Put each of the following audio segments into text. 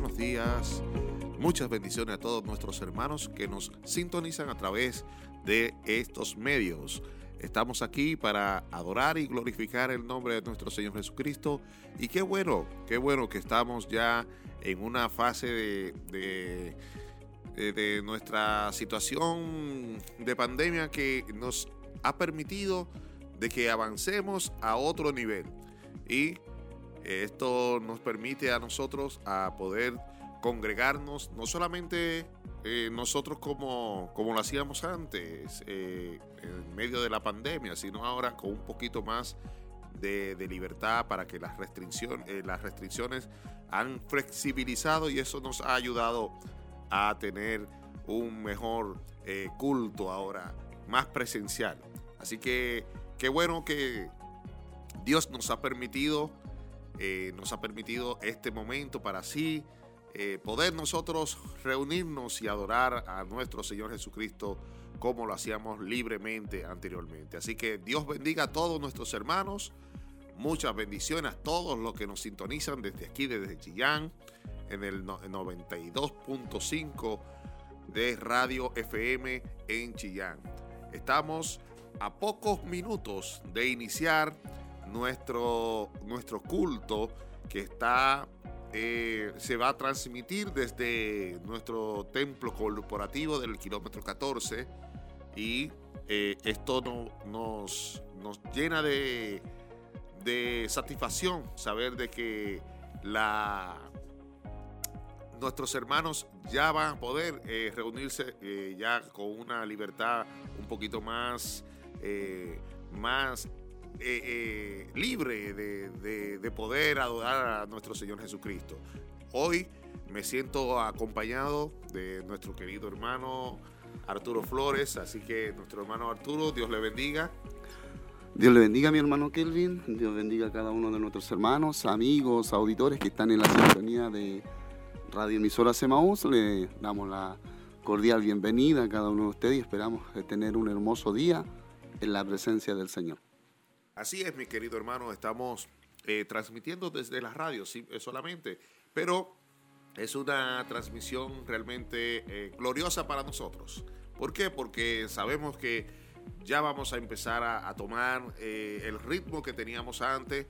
buenos días. Muchas bendiciones a todos nuestros hermanos que nos sintonizan a través de estos medios. Estamos aquí para adorar y glorificar el nombre de nuestro Señor Jesucristo. Y qué bueno, qué bueno que estamos ya en una fase de, de, nuestra situación de pandemia que nos ha permitido de que avancemos a otro nivel. Y esto nos permite a nosotros a poder congregarnos, no solamente eh, nosotros como, como lo hacíamos antes, eh, en medio de la pandemia, sino ahora con un poquito más de, libertad para que las restricciones, eh, las restricciones han flexibilizado y eso nos ha ayudado a tener un mejor culto ahora, más presencial. Así que qué bueno que Dios nos ha permitido, nos ha permitido este momento para así eh, poder nosotros reunirnos y adorar a nuestro Señor Jesucristo como lo hacíamos libremente anteriormente. Así que Dios bendiga a todos nuestros hermanos. Muchas bendiciones a todos los que nos sintonizan desde aquí, desde Chillán, en el 92.5 de Radio FM en Chillán. Estamos a pocos minutos de iniciar nuestro, nuestro culto que está eh, se va a transmitir desde nuestro templo corporativo del kilómetro 14 y eh, esto nos, nos llena de, de satisfacción saber de que la, nuestros hermanos ya van a poder eh, reunirse ya con una libertad un poquito más, más eh, eh, libre de, poder adorar a nuestro Señor Jesucristo. Hoy me siento acompañado de nuestro querido hermano Arturo Flores, así que nuestro hermano Arturo, Dios le bendiga. Dios le bendiga a mi hermano Kelvin, Dios bendiga a cada uno de nuestros hermanos, amigos, auditores que están en la sintonía de Radio Emisora Semaús. Le damos la cordial bienvenida a cada uno de ustedes y esperamos tener un hermoso día en la presencia del Señor. Así es, mi querido hermano, estamos eh, transmitiendo desde la radio eh, solamente, pero es una transmisión realmente eh, gloriosa para nosotros. ¿Por qué? Porque sabemos que ya vamos a empezar a, tomar el ritmo que teníamos antes.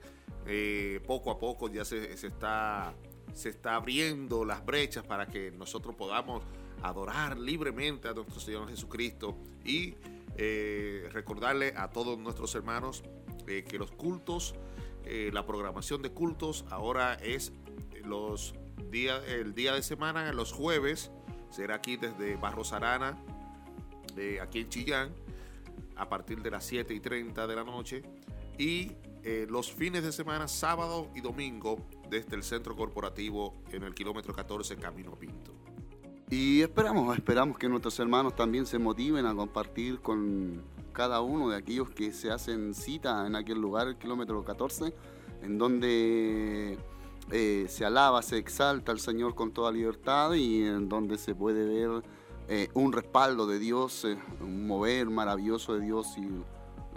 poco a poco ya se, está, se está abriendo las brechas para que nosotros podamos adorar libremente a nuestro Señor Jesucristo y recordarle a todos nuestros hermanos que los cultos, eh, la programación de cultos ahora es los días, el día de semana, los jueves, será aquí desde Barros Arana, aquí en Chillán, a partir de las 7 y 30 de la noche. Y eh, los fines de semana, sábado y domingo, desde el centro corporativo en el kilómetro 14 Camino Pinto. Y esperamos, esperamos que nuestros hermanos también se motiven a compartir con cada uno de aquellos que se hacen cita en aquel lugar, el kilómetro 14, en donde eh, se alaba, se exalta al Señor con toda libertad y en donde se puede ver eh, un respaldo de Dios, eh, un mover maravilloso de Dios y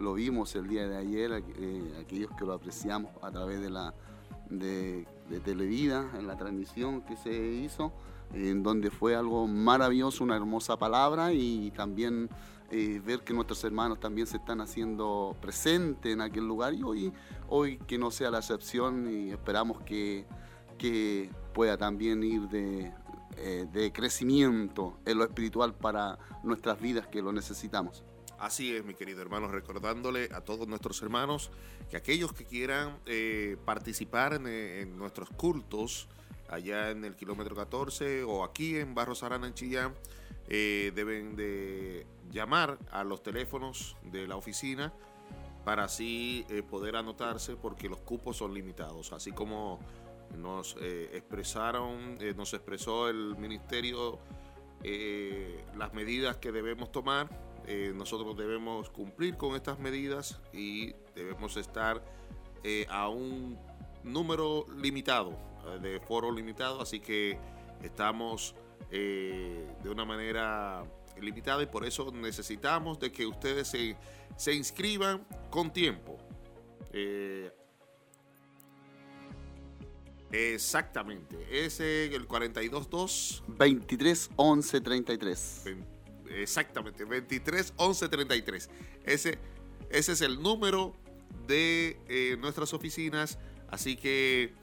lo vimos el día de ayer, aquellos que lo apreciamos a través de la de, de Televida, en la transmisión que se hizo, en donde fue algo maravilloso, una hermosa palabra y también eh, ver que nuestros hermanos también se están haciendo presentes en aquel lugar y hoy, hoy que no sea la excepción y esperamos que, que pueda también ir de, eh, de crecimiento en lo espiritual para nuestras vidas que lo necesitamos. Así es, mi querido hermano, recordándole a todos nuestros hermanos que aquellos que quieran eh, participar en, nuestros cultos allá en el kilómetro 14 o aquí en Barros Arana, en Chillán, deben de llamar a los teléfonos de la oficina para así eh, poder anotarse porque los cupos son limitados. Así como nos eh, expresaron, eh, nos expresó el ministerio las medidas que debemos tomar, nosotros debemos cumplir con estas medidas y debemos estar a un número limitado, de foro limitado, así que estamos de una manera limitada y por eso necesitamos de que ustedes se, se inscriban con tiempo. Eh, Exactamente. Ese, el 422. 23 11 33. Exactamente, 23 11 33. Ese, ese es el número de eh, nuestras oficinas. Así que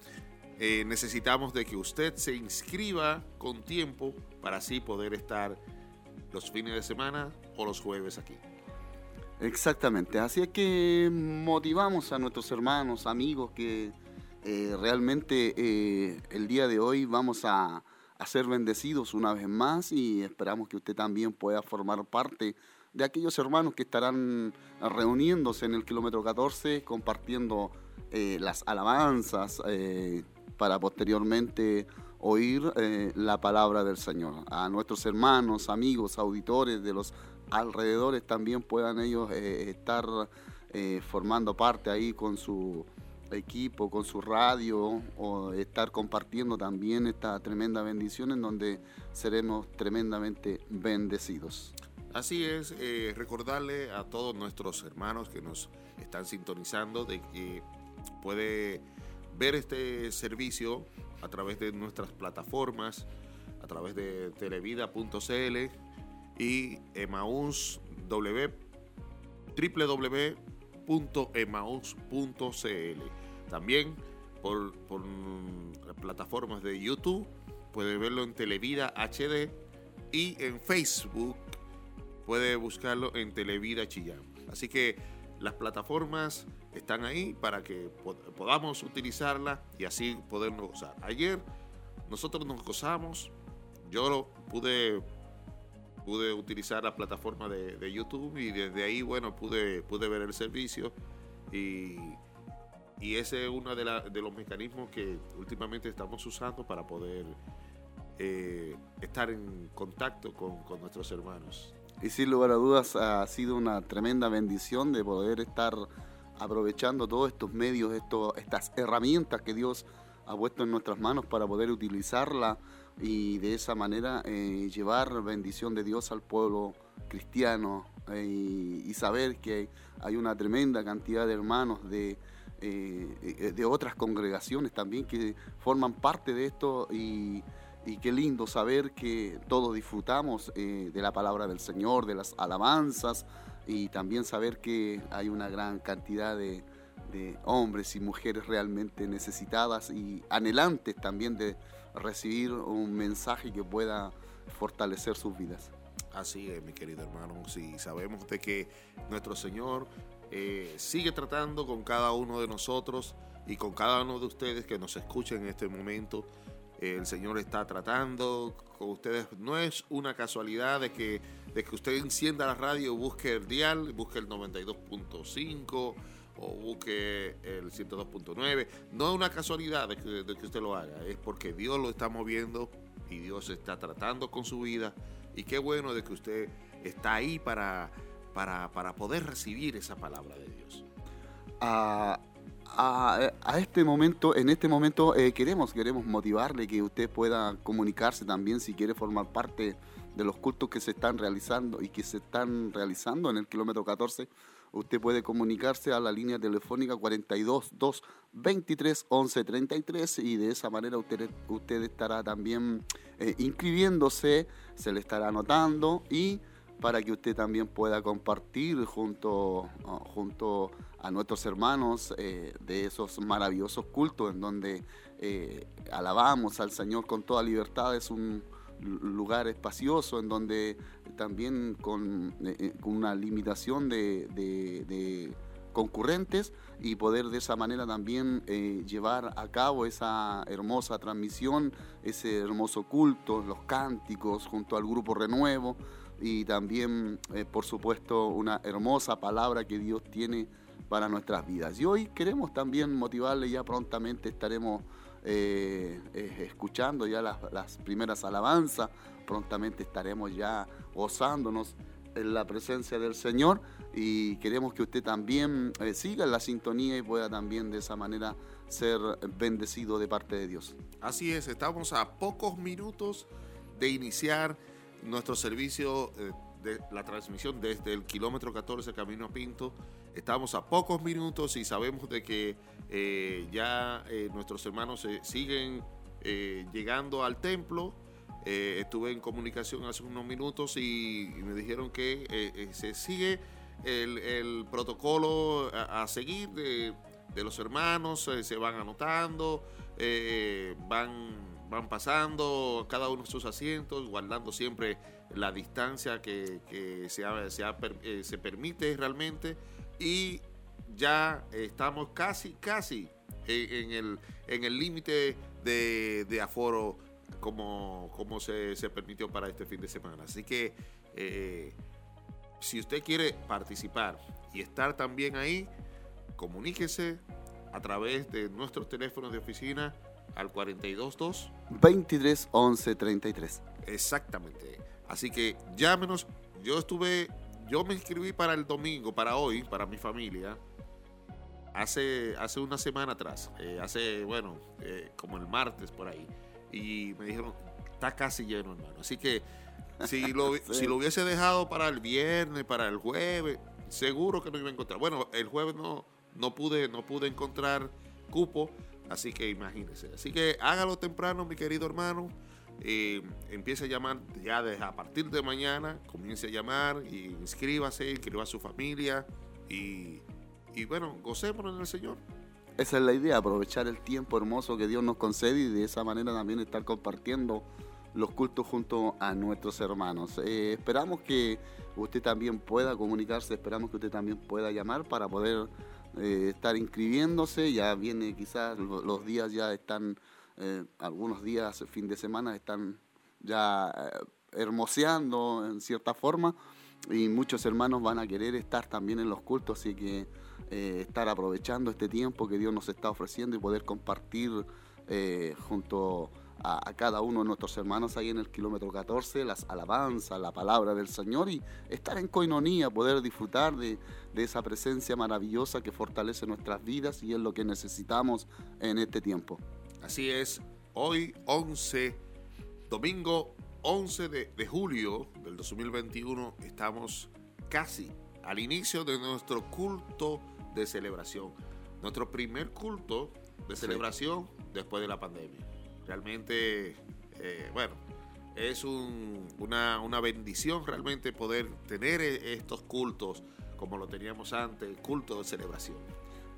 eh, necesitamos de que usted se inscriba con tiempo para así poder estar los fines de semana o los jueves aquí. Exactamente, así es que motivamos a nuestros hermanos, amigos, que eh, realmente eh, el día de hoy vamos a, a, ser bendecidos una vez más y esperamos que usted también pueda formar parte de aquellos hermanos que estarán reuniéndose en el kilómetro 14, compartiendo las alabanzas para posteriormente oír la palabra del Señor. A nuestros hermanos, amigos, auditores de los alrededores también puedan ellos eh, estar eh, formando parte ahí con su equipo, con su radio, o estar compartiendo también esta tremenda bendición en donde seremos tremendamente bendecidos. Así es, eh, recordarle a todos nuestros hermanos que nos están sintonizando de que puede ver este servicio a través de nuestras plataformas, a través de televida.cl, y Emaús. También por, por plataformas de YouTube, puede verlo en Televida HD y en Facebook puede buscarlo en Televida Chillán. Así que las plataformas están ahí para que podamos utilizarlas y así podernos gozar. Ayer nosotros nos gozamos, yo pude pude utilizar la plataforma de, YouTube y desde ahí, bueno, pude, pude ver el servicio y, ese es uno de, los mecanismos que últimamente estamos usando para poder eh, estar en contacto con, nuestros hermanos. Y sin lugar a dudas ha sido una tremenda bendición de poder estar aprovechando todos estos medios, estas herramientas que Dios ha puesto en nuestras manos para poder utilizarla y de esa manera eh, llevar bendición de Dios al pueblo cristiano eh, y, saber que hay una tremenda cantidad de hermanos de, eh, de otras congregaciones también que forman parte de esto y, y qué lindo saber que todos disfrutamos de la palabra del Señor, de las alabanzas y también saber que hay una gran cantidad de, hombres y mujeres realmente necesitadas y anhelantes también de recibir un mensaje que pueda fortalecer sus vidas. Así es, mi querido hermano. Sí, sabemos de que nuestro Señor eh, sigue tratando con cada uno de nosotros y con cada uno de ustedes que nos escuchen en este momento. El Señor está tratando con ustedes. No es una casualidad de que, de que usted encienda la radio, busque el dial, busque el 92.5 o busque el 102.9. No es una casualidad de que, usted lo haga, es porque Dios lo está moviendo y Dios está tratando con su vida. Y qué bueno de que usted está ahí para, para, poder recibir esa palabra de Dios. A, este momento, en este momento eh, queremos, queremos motivarle que usted pueda comunicarse también si quiere formar parte de los cultos que se están realizando y que se están realizando en el kilómetro 14 usted puede comunicarse a la línea telefónica 42 2 23 11 33 y de esa manera usted, usted estará también eh, inscribiéndose, se le estará anotando y para que usted también pueda compartir junto, ah, junto a nuestros hermanos eh, de esos maravillosos cultos en donde eh, alabamos al Señor con toda libertad. Es un lugar espacioso en donde también con, eh, una limitación de, concurrentes y poder de esa manera también llevar a cabo esa hermosa transmisión, ese hermoso culto, los cánticos junto al grupo Renuevo y también, por supuesto, una hermosa palabra que Dios tiene para nuestras vidas. Y hoy queremos también motivarle, ya prontamente estaremos eh, eh, escuchando ya las, primeras alabanzas. Prontamente estaremos ya gozándonos en la presencia del Señor y queremos que usted también eh, siga en la sintonía y pueda también de esa manera ser bendecido de parte de Dios. Así es, estamos a pocos minutos de iniciar nuestro servicio de la transmisión desde el kilómetro 14 Camino a Pinto. Estamos a pocos minutos y sabemos de que Eh, ya eh, nuestros hermanos siguen llegando al templo. estuve en comunicación hace unos minutos y, me dijeron que se sigue el, protocolo a, seguir de, los hermanos, se van anotando, van van pasando cada uno sus asientos, guardando siempre la distancia que, se, eh, se, permite realmente y ya estamos casi, casi en, el en el límite de, aforo como, como se, permitió para este fin de semana. Así que eh, si usted quiere participar y estar también ahí, comuníquese a través de nuestros teléfonos de oficina al 422 23 11 33. Exactamente. Así que llámenos. Yo estuve, yo me inscribí para el domingo, para hoy, para mi familia, hace, hace una semana atrás, eh, hace, bueno, eh, como el martes por ahí. Y me dijeron, está casi lleno, hermano. Así que si lo, si lo hubiese dejado para el viernes, para el jueves, seguro que no iba a encontrar. Bueno, el jueves no, no, pude, no pude encontrar cupo, así que imagínense. Así que hágalo temprano, mi querido hermano empiece a llamar ya desde a partir de mañana, comience a llamar y inscríbase, inscriba a su familia y, y bueno, gocémonos en el Señor. Esa es la idea, aprovechar el tiempo hermoso que Dios nos concede y de esa manera también estar compartiendo los cultos junto a nuestros hermanos. Eh, esperamos que usted también pueda comunicarse, esperamos que usted también pueda llamar para poder eh, estar inscribiéndose. Ya viene quizás los días ya están eh, algunos días, fin de semana, están ya eh, hermoseando en cierta forma y muchos hermanos van a querer estar también en los cultos, así que eh, estar aprovechando este tiempo que Dios nos está ofreciendo y poder compartir junto a, cada uno de nuestros hermanos ahí en el kilómetro 14, las alabanzas, la palabra del Señor y estar en coinonía, poder disfrutar de, de esa presencia maravillosa que fortalece nuestras vidas y es lo que necesitamos en este tiempo. Así es, hoy 11, domingo 11 de, julio del 2021, estamos casi al inicio de nuestro culto de celebración. Nuestro primer culto de celebración después de la pandemia. Realmente, eh, bueno, es una, una, bendición realmente poder tener e, estos cultos como lo teníamos antes, culto de celebración.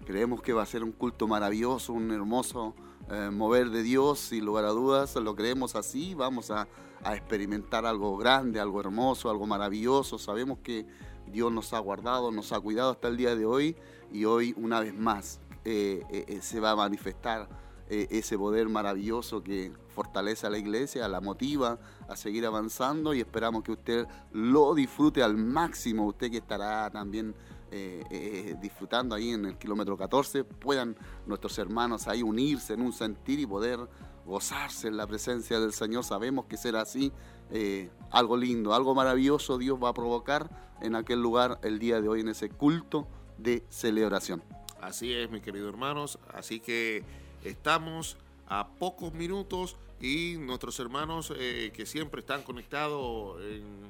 Creemos que va a ser un culto maravilloso, un hermoso eh, mover de Dios, sin lugar a dudas, lo creemos así, vamos a, experimentar algo grande, algo hermoso, algo maravilloso. Sabemos que Dios nos ha guardado, nos ha cuidado hasta el día de hoy y hoy una vez más eh, eh, se va a manifestar ese poder maravilloso que fortalece a la iglesia, la motiva a seguir avanzando y esperamos que usted lo disfrute al máximo, usted que estará también eh, eh, disfrutando ahí en el kilómetro 14, puedan nuestros hermanos ahí unirse en un sentir y poder gozarse en la presencia del Señor. Sabemos que será así, eh, algo lindo, algo maravilloso Dios va a provocar en aquel lugar el día de hoy, en ese culto de celebración. Así es, mis queridos hermanos, así que estamos a pocos minutos y nuestros hermanos que siempre están conectados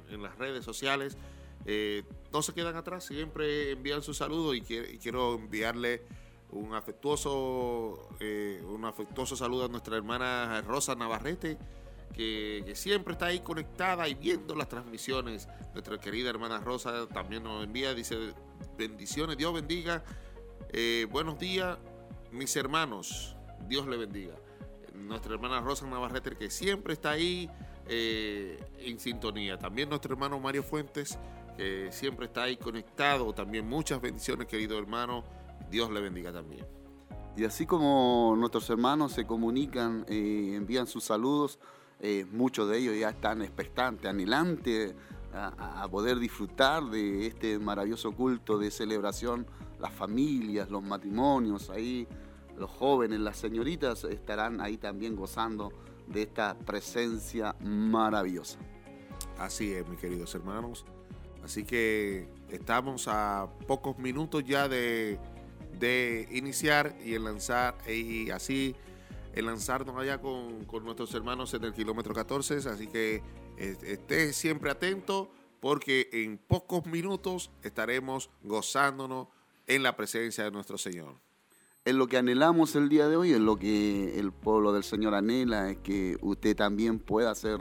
en las redes sociales, eh, no se quedan atrás, siempre envían su saludo y, quiero enviarle un afectuoso, eh, un afectuoso saludo a nuestra hermana Rosa Navarrete, que, siempre está ahí conectada y viendo las transmisiones. Nuestra querida hermana Rosa también nos envía, dice bendiciones, Dios bendiga, eh, buenos días, mis hermanos, Dios le bendiga. Nuestra hermana Rosa Navarrete, que siempre está ahí en sintonía. También nuestro hermano Mario Fuentes siempre está ahí conectado. También muchas bendiciones, querido hermano. Dios le bendiga también. Y así como nuestros hermanos se comunican, eh, envían sus saludos, eh, muchos de ellos ya están expectantes, anilantes a, poder disfrutar de este maravilloso culto de celebración. Las familias, los matrimonios, ahí los jóvenes, las señoritas estarán ahí también gozando de esta presencia maravillosa. Así es, mis queridos hermanos. Así que estamos a pocos minutos ya de, iniciar y en lanzar y así en lanzarnos allá con, nuestros hermanos en el kilómetro 14. Así que esté siempre atento porque en pocos minutos estaremos gozándonos en la presencia de nuestro Señor. es lo que anhelamos el día de hoy, es lo que el pueblo del Señor anhela, es que usted también pueda ser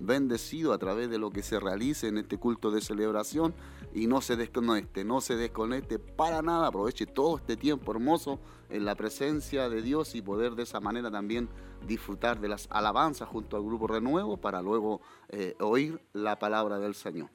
bendecido a través de lo que se realice en este culto de celebración y no se desconecte, no se desconecte para nada, aproveche todo este tiempo hermoso en la presencia de Dios y poder de esa manera también disfrutar de las alabanzas junto al grupo Renuevo para luego eh, oír la palabra del Señor.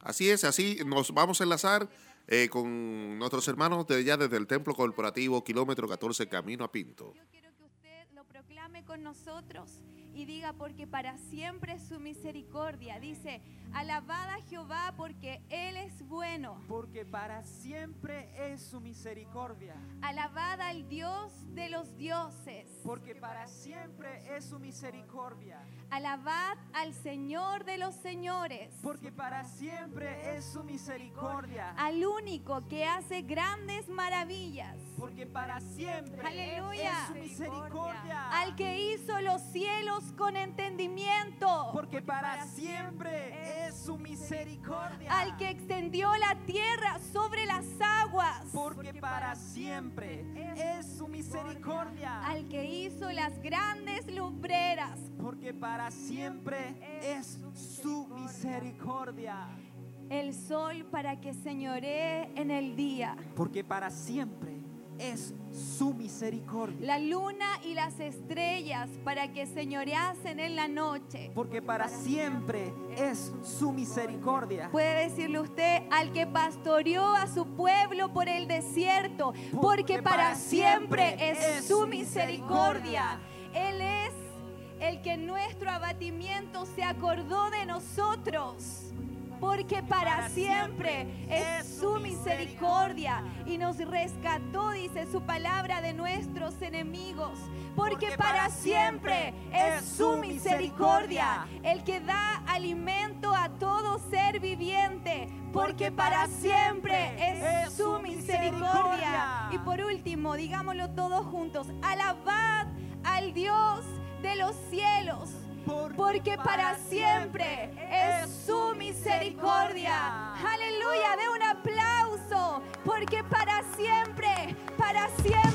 Así es, así nos vamos a enlazar eh, con nuestros hermanos de allá desde el Templo Corporativo, kilómetro 14, camino a Pinto. Yo quiero que usted lo proclame con nosotros y diga porque para siempre es su misericordia. Dice, alabada a Jehová porque Él es bueno. Porque para siempre es su misericordia. Alabada al Dios de los dioses. Porque para siempre es su misericordia. Alabad al Señor de los señores. Porque para siempre es su misericordia. Al único que hace grandes maravillas. Porque para siempre Aleluya. es su misericordia. Al que hizo los cielos con entendimiento. Porque para siempre es su misericordia. Al que extendió la tierra sobre las aguas. Porque para siempre es su misericordia. Al que hizo las grandes lumbreras. Porque para siempre es su misericordia. El sol para que señoree en el día. Porque para siempre es su misericordia. La luna y las estrellas para que señoreasen en la noche. Porque para siempre es su misericordia. Puede decirle usted al que pastoreó a su pueblo por el desierto, porque para siempre es su misericordia. Él es el que nuestro abatimiento se acordó de nosotros. Porque para siempre es su misericordia y nos rescató, dice su palabra, de nuestros enemigos. Porque para siempre es su misericordia el que da alimento a todo ser viviente. Porque para siempre es su misericordia. Y por último, digámoslo todos juntos, alabad al Dios de los cielos. Porque para siempre es su misericordia. Aleluya, de un aplauso. Porque para siempre, para siempre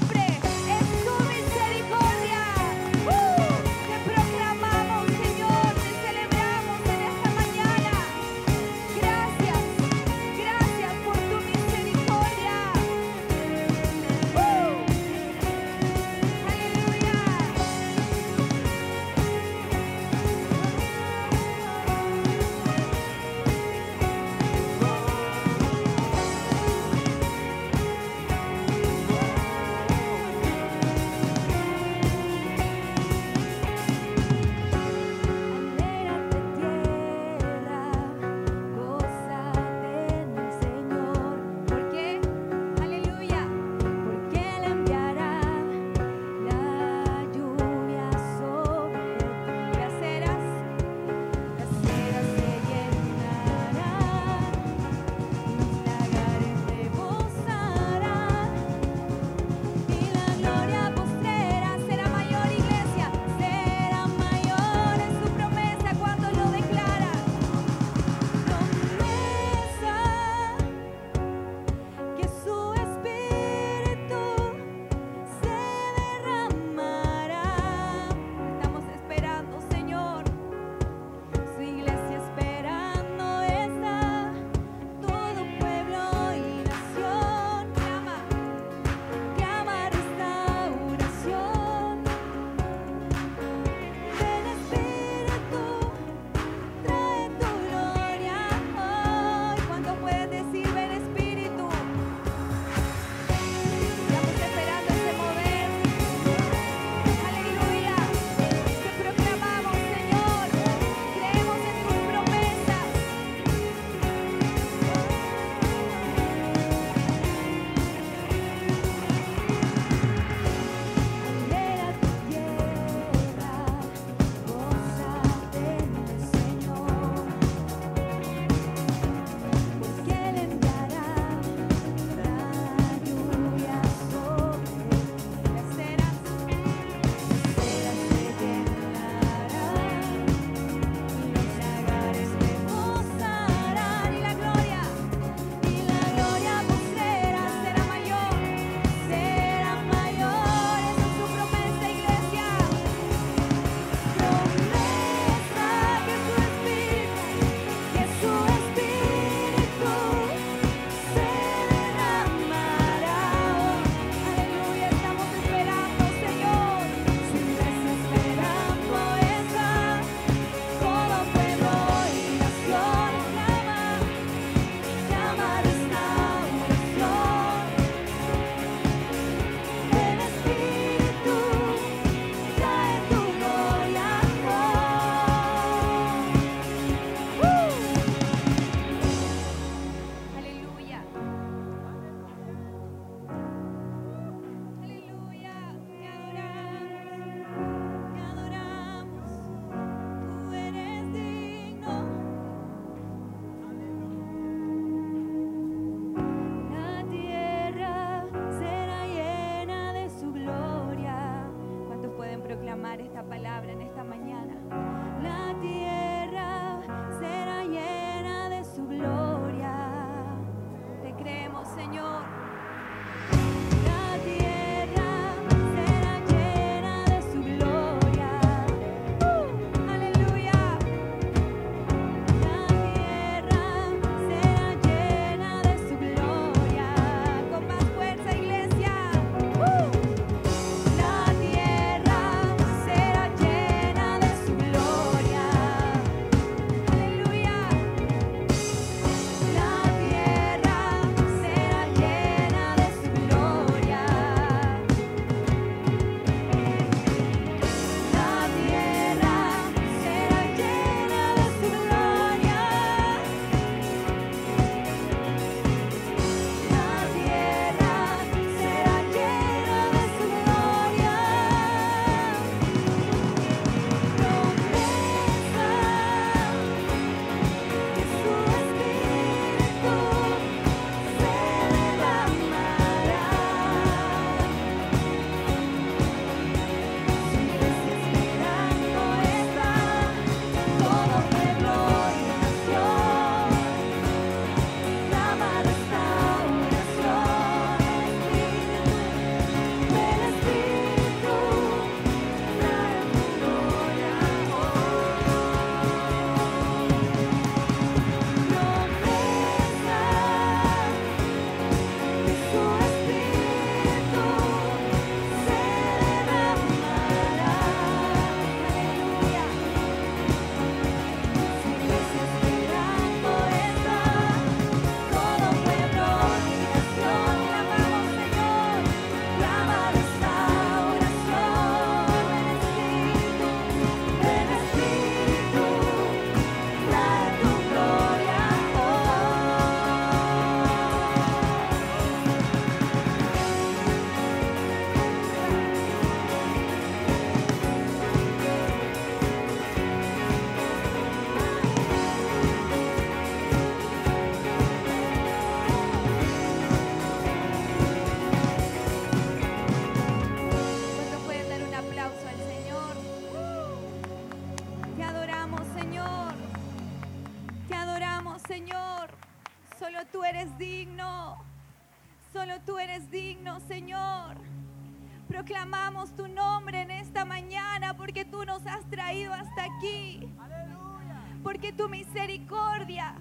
misericordia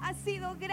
ha sido grande.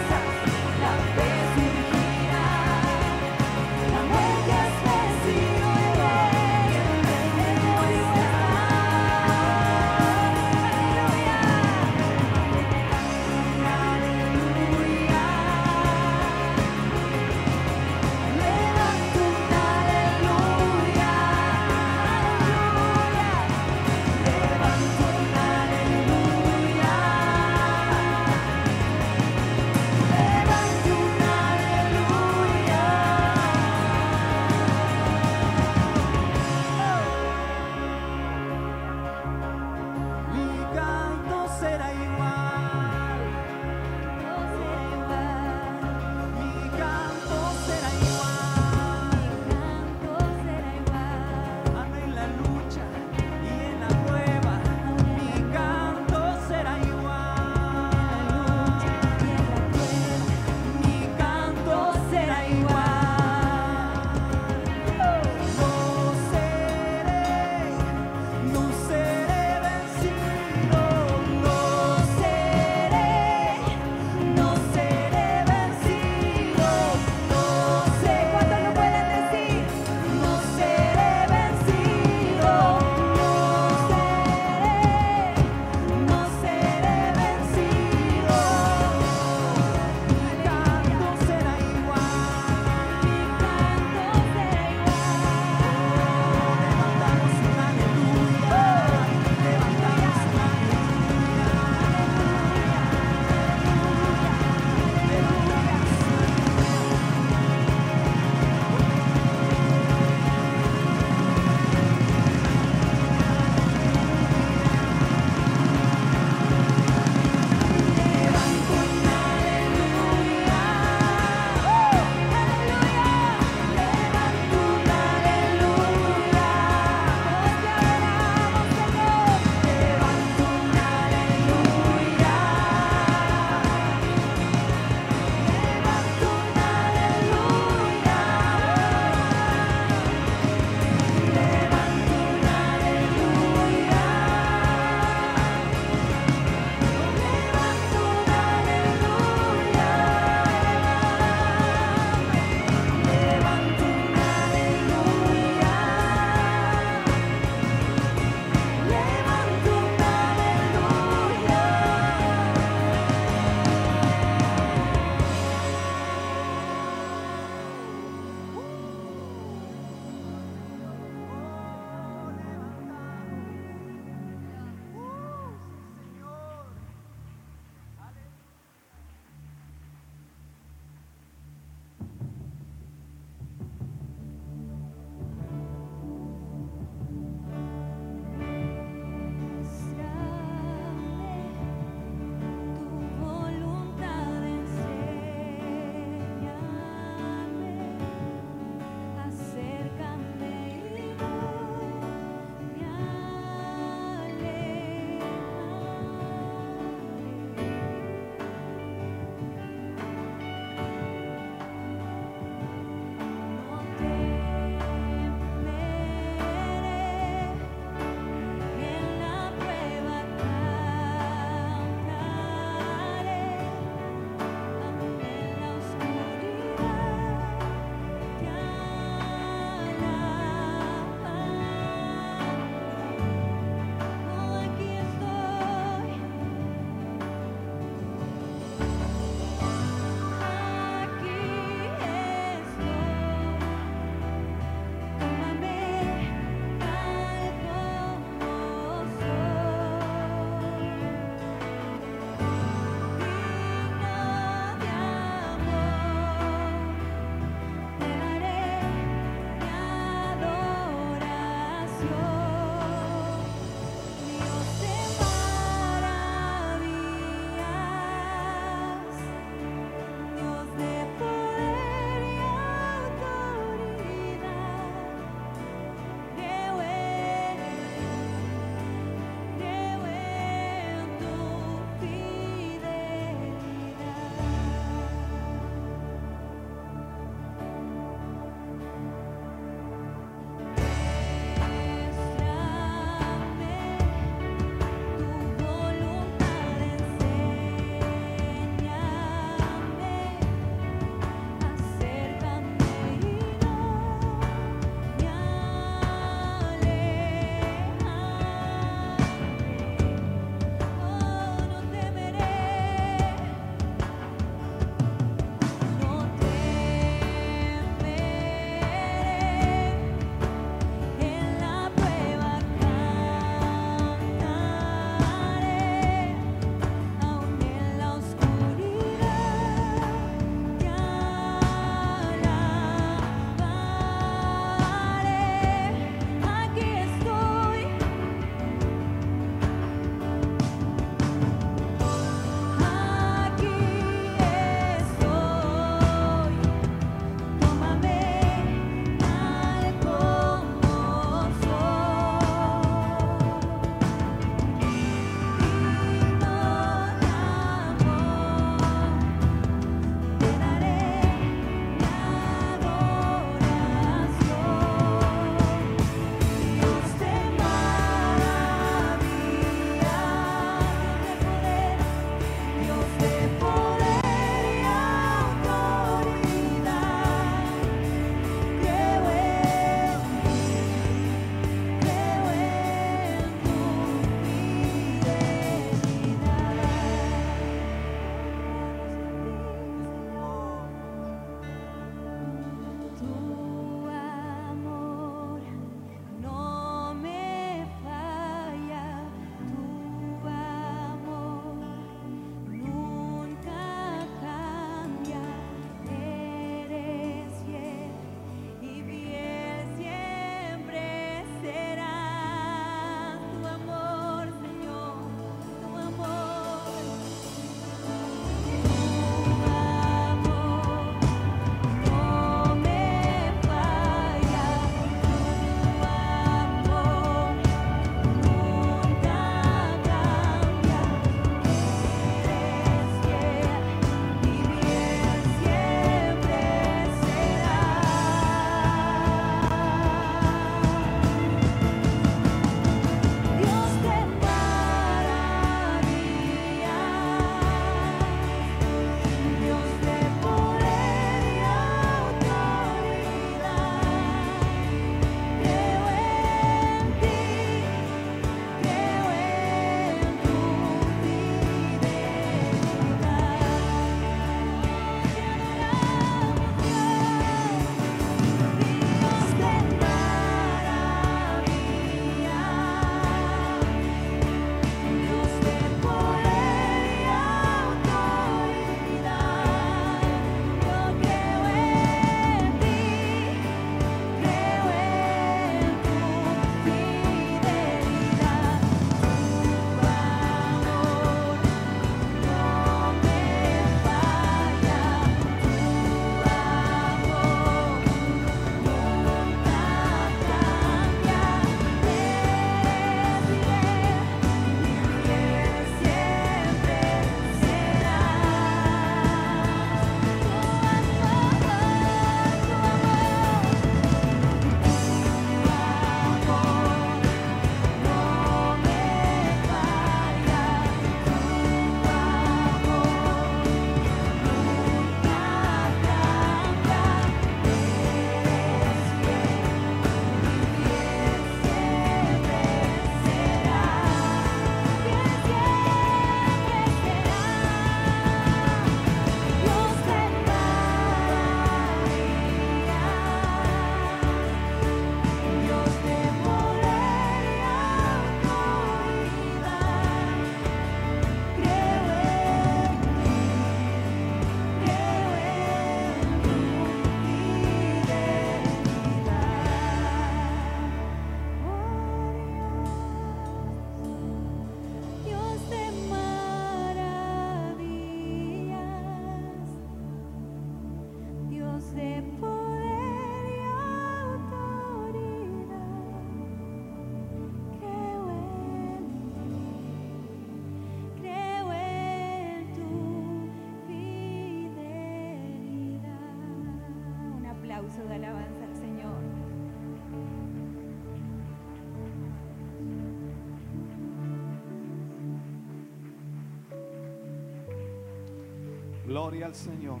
Gloria al Señor.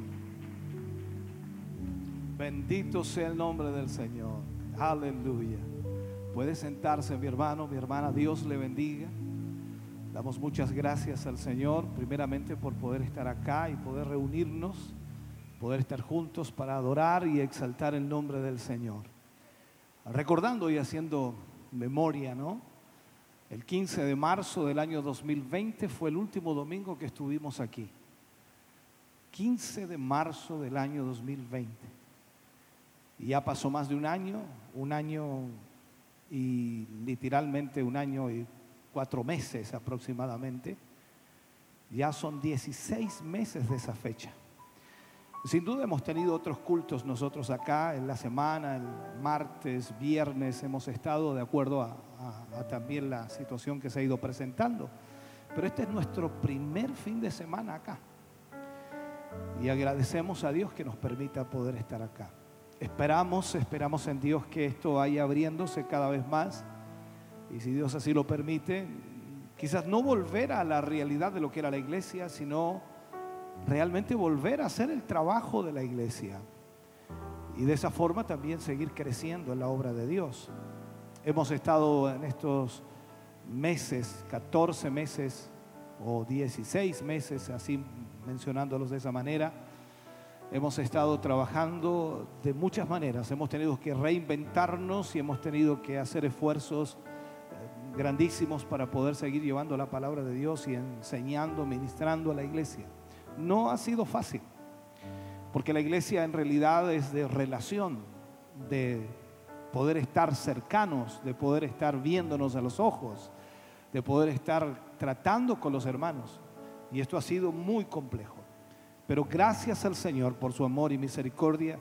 Bendito sea el nombre del Señor. Aleluya. Puede sentarse mi hermano, mi hermana. Dios le bendiga. Damos muchas gracias al Señor, primeramente por poder estar acá y poder reunirnos, poder estar juntos para adorar y exaltar el nombre del Señor. Recordando y haciendo memoria, ¿no? El 15 de marzo del año 2020 fue el último domingo que estuvimos aquí. 15 de marzo del año 2020. Y ya pasó más de un año, un año y literalmente un año y cuatro meses aproximadamente. Ya son 16 meses de esa fecha. Sin duda hemos tenido otros cultos nosotros acá en la semana, el martes, viernes, hemos estado de acuerdo a, también la situación que se ha ido presentando. Pero este es nuestro primer fin de semana acá. Y agradecemos a Dios que nos permita poder estar acá. Esperamos, esperamos en Dios que esto vaya abriéndose cada vez más. Y si Dios así lo permite, quizás no volver a la realidad de lo que era la iglesia, sino realmente volver a hacer el trabajo de la iglesia. Y de esa forma también seguir creciendo en la obra de Dios. Hemos estado en estos meses, 14 meses o 16 meses, así mencionándolos de esa manera. Hemos estado trabajando de muchas maneras, hemos tenido que reinventarnos y hemos tenido que hacer esfuerzos eh, grandísimos para poder seguir llevando la palabra de Dios y enseñando, ministrando a la iglesia. No ha sido fácil, porque la iglesia en realidad es de relación, de poder estar cercanos, de poder estar viéndonos a los ojos, de poder estar tratando con los hermanos. Y esto ha sido muy complejo. Pero gracias al Señor por su amor y misericordia,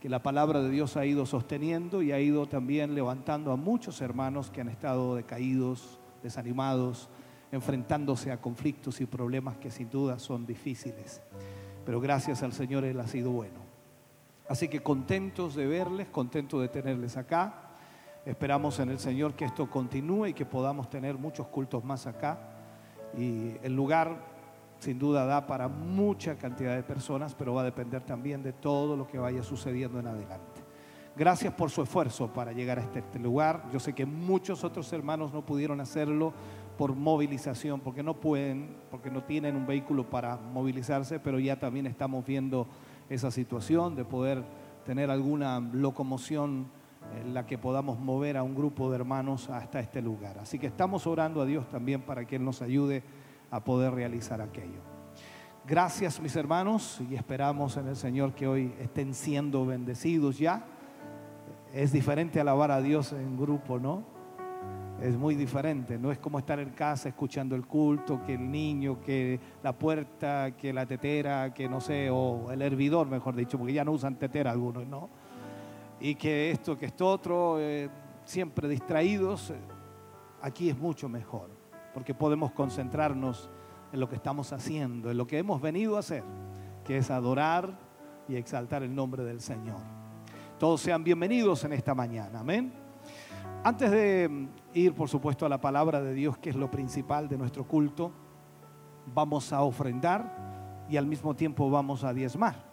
que la palabra de Dios ha ido sosteniendo y ha ido también levantando a muchos hermanos que han estado decaídos, desanimados, enfrentándose a conflictos y problemas que sin duda son difíciles. Pero gracias al Señor Él ha sido bueno. Así que contentos de verles, contentos de tenerles acá. Esperamos en el Señor que esto continúe y que podamos tener muchos cultos más acá. Y el lugar sin duda da para mucha cantidad de personas, pero va a depender también de todo lo que vaya sucediendo en adelante. Gracias por su esfuerzo para llegar a este, este, lugar. Yo sé que muchos otros hermanos no pudieron hacerlo por movilización, porque no pueden, porque no tienen un vehículo para movilizarse, pero ya también estamos viendo esa situación de poder tener alguna locomoción en la que podamos mover a un grupo de hermanos hasta este lugar. Así que estamos orando a Dios también para que Él nos ayude a poder realizar aquello. Gracias mis hermanos y esperamos en el Señor que hoy estén siendo bendecidos ya. Es diferente alabar a Dios en grupo, ¿no? Es muy diferente, no es como estar en casa escuchando el culto, que el niño, que la puerta, que la tetera, que no sé, o el hervidor, mejor dicho, porque ya no usan tetera algunos, ¿no? Y que esto, que esto otro, eh, siempre distraídos, aquí es mucho mejor porque podemos concentrarnos en lo que estamos haciendo, en lo que hemos venido a hacer, que es adorar y exaltar el nombre del Señor. Todos sean bienvenidos en esta mañana, amén. Antes de ir, por supuesto, a la palabra de Dios, que es lo principal de nuestro culto, vamos a ofrendar y al mismo tiempo vamos a diezmar.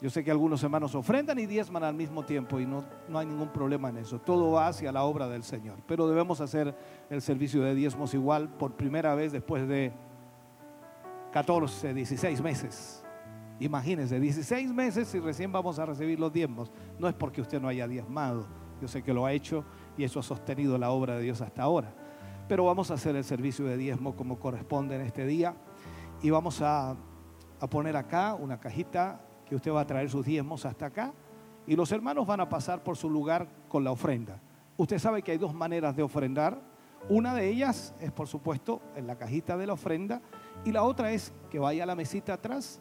Yo sé que algunos hermanos ofrendan y diezman al mismo tiempo y no, no hay ningún problema en eso. Todo va hacia la obra del Señor. Pero debemos hacer el servicio de diezmos igual por primera vez después de 14, 16 meses. Imagínense, 16 meses y recién vamos a recibir los diezmos. No es porque usted no haya diezmado. Yo sé que lo ha hecho y eso ha sostenido la obra de Dios hasta ahora. Pero vamos a hacer el servicio de diezmo como corresponde en este día y vamos a, a poner acá una cajita que usted va a traer sus diezmos hasta acá y los hermanos van a pasar por su lugar con la ofrenda. Usted sabe que hay dos maneras de ofrendar. Una de ellas es, por supuesto, en la cajita de la ofrenda y la otra es que vaya a la mesita atrás,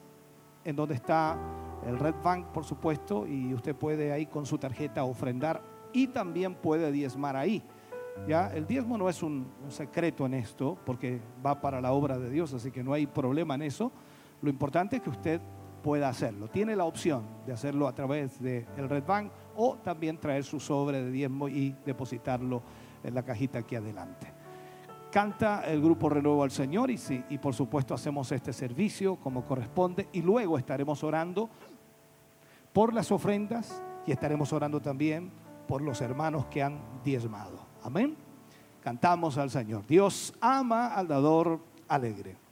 en donde está el Red Bank, por supuesto, y usted puede ahí con su tarjeta ofrendar y también puede diezmar ahí. Ya, el diezmo no es un, un secreto en esto, porque va para la obra de Dios, así que no hay problema en eso. Lo importante es que usted pueda hacerlo. Tiene la opción de hacerlo a través del Red Bank o también traer su sobre de diezmo y depositarlo en la cajita aquí adelante. Canta el grupo Renuevo al Señor y, sí, y por supuesto hacemos este servicio como corresponde y luego estaremos orando por las ofrendas y estaremos orando también por los hermanos que han diezmado. Amén. Cantamos al Señor. Dios ama al dador alegre.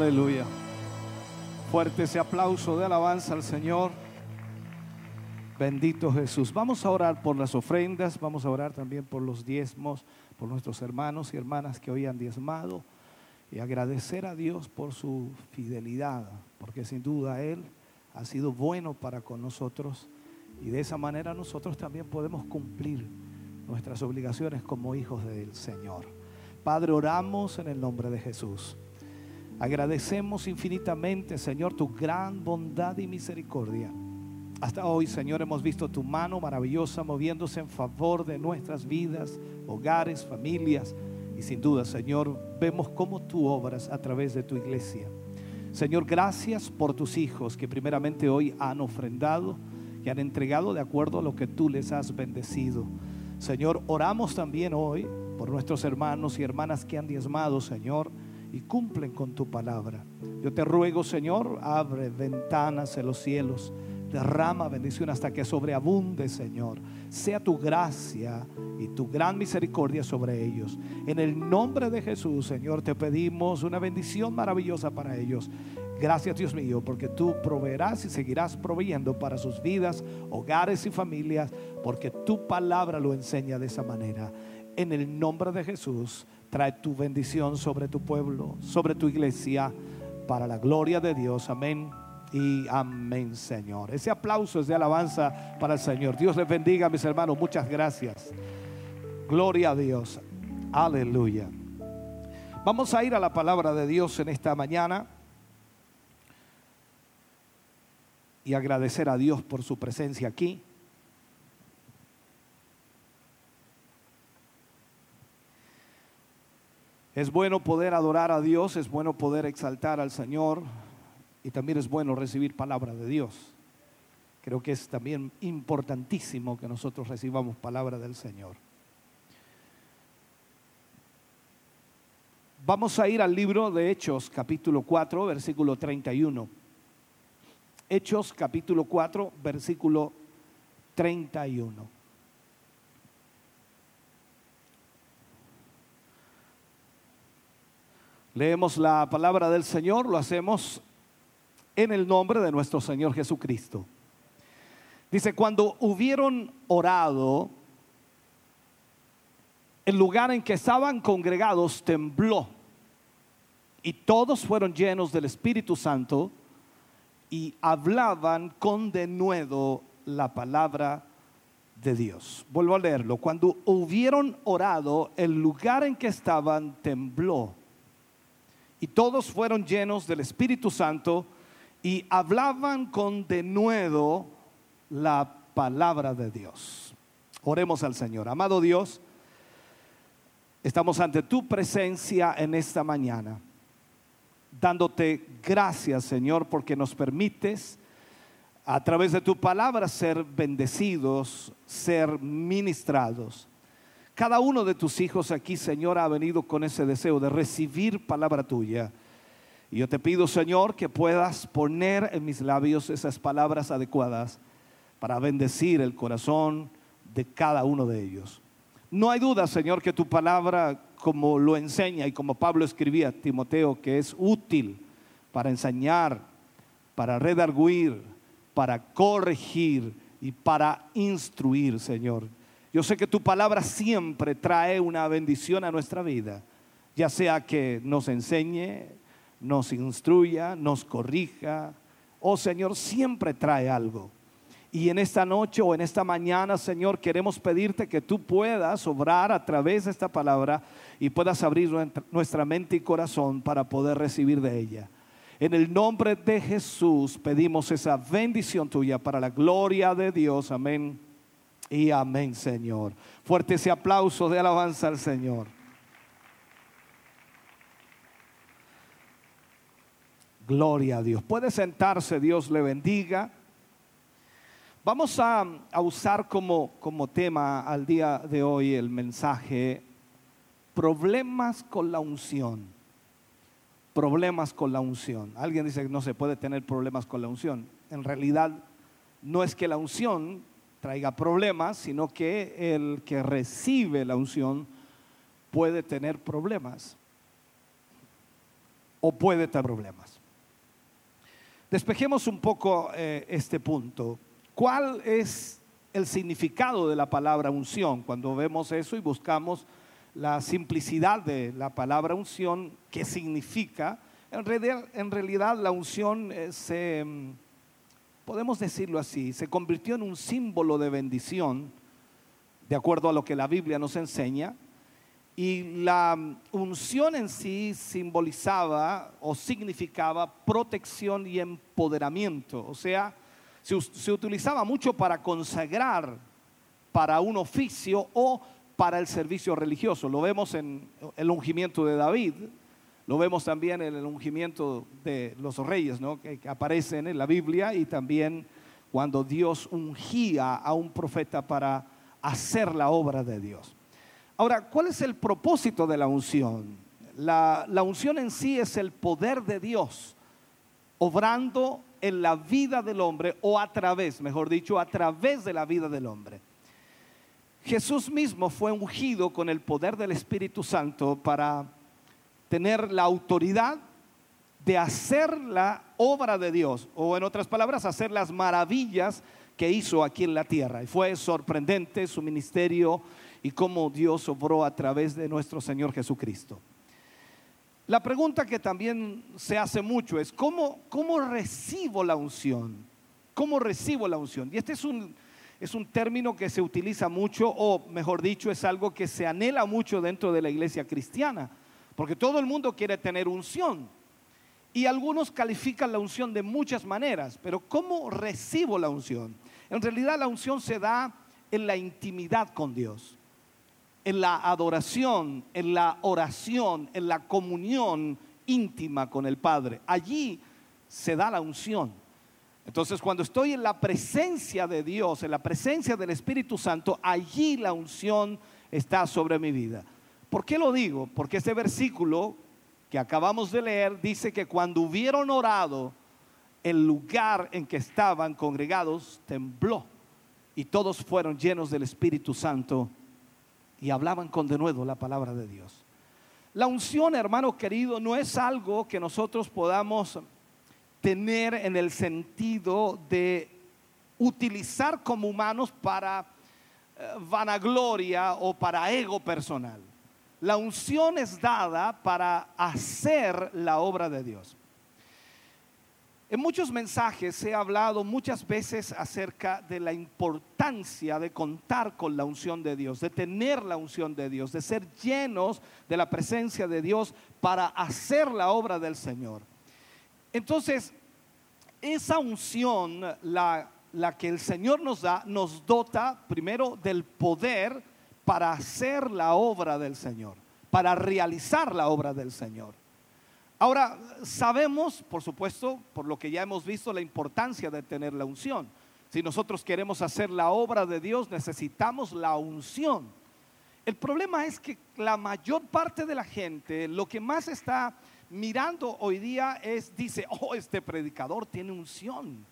Aleluya. Fuerte ese aplauso de alabanza al Señor. Bendito Jesús. Vamos a orar por las ofrendas, vamos a orar también por los diezmos, por nuestros hermanos y hermanas que hoy han diezmado y agradecer a Dios por su fidelidad, porque sin duda Él ha sido bueno para con nosotros y de esa manera nosotros también podemos cumplir nuestras obligaciones como hijos del Señor. Padre, oramos en el nombre de Jesús. Agradecemos infinitamente, Señor, tu gran bondad y misericordia. Hasta hoy, Señor, hemos visto tu mano maravillosa moviéndose en favor de nuestras vidas, hogares, familias. Y sin duda, Señor, vemos cómo tú obras a través de tu iglesia. Señor, gracias por tus hijos que primeramente hoy han ofrendado y han entregado de acuerdo a lo que tú les has bendecido. Señor, oramos también hoy por nuestros hermanos y hermanas que han diezmado, Señor, y cumplen con tu palabra. Yo te ruego, Señor, abre ventanas en los cielos, derrama bendición hasta que sobreabunde, Señor. Sea tu gracia y tu gran misericordia sobre ellos. En el nombre de Jesús, Señor, te pedimos una bendición maravillosa para ellos. Gracias Dios mío, porque tú proveerás y seguirás proveyendo para sus vidas, hogares y familias, porque tu palabra lo enseña de esa manera. En el nombre de Jesús, trae tu bendición sobre tu pueblo, sobre tu iglesia, para la gloria de Dios. Amén. Y amén, Señor. Ese aplauso es de alabanza para el Señor. Dios les bendiga, mis hermanos. Muchas gracias. Gloria a Dios. Aleluya. Vamos a ir a la palabra de Dios en esta mañana. y agradecer a Dios por su presencia aquí. Es bueno poder adorar a Dios, es bueno poder exaltar al Señor y también es bueno recibir palabra de Dios. Creo que es también importantísimo que nosotros recibamos palabra del Señor. Vamos a ir al libro de Hechos, capítulo 4, versículo 31. Hechos capítulo 4, versículo 31. Leemos la palabra del Señor, lo hacemos en el nombre de nuestro Señor Jesucristo. Dice, cuando hubieron orado, el lugar en que estaban congregados tembló y todos fueron llenos del Espíritu Santo y hablaban con denuedo la palabra de Dios. Vuelvo a leerlo. Cuando hubieron orado, el lugar en que estaban tembló. Y todos fueron llenos del Espíritu Santo y hablaban con denuedo la palabra de Dios. Oremos al Señor. Amado Dios, estamos ante tu presencia en esta mañana dándote gracias, Señor, porque nos permites a través de tu palabra ser bendecidos, ser ministrados. Cada uno de tus hijos aquí, Señor, ha venido con ese deseo de recibir palabra tuya. Y yo te pido, Señor, que puedas poner en mis labios esas palabras adecuadas para bendecir el corazón de cada uno de ellos. No hay duda, Señor, que tu palabra como lo enseña y como Pablo escribía a Timoteo, que es útil para enseñar, para redarguir, para corregir y para instruir, Señor. Yo sé que tu palabra siempre trae una bendición a nuestra vida, ya sea que nos enseñe, nos instruya, nos corrija, oh Señor, siempre trae algo. Y en esta noche o en esta mañana, Señor, queremos pedirte que tú puedas obrar a través de esta palabra y puedas abrir nuestra mente y corazón para poder recibir de ella. En el nombre de Jesús pedimos esa bendición tuya para la gloria de Dios. Amén. Y amén, Señor. Fuerte ese aplauso de alabanza al Señor. Gloria a Dios. Puede sentarse, Dios le bendiga. Vamos a, usar como, como tema al día de hoy el mensaje problemas con la unción. Problemas con la unción. Alguien dice que no se puede tener problemas con la unción. En realidad no es que la unción traiga problemas, sino que el que recibe la unción puede tener problemas. o puede tener problemas. Despejemos un poco eh, este punto. ¿Cuál es el significado de la palabra unción? Cuando vemos eso y buscamos la simplicidad de la palabra unción, ¿qué significa? En realidad, la unción eh, se, mm, podemos decirlo así, se convirtió en un símbolo de bendición, de acuerdo a lo que la Biblia nos enseña, y la unción en sí simbolizaba o significaba protección y empoderamiento, o sea, se, se utilizaba mucho para consagrar para un oficio o para el servicio religioso. Lo vemos en el ungimiento de David, lo vemos también en el ungimiento de los reyes, ¿no? que, aparecen en la Biblia y también cuando Dios ungía a un profeta para hacer la obra de Dios. Ahora, ¿cuál es el propósito de la unción? La, la, unción en sí es el poder de Dios obrando en la vida del hombre o a través, mejor dicho, a través de la vida del hombre. Jesús mismo fue ungido con el poder del Espíritu Santo para tener la autoridad de hacer la obra de Dios, o en otras palabras, hacer las maravillas que hizo aquí en la tierra. Y fue sorprendente su ministerio y cómo Dios obró a través de nuestro Señor Jesucristo. La pregunta que también se hace mucho es, ¿cómo, cómo recibo la unción? ¿Cómo recibo la unción? Y este es un, es un término que se utiliza mucho, o mejor dicho, es algo que se anhela mucho dentro de la iglesia cristiana porque todo el mundo quiere tener unción. Y algunos califican la unción de muchas maneras, pero ¿cómo recibo la unción? En realidad la unción se da en la intimidad con Dios, en la adoración, en la oración, en la comunión íntima con el Padre. Allí se da la unción. Entonces cuando estoy en la presencia de Dios, en la presencia del Espíritu Santo, allí la unción está sobre mi vida. ¿Por qué lo digo? Porque este versículo que acabamos de leer dice que cuando hubieron orado, el lugar en que estaban congregados tembló y todos fueron llenos del Espíritu Santo y hablaban con denuedo la palabra de Dios. La unción, hermano querido, no es algo que nosotros podamos tener en el sentido de utilizar como humanos para eh, vanagloria o para ego personal. La unción es dada para hacer la obra de Dios. En muchos mensajes ha hablado muchas veces acerca de la importancia de contar con la unción de Dios, de tener la unción de Dios, de ser llenos de la presencia de Dios para hacer la obra del Señor. Entonces, esa unción, la, la que el Señor nos da, nos dota primero del poder para hacer la obra del Señor, para realizar la obra del Señor. Ahora, sabemos, por supuesto, por lo que ya hemos visto, la importancia de tener la unción. Si nosotros queremos hacer la obra de Dios, necesitamos la unción. El problema es que la mayor parte de la gente lo que más está mirando hoy día es, dice, oh, este predicador tiene unción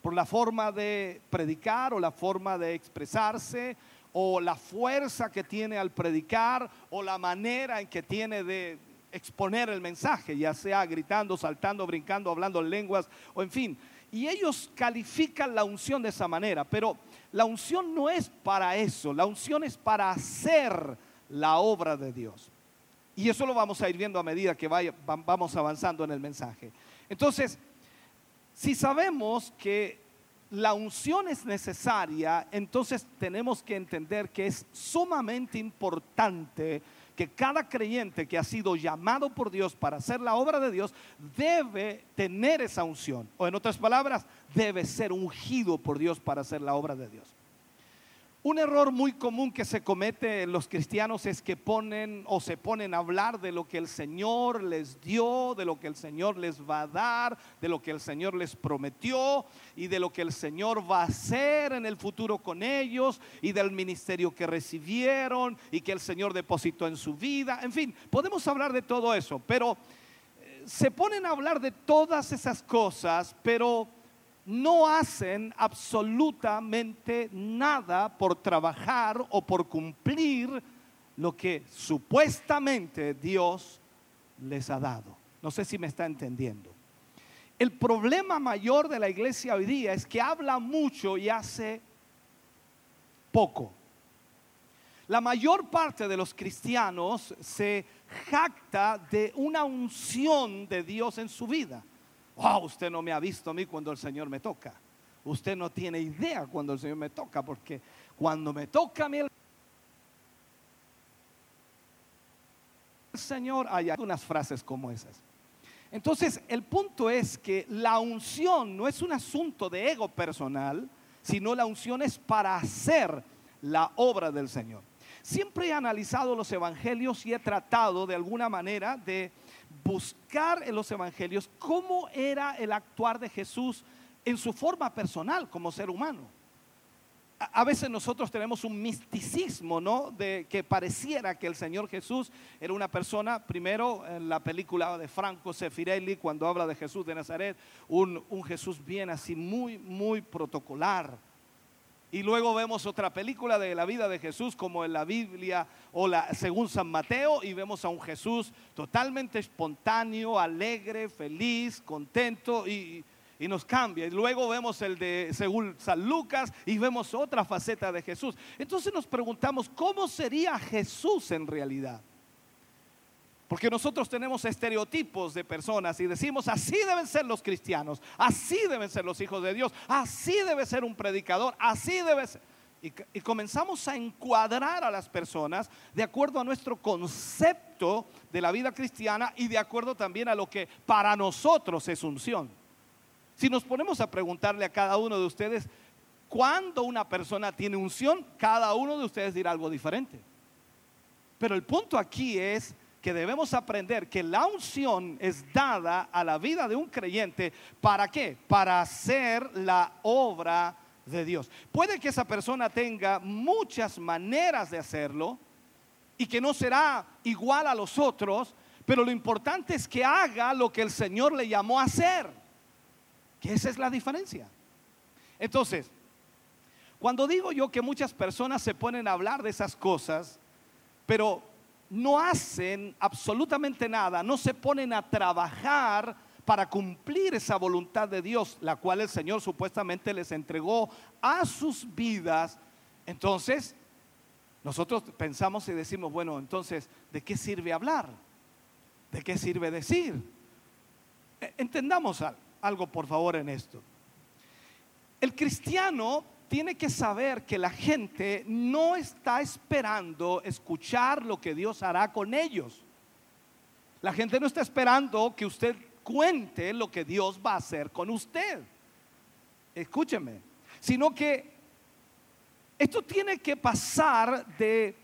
por la forma de predicar o la forma de expresarse o la fuerza que tiene al predicar o la manera en que tiene de exponer el mensaje, ya sea gritando, saltando, brincando, hablando lenguas o en fin. Y ellos califican la unción de esa manera, pero la unción no es para eso, la unción es para hacer la obra de Dios. Y eso lo vamos a ir viendo a medida que vaya, vamos avanzando en el mensaje. Entonces, si sabemos que la unción es necesaria, entonces tenemos que entender que es sumamente importante que cada creyente que ha sido llamado por Dios para hacer la obra de Dios debe tener esa unción. O en otras palabras, debe ser ungido por Dios para hacer la obra de Dios. Un error muy común que se comete en los cristianos es que ponen o se ponen a hablar de lo que el Señor les dio, de lo que el Señor les va a dar, de lo que el Señor les prometió y de lo que el Señor va a hacer en el futuro con ellos y del ministerio que recibieron y que el Señor depositó en su vida. En fin, podemos hablar de todo eso, pero eh, se ponen a hablar de todas esas cosas, pero no hacen absolutamente nada por trabajar o por cumplir lo que supuestamente Dios les ha dado. No sé si me está entendiendo. El problema mayor de la iglesia hoy día es que habla mucho y hace poco. La mayor parte de los cristianos se jacta de una unción de Dios en su vida. Wow, usted no me ha visto a mí cuando el Señor me toca. Usted no tiene idea cuando el Señor me toca, porque cuando me toca a mí el Señor, hay unas frases como esas. Entonces, el punto es que la unción no es un asunto de ego personal, sino la unción es para hacer la obra del Señor. Siempre he analizado los evangelios y he tratado de alguna manera de buscar en los evangelios cómo era el actuar de Jesús en su forma personal como ser humano. A veces nosotros tenemos un misticismo, ¿no? De que pareciera que el Señor Jesús era una persona, primero en la película de Franco Sefirelli, cuando habla de Jesús de Nazaret, un, un Jesús bien así, muy, muy protocolar y luego vemos otra película de la vida de Jesús como en la Biblia o la, según San Mateo y vemos a un Jesús totalmente espontáneo, alegre, feliz, contento y, y nos cambia. Y luego vemos el de según San Lucas y vemos otra faceta de Jesús. Entonces nos preguntamos, ¿cómo sería Jesús en realidad? Porque nosotros tenemos estereotipos de personas y decimos, así deben ser los cristianos, así deben ser los hijos de Dios, así debe ser un predicador, así debe ser. Y, y, comenzamos a encuadrar a las personas de acuerdo a nuestro concepto de la vida cristiana y de acuerdo también a lo que para nosotros es unción. Si nos ponemos a preguntarle a cada uno de ustedes, ¿cuándo una persona tiene unción? Cada uno de ustedes dirá algo diferente. Pero el punto aquí es que debemos aprender que la unción es dada a la vida de un creyente. ¿Para qué? Para hacer la obra de Dios. Puede que esa persona tenga muchas maneras de hacerlo y que no será igual a los otros, pero lo importante es que haga lo que el Señor le llamó a hacer. Esa es la diferencia. Entonces, cuando digo yo que muchas personas se ponen a hablar de esas cosas, pero no hacen absolutamente nada, no se ponen a trabajar para cumplir esa voluntad de Dios, la cual el Señor supuestamente les entregó a sus vidas. Entonces, nosotros pensamos y decimos, bueno, entonces, ¿de qué sirve hablar? ¿De qué sirve decir? E, entendamos algo, por favor, en esto. El cristiano tiene que saber que la gente no está esperando escuchar lo que Dios hará con ellos. La gente no está esperando que usted cuente lo que Dios va a hacer con usted. Escúcheme, sino que esto tiene que pasar de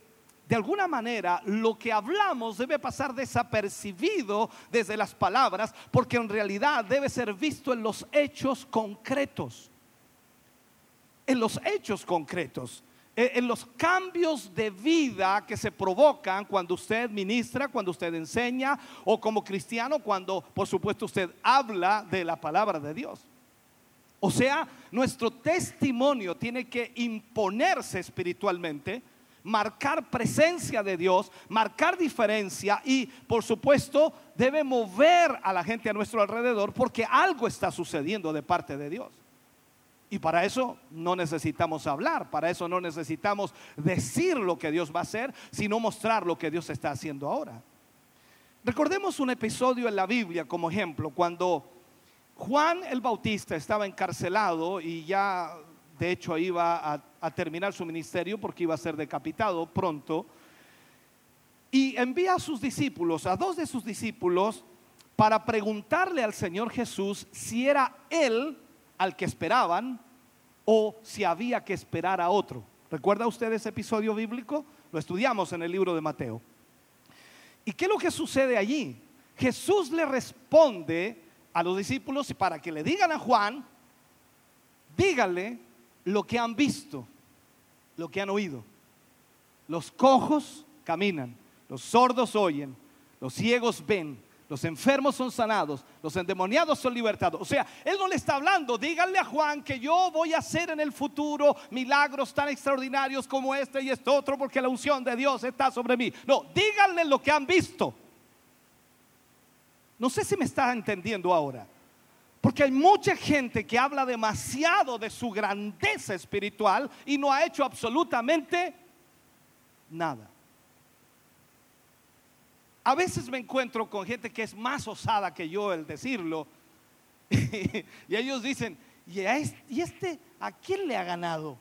de alguna manera lo que hablamos debe pasar desapercibido desde las palabras, porque en realidad debe ser visto en los hechos concretos en los hechos concretos, en los cambios de vida que se provocan cuando usted ministra, cuando usted enseña o como cristiano cuando por supuesto usted habla de la palabra de Dios. O sea, nuestro testimonio tiene que imponerse espiritualmente, marcar presencia de Dios, marcar diferencia y por supuesto debe mover a la gente a nuestro alrededor porque algo está sucediendo de parte de Dios. Y para eso no necesitamos hablar, para eso no necesitamos decir lo que Dios va a hacer, sino mostrar lo que Dios está haciendo ahora. Recordemos un episodio en la Biblia como ejemplo, cuando Juan el Bautista estaba encarcelado y ya de hecho iba a, a terminar su ministerio porque iba a ser decapitado pronto, y envía a sus discípulos, a dos de sus discípulos, para preguntarle al Señor Jesús si era Él al que esperaban o si había que esperar a otro. ¿Recuerda usted ese episodio bíblico? Lo estudiamos en el libro de Mateo. ¿Y qué es lo que sucede allí? Jesús le responde a los discípulos para que le digan a Juan, díganle lo que han visto, lo que han oído. Los cojos caminan, los sordos oyen, los ciegos ven, los enfermos son sanados, los endemoniados son libertados. O sea, Él no le está hablando, díganle a Juan que yo voy a hacer en el futuro milagros tan extraordinarios como este y este otro porque la unción de Dios está sobre mí. No, díganle lo que han visto. No sé si me está entendiendo ahora. Porque hay mucha gente que habla demasiado de su grandeza espiritual y no ha hecho absolutamente nada. A veces me encuentro con gente que es más osada que yo el decirlo. y ellos dicen, ¿y, este a quién le ha ganado?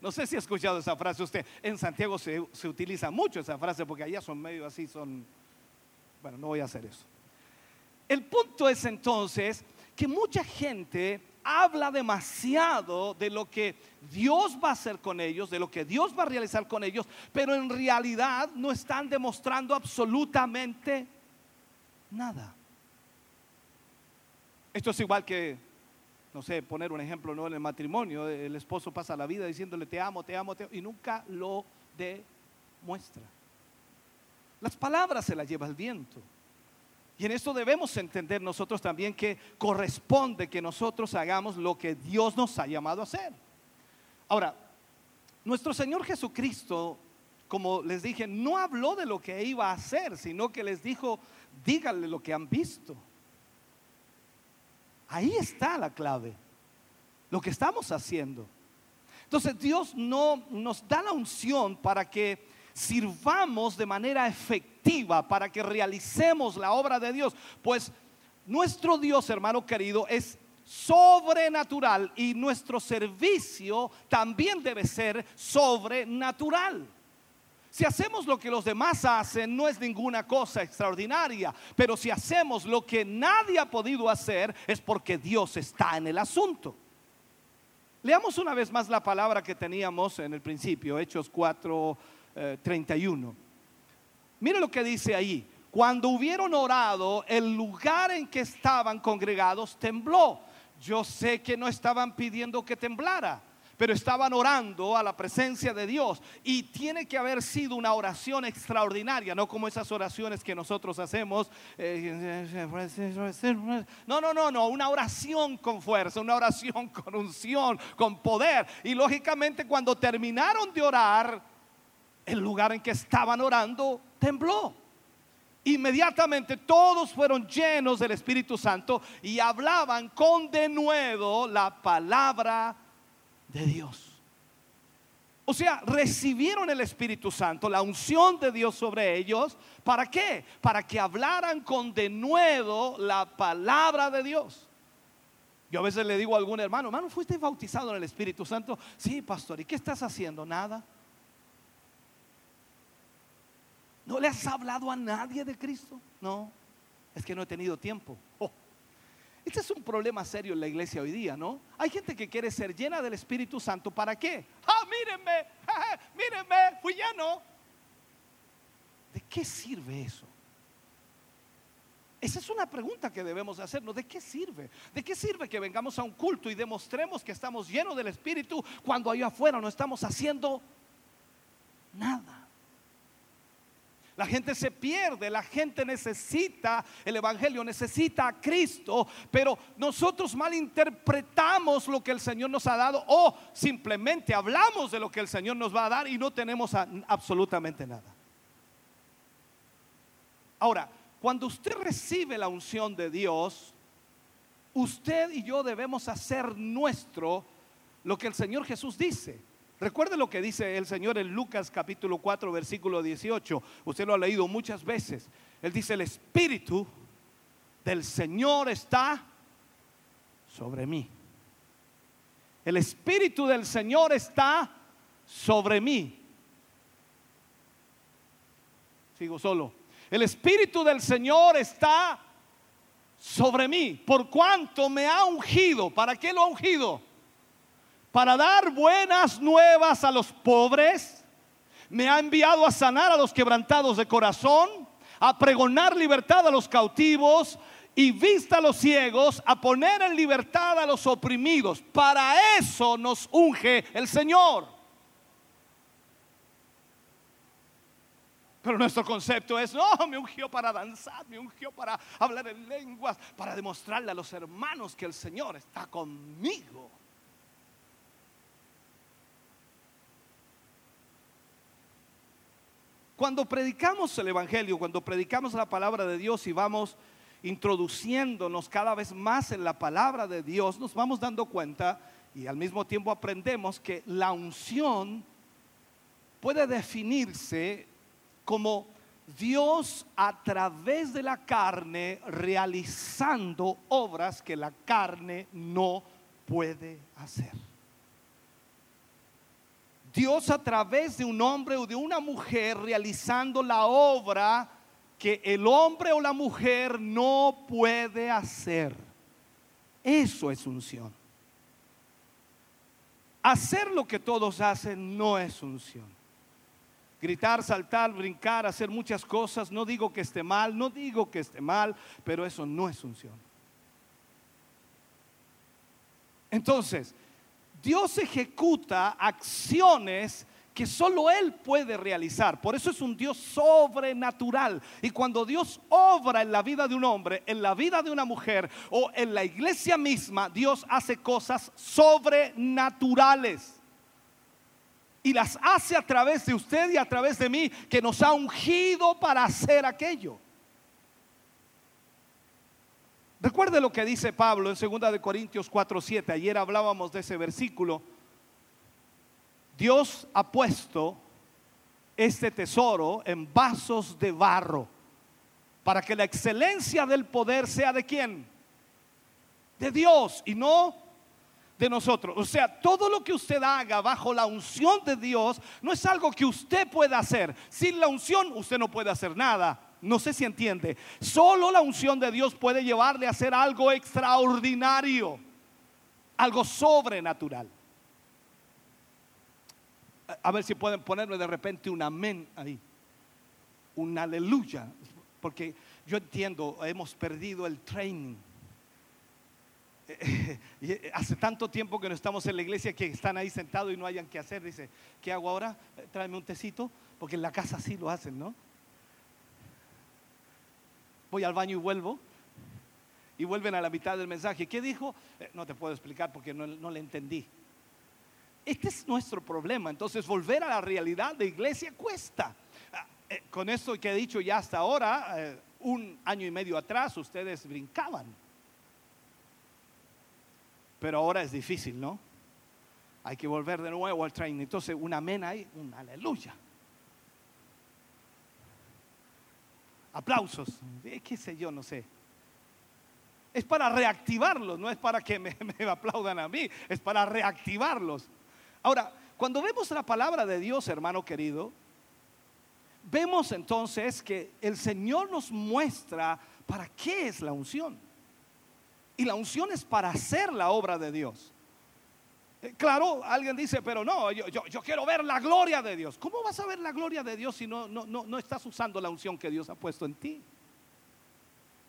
No sé si ha escuchado esa frase usted. En Santiago se, se utiliza mucho esa frase porque allá son medio así, son... Bueno, no voy a hacer eso. El punto es entonces que mucha gente habla demasiado de lo que Dios va a hacer con ellos, de lo que Dios va a realizar con ellos, pero en realidad no están demostrando absolutamente nada. Esto es igual que, no sé, poner un ejemplo ¿no? en el matrimonio. El esposo pasa la vida diciéndole te amo, te amo, te amo, y nunca lo demuestra. Las palabras se las lleva el viento. Y en esto debemos entender nosotros también que corresponde que nosotros hagamos lo que Dios nos ha llamado a hacer. Ahora, nuestro Señor Jesucristo, como les dije, no habló de lo que iba a hacer, sino que les dijo, díganle lo que han visto. Ahí está la clave, lo que estamos haciendo. Entonces Dios no nos da la unción para que sirvamos de manera efectiva para que realicemos la obra de Dios. Pues nuestro Dios, hermano querido, es sobrenatural y nuestro servicio también debe ser sobrenatural. Si hacemos lo que los demás hacen, no es ninguna cosa extraordinaria, pero si hacemos lo que nadie ha podido hacer, es porque Dios está en el asunto. Leamos una vez más la palabra que teníamos en el principio, Hechos 4, 31. Eh, Mire lo que dice ahí. Cuando hubieron orado, el lugar en que estaban congregados tembló. Yo sé que no estaban pidiendo que temblara, pero estaban orando a la presencia de Dios. Y tiene que haber sido una oración extraordinaria, no como esas oraciones que nosotros hacemos. No, no, no, no, una oración con fuerza, una oración con unción, con poder. Y lógicamente cuando terminaron de orar, el lugar en que estaban orando tembló. Inmediatamente todos fueron llenos del Espíritu Santo y hablaban con denuedo la palabra de Dios. O sea, recibieron el Espíritu Santo, la unción de Dios sobre ellos. ¿Para qué? Para que hablaran con denuedo la palabra de Dios. Yo a veces le digo a algún hermano, hermano, ¿fuiste bautizado en el Espíritu Santo? Sí, pastor, ¿y qué estás haciendo? Nada. ¿No le has hablado a nadie de Cristo? No, es que no he tenido tiempo. Oh, este es un problema serio en la iglesia hoy día, ¿no? Hay gente que quiere ser llena del Espíritu Santo. ¿Para qué? Ah, mírenme, mírenme, fui lleno. ¿De qué sirve eso? Esa es una pregunta que debemos hacernos. ¿De qué sirve? ¿De qué sirve que vengamos a un culto y demostremos que estamos llenos del Espíritu cuando allá afuera no estamos haciendo nada? La gente se pierde, la gente necesita el Evangelio, necesita a Cristo, pero nosotros malinterpretamos lo que el Señor nos ha dado o simplemente hablamos de lo que el Señor nos va a dar y no tenemos absolutamente nada. Ahora, cuando usted recibe la unción de Dios, usted y yo debemos hacer nuestro lo que el Señor Jesús dice. Recuerde lo que dice el Señor en Lucas capítulo 4 versículo 18. Usted lo ha leído muchas veces. Él dice, el Espíritu del Señor está sobre mí. El Espíritu del Señor está sobre mí. Sigo solo. El Espíritu del Señor está sobre mí. Por cuanto me ha ungido. ¿Para qué lo ha ungido? Para dar buenas nuevas a los pobres. Me ha enviado a sanar a los quebrantados de corazón, a pregonar libertad a los cautivos y vista a los ciegos, a poner en libertad a los oprimidos. Para eso nos unge el Señor. Pero nuestro concepto es, no, me ungió para danzar, me ungió para hablar en lenguas, para demostrarle a los hermanos que el Señor está conmigo. Cuando predicamos el Evangelio, cuando predicamos la palabra de Dios y vamos introduciéndonos cada vez más en la palabra de Dios, nos vamos dando cuenta y al mismo tiempo aprendemos que la unción puede definirse como Dios a través de la carne realizando obras que la carne no puede hacer. Dios a través de un hombre o de una mujer realizando la obra que el hombre o la mujer no puede hacer. Eso es unción. Hacer lo que todos hacen no es unción. Gritar, saltar, brincar, hacer muchas cosas, no digo que esté mal, no digo que esté mal, pero eso no es unción. Entonces, Dios ejecuta acciones que solo Él puede realizar. Por eso es un Dios sobrenatural. Y cuando Dios obra en la vida de un hombre, en la vida de una mujer o en la iglesia misma, Dios hace cosas sobrenaturales. Y las hace a través de usted y a través de mí, que nos ha ungido para hacer aquello. Recuerde lo que dice Pablo en 2 de Corintios 4:7. Ayer hablábamos de ese versículo Dios ha puesto este tesoro en vasos de barro para que la excelencia del poder sea de quién? De Dios y no de nosotros. O sea, todo lo que usted haga bajo la unción de Dios no es algo que usted pueda hacer. Sin la unción usted no puede hacer nada. No sé si entiende. Solo la unción de Dios puede llevarle a hacer algo extraordinario, algo sobrenatural. A ver si pueden ponerme de repente un amén ahí. Un aleluya. Porque yo entiendo, hemos perdido el training. Hace tanto tiempo que no estamos en la iglesia que están ahí sentados y no hayan que hacer. Dice, ¿qué hago ahora? Tráeme un tecito, porque en la casa sí lo hacen, ¿no? Voy al baño y vuelvo. Y vuelven a la mitad del mensaje. ¿Qué dijo? Eh, no te puedo explicar porque no, no le entendí. Este es nuestro problema. Entonces, volver a la realidad de iglesia cuesta. Ah, eh, con esto que he dicho ya hasta ahora, eh, un año y medio atrás, ustedes brincaban. Pero ahora es difícil, ¿no? Hay que volver de nuevo al training. Entonces, un amén ahí, un aleluya. Aplausos. Eh, ¿Qué sé yo? No sé. Es para reactivarlos, no es para que me, me aplaudan a mí, es para reactivarlos. Ahora, cuando vemos la palabra de Dios, hermano querido, vemos entonces que el Señor nos muestra para qué es la unción. Y la unción es para hacer la obra de Dios. Eh, claro, alguien dice, pero no, yo, yo, quiero ver la gloria de Dios. ¿Cómo vas a ver la gloria de Dios si no, no, no, no estás usando la unción que Dios ha puesto en ti?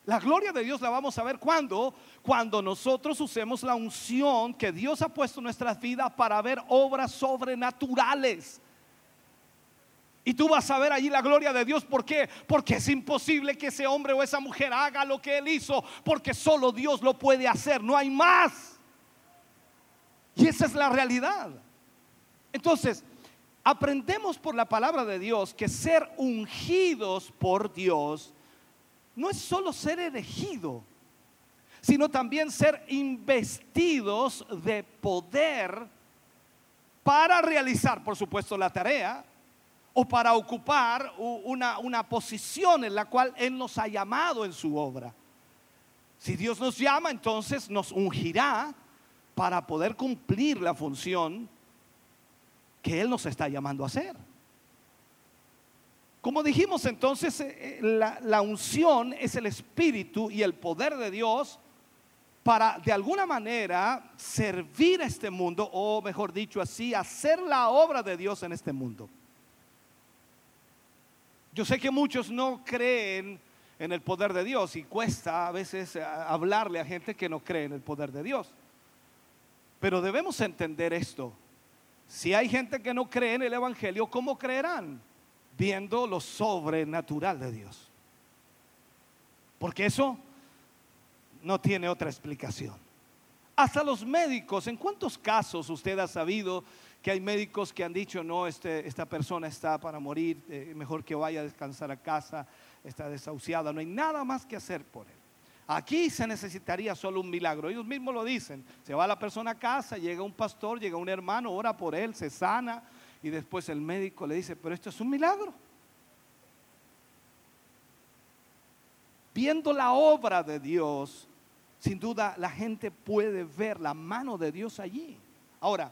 La gloria de Dios la vamos a ver cuando, cuando nosotros usemos la unción que Dios ha puesto en nuestras vidas para ver obras sobrenaturales. Y tú vas a ver allí la gloria de Dios. ¿Por qué? Porque es imposible que ese hombre o esa mujer haga lo que él hizo. Porque solo Dios lo puede hacer. No hay más. Y esa es la realidad. Entonces, aprendemos por la palabra de Dios que ser ungidos por Dios no es solo ser elegido, sino también ser investidos de poder para realizar, por supuesto, la tarea o para ocupar una, una posición en la cual Él nos ha llamado en su obra. Si Dios nos llama, entonces nos ungirá para poder cumplir la función que Él nos está llamando a hacer. Como dijimos entonces, eh, eh, la, unción es el espíritu y el poder de Dios para de alguna manera servir a este mundo, o mejor dicho así, hacer la obra de Dios en este mundo. Yo sé que muchos no creen en el poder de Dios y cuesta a veces eh, hablarle a gente que no cree en el poder de Dios. Pero debemos entender esto. Si hay gente que no cree en el Evangelio, ¿cómo creerán? viendo lo sobrenatural de Dios. Porque eso no tiene otra explicación. Hasta los médicos, ¿en cuántos casos usted ha sabido que hay médicos que han dicho, no, este, esta persona está para morir, eh, mejor que vaya a descansar a casa, está desahuciada, no hay nada más que hacer por él? Aquí se necesitaría solo un milagro. Ellos mismos lo dicen. Se va la persona a casa, llega un pastor, llega un hermano, ora por él, se sana y después el médico le dice, pero esto es un milagro. Viendo la obra de Dios, sin duda la gente puede ver la mano de Dios allí. Ahora,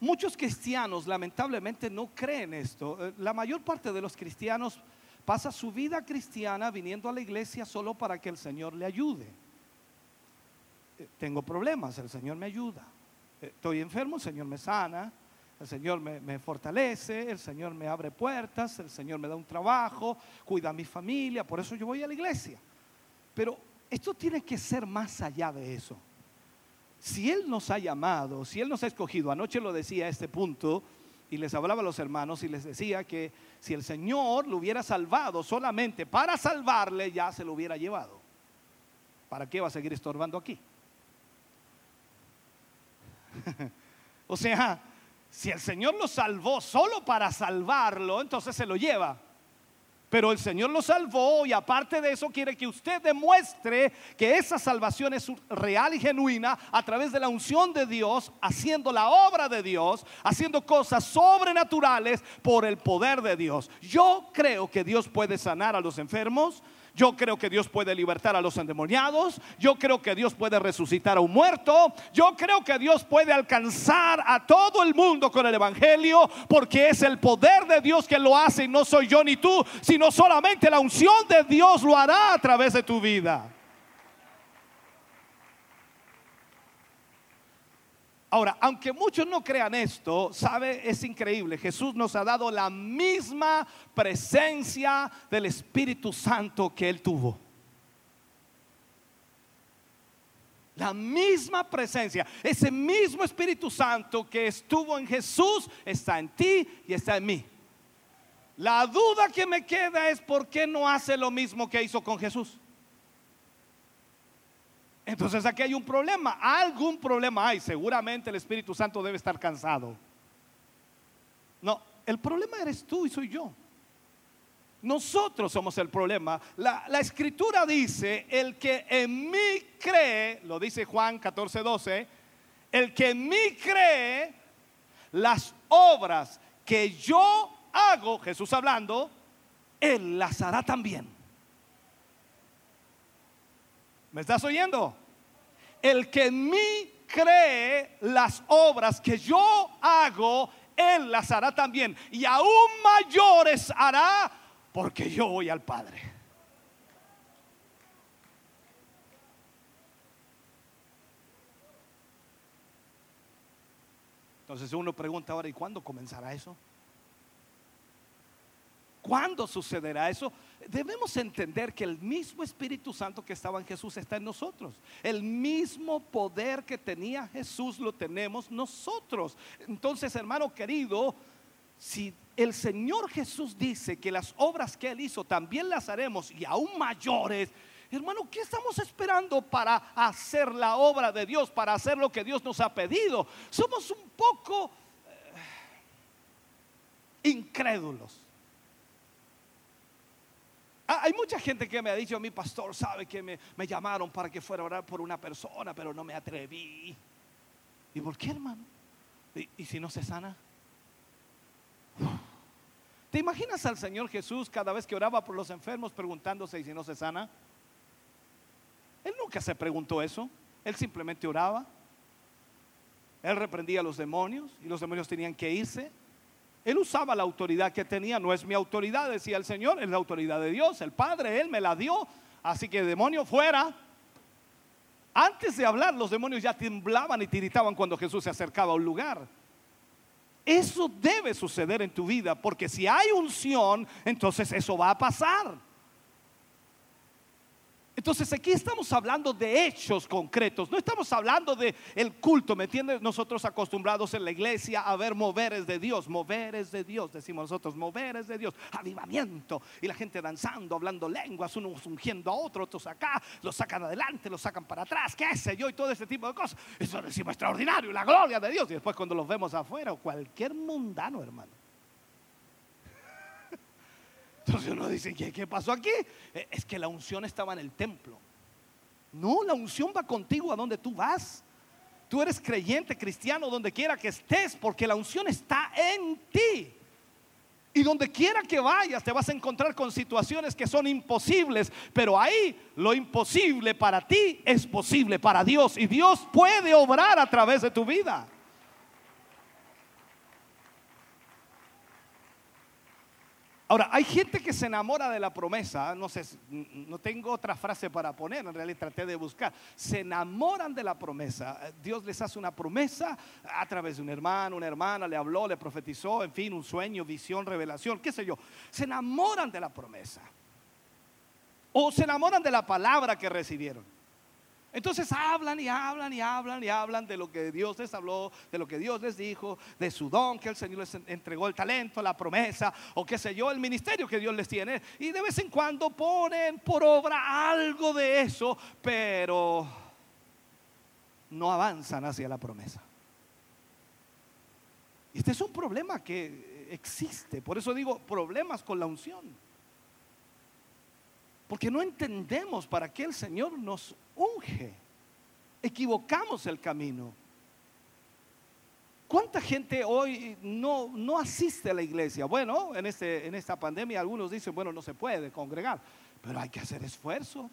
muchos cristianos lamentablemente no creen esto. Eh, La mayor parte de los cristianos pasa su vida cristiana viniendo a la iglesia solo para que el Señor le ayude. Eh, Tengo problemas, el Señor me ayuda. Eh, Estoy enfermo, el Señor me sana. El Señor me, me fortalece, el Señor me abre puertas, el Señor me da un trabajo, cuida a mi familia, por eso yo voy a la iglesia. Pero esto tiene que ser más allá de eso. Si Él nos ha llamado, si Él nos ha escogido, anoche lo decía a este punto, y les hablaba a los hermanos y les decía que si el Señor lo hubiera salvado solamente para salvarle, ya se lo hubiera llevado. ¿Para qué va a seguir estorbando aquí? o sea, si el Señor lo salvó solo para salvarlo, entonces se lo lleva. Pero el Señor lo salvó y aparte de eso quiere que usted demuestre que esa salvación es real y genuina a través de la unción de Dios, haciendo la obra de Dios, haciendo cosas sobrenaturales por el poder de Dios. Yo creo que Dios puede sanar a los enfermos. Yo creo que Dios puede libertar a los endemoniados. Yo creo que Dios puede resucitar a un muerto. Yo creo que Dios puede alcanzar a todo el mundo con el Evangelio porque es el poder de Dios que lo hace y no soy yo ni tú, sino solamente la unción de Dios lo hará a través de tu vida. Ahora, aunque muchos no crean esto, sabe, es increíble. Jesús nos ha dado la misma presencia del Espíritu Santo que él tuvo. La misma presencia, ese mismo Espíritu Santo que estuvo en Jesús está en ti y está en mí. La duda que me queda es por qué no hace lo mismo que hizo con Jesús. Entonces aquí hay un problema, algún problema hay. Seguramente el Espíritu Santo debe estar cansado. No, el problema eres tú y soy yo. Nosotros somos el problema. La, la escritura dice, el que en mí cree, lo dice Juan 14, 12, el que en mí cree, las obras que yo hago, Jesús hablando, él las hará también. ¿Me estás oyendo? El que en mí cree las obras que yo hago, él las hará también. Y aún mayores hará porque yo voy al Padre. Entonces uno pregunta ahora, ¿y cuándo comenzará eso? ¿Cuándo sucederá eso? Debemos entender que el mismo Espíritu Santo que estaba en Jesús está en nosotros. El mismo poder que tenía Jesús lo tenemos nosotros. Entonces, hermano querido, si el Señor Jesús dice que las obras que Él hizo también las haremos y aún mayores, hermano, ¿qué estamos esperando para hacer la obra de Dios, para hacer lo que Dios nos ha pedido? Somos un poco eh, incrédulos. Ah, Hay mucha gente que me ha dicho, mi pastor sabe que me, me llamaron para que fuera a orar por una persona, pero no me atreví. ¿Y por qué, hermano? ¿Y, y si no se sana? ¿Te imaginas al Señor Jesús cada vez que oraba por los enfermos preguntándose y si no se sana? Él nunca se preguntó eso. Él simplemente oraba. Él reprendía a los demonios y los demonios tenían que irse. Él usaba la autoridad que tenía. No es mi autoridad, decía el Señor, es la autoridad de Dios, el Padre. Él me la dio. Así que demonio fuera. Antes de hablar, los demonios ya temblaban y tiritaban cuando Jesús se acercaba a un lugar. Eso debe suceder en tu vida, porque si hay unción, entonces eso va a pasar. Entonces aquí estamos hablando de hechos concretos, no estamos hablando de el culto, ¿me? Nosotros acostumbrados en la iglesia a ver moveres de Dios, moveres de Dios, decimos nosotros, moveres de Dios, avivamiento, y la gente danzando, hablando lenguas, unos ungiendo a otro, otros acá, los sacan adelante, los sacan para atrás, qué sé yo, y todo ese tipo de cosas. Eso decimos extraordinario, la gloria de Dios, y después cuando los vemos afuera, cualquier mundano, hermano. Entonces uno dice, ¿qué, pasó aquí? Eh, Es que la unción estaba en el templo. No, la unción va contigo a donde tú vas. Tú eres creyente, cristiano, donde quiera que estés, porque la unción está en ti. Y donde quiera que vayas te vas a encontrar con situaciones que son imposibles, pero ahí lo imposible para ti es posible para Dios y Dios puede obrar a través de tu vida. Ahora, hay gente que se enamora de la promesa, no sé, no tengo otra frase para poner, en realidad traté de buscar. Se enamoran de la promesa. Dios les hace una promesa a través de un hermano, una hermana, le habló, le profetizó, en fin, un sueño, visión, revelación, qué sé yo. Se enamoran de la promesa. O se enamoran de la palabra que recibieron. Entonces hablan y hablan y hablan y hablan de lo que Dios les habló, de lo que Dios les dijo, de su don que el Señor les entregó, el talento, la promesa, o qué sé yo, el ministerio que Dios les tiene. Y de vez en cuando ponen por obra algo de eso, pero no avanzan hacia la promesa. Y este es un problema que existe, por eso digo problemas con la unción. Porque no entendemos para qué el Señor nos unge. Equivocamos el camino. ¿Cuánta gente hoy no, no asiste a la iglesia? Bueno, en, este, en esta pandemia algunos dicen, bueno, no se puede congregar, pero hay que hacer esfuerzo.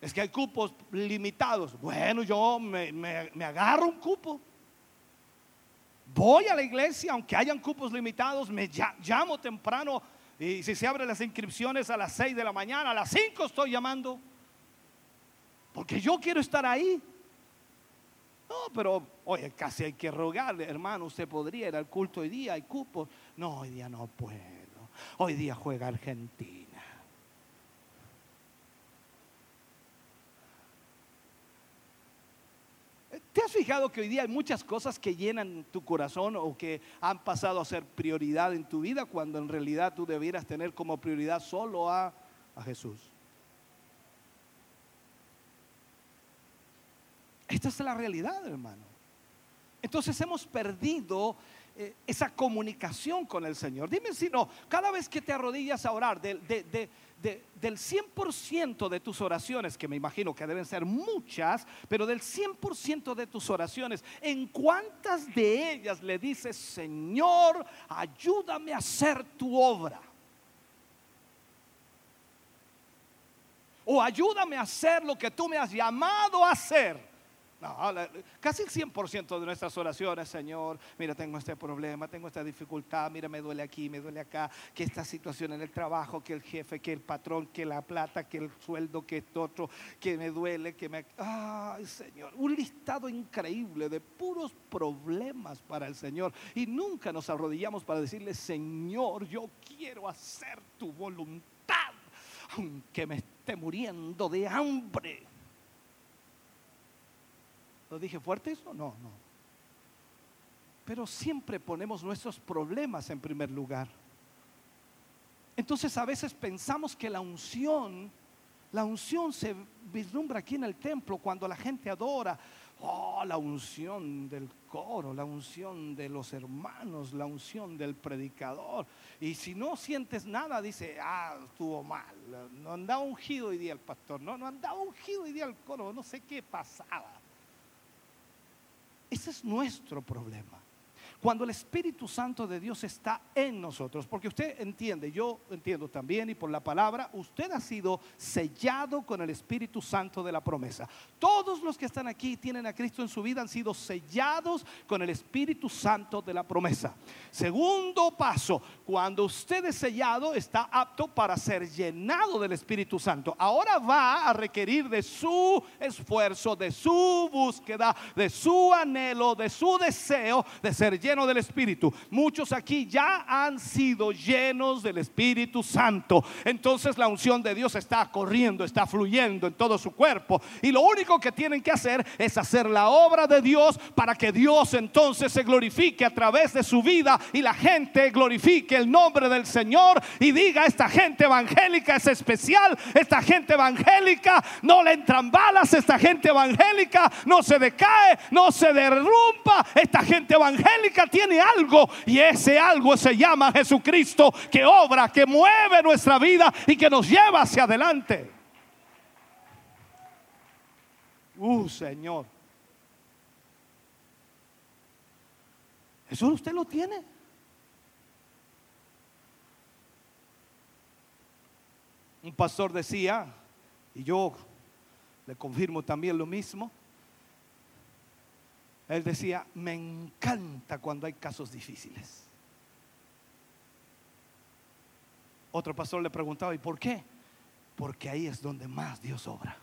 Es que hay cupos limitados. Bueno, yo me, me- me agarro un cupo. Voy a la iglesia, aunque hayan cupos limitados, me lla- llamo temprano y si se abren las inscripciones a las 6 de la mañana, a las 5 estoy llamando. Porque yo quiero estar ahí. No, pero oye, casi hay que rogarle, hermano, usted podría ir al culto hoy día, hay cupos. No, hoy día no puedo. Hoy día juega Argentina. ¿Te has fijado que hoy día hay muchas cosas que llenan tu corazón o que han pasado a ser prioridad en tu vida cuando en realidad tú debieras tener como prioridad solo a, a Jesús? Esta es la realidad, hermano. Entonces hemos perdido eh, esa comunicación con el Señor. Dime si no, cada vez que te arrodillas a orar, de- de- de- del 100% de tus oraciones, que me imagino que deben ser muchas, pero del 100% de tus oraciones, ¿en cuántas de ellas le dices, Señor, ayúdame a hacer tu obra? O ayúdame a hacer lo que tú me has llamado a hacer. No, casi el 100% de nuestras oraciones, Señor, mira, tengo este problema, tengo esta dificultad, mira, me duele aquí, me duele acá, que esta situación en el trabajo, que el jefe, que el patrón, que la plata, que el sueldo, que esto otro, que me duele, que me... Ay, Señor, un listado increíble de puros problemas para el Señor. Y nunca nos arrodillamos para decirle, Señor, yo quiero hacer tu voluntad, aunque me esté muriendo de hambre. ¿Lo dije fuerte eso? No, no. Pero siempre ponemos nuestros problemas en primer lugar. Entonces a veces pensamos que la unción, la unción se vislumbra aquí en el templo cuando la gente adora. Oh, la unción del coro, la unción de los hermanos, la unción del predicador. Y si no sientes nada, dice, ah, estuvo mal. No andaba ungido hoy día el pastor, no, no andaba ungido hoy día el coro, no sé qué pasaba. Ese es nuestro problema. Cuando el Espíritu Santo de Dios está en nosotros, porque usted entiende, yo entiendo también y por la palabra, usted ha sido sellado con el Espíritu Santo de la promesa. Todos los que están aquí tienen a Cristo en su vida han sido sellados con el Espíritu Santo de la promesa. Segundo paso, cuando usted es sellado, está apto para ser llenado del Espíritu Santo. Ahora va a requerir de su esfuerzo, de su búsqueda, de su anhelo, de su deseo de ser lleno del Espíritu. Muchos aquí ya han sido llenos del Espíritu Santo. Entonces la unción de Dios está corriendo, está fluyendo en todo su cuerpo. Y lo único que tienen que hacer es hacer la obra de Dios para que Dios entonces se glorifique a través de su vida y la gente glorifique el nombre del Señor y diga, esta gente evangélica es especial, esta gente evangélica no le entran balas, esta gente evangélica no se decae, no se derrumba, esta gente evangélica tiene algo y ese algo se llama Jesucristo que obra, que mueve nuestra vida y que nos lleva hacia adelante. Uh, Señor. Eso usted lo tiene. Un pastor decía, y yo le confirmo también lo mismo, él decía, me encanta cuando hay casos difíciles. Otro pastor le preguntaba, ¿y por qué? Porque ahí es donde más Dios obra.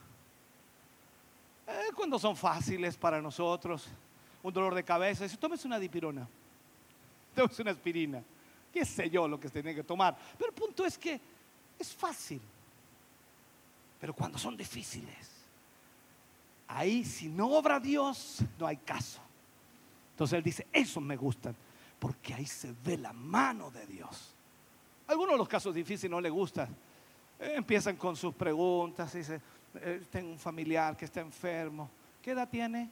Eh, cuando son fáciles para nosotros, un dolor de cabeza, dice, tómese una dipirona, tómese una aspirina, qué sé yo lo que se tiene que tomar. Pero el punto es que es fácil. Pero cuando son difíciles, ahí si no obra Dios, no hay caso. Entonces él dice, eso me gustan, porque ahí se ve la mano de Dios. Algunos de los casos difíciles no le gustan. Eh, empiezan con sus preguntas, dice, eh, tengo un familiar que está enfermo. ¿Qué edad tiene?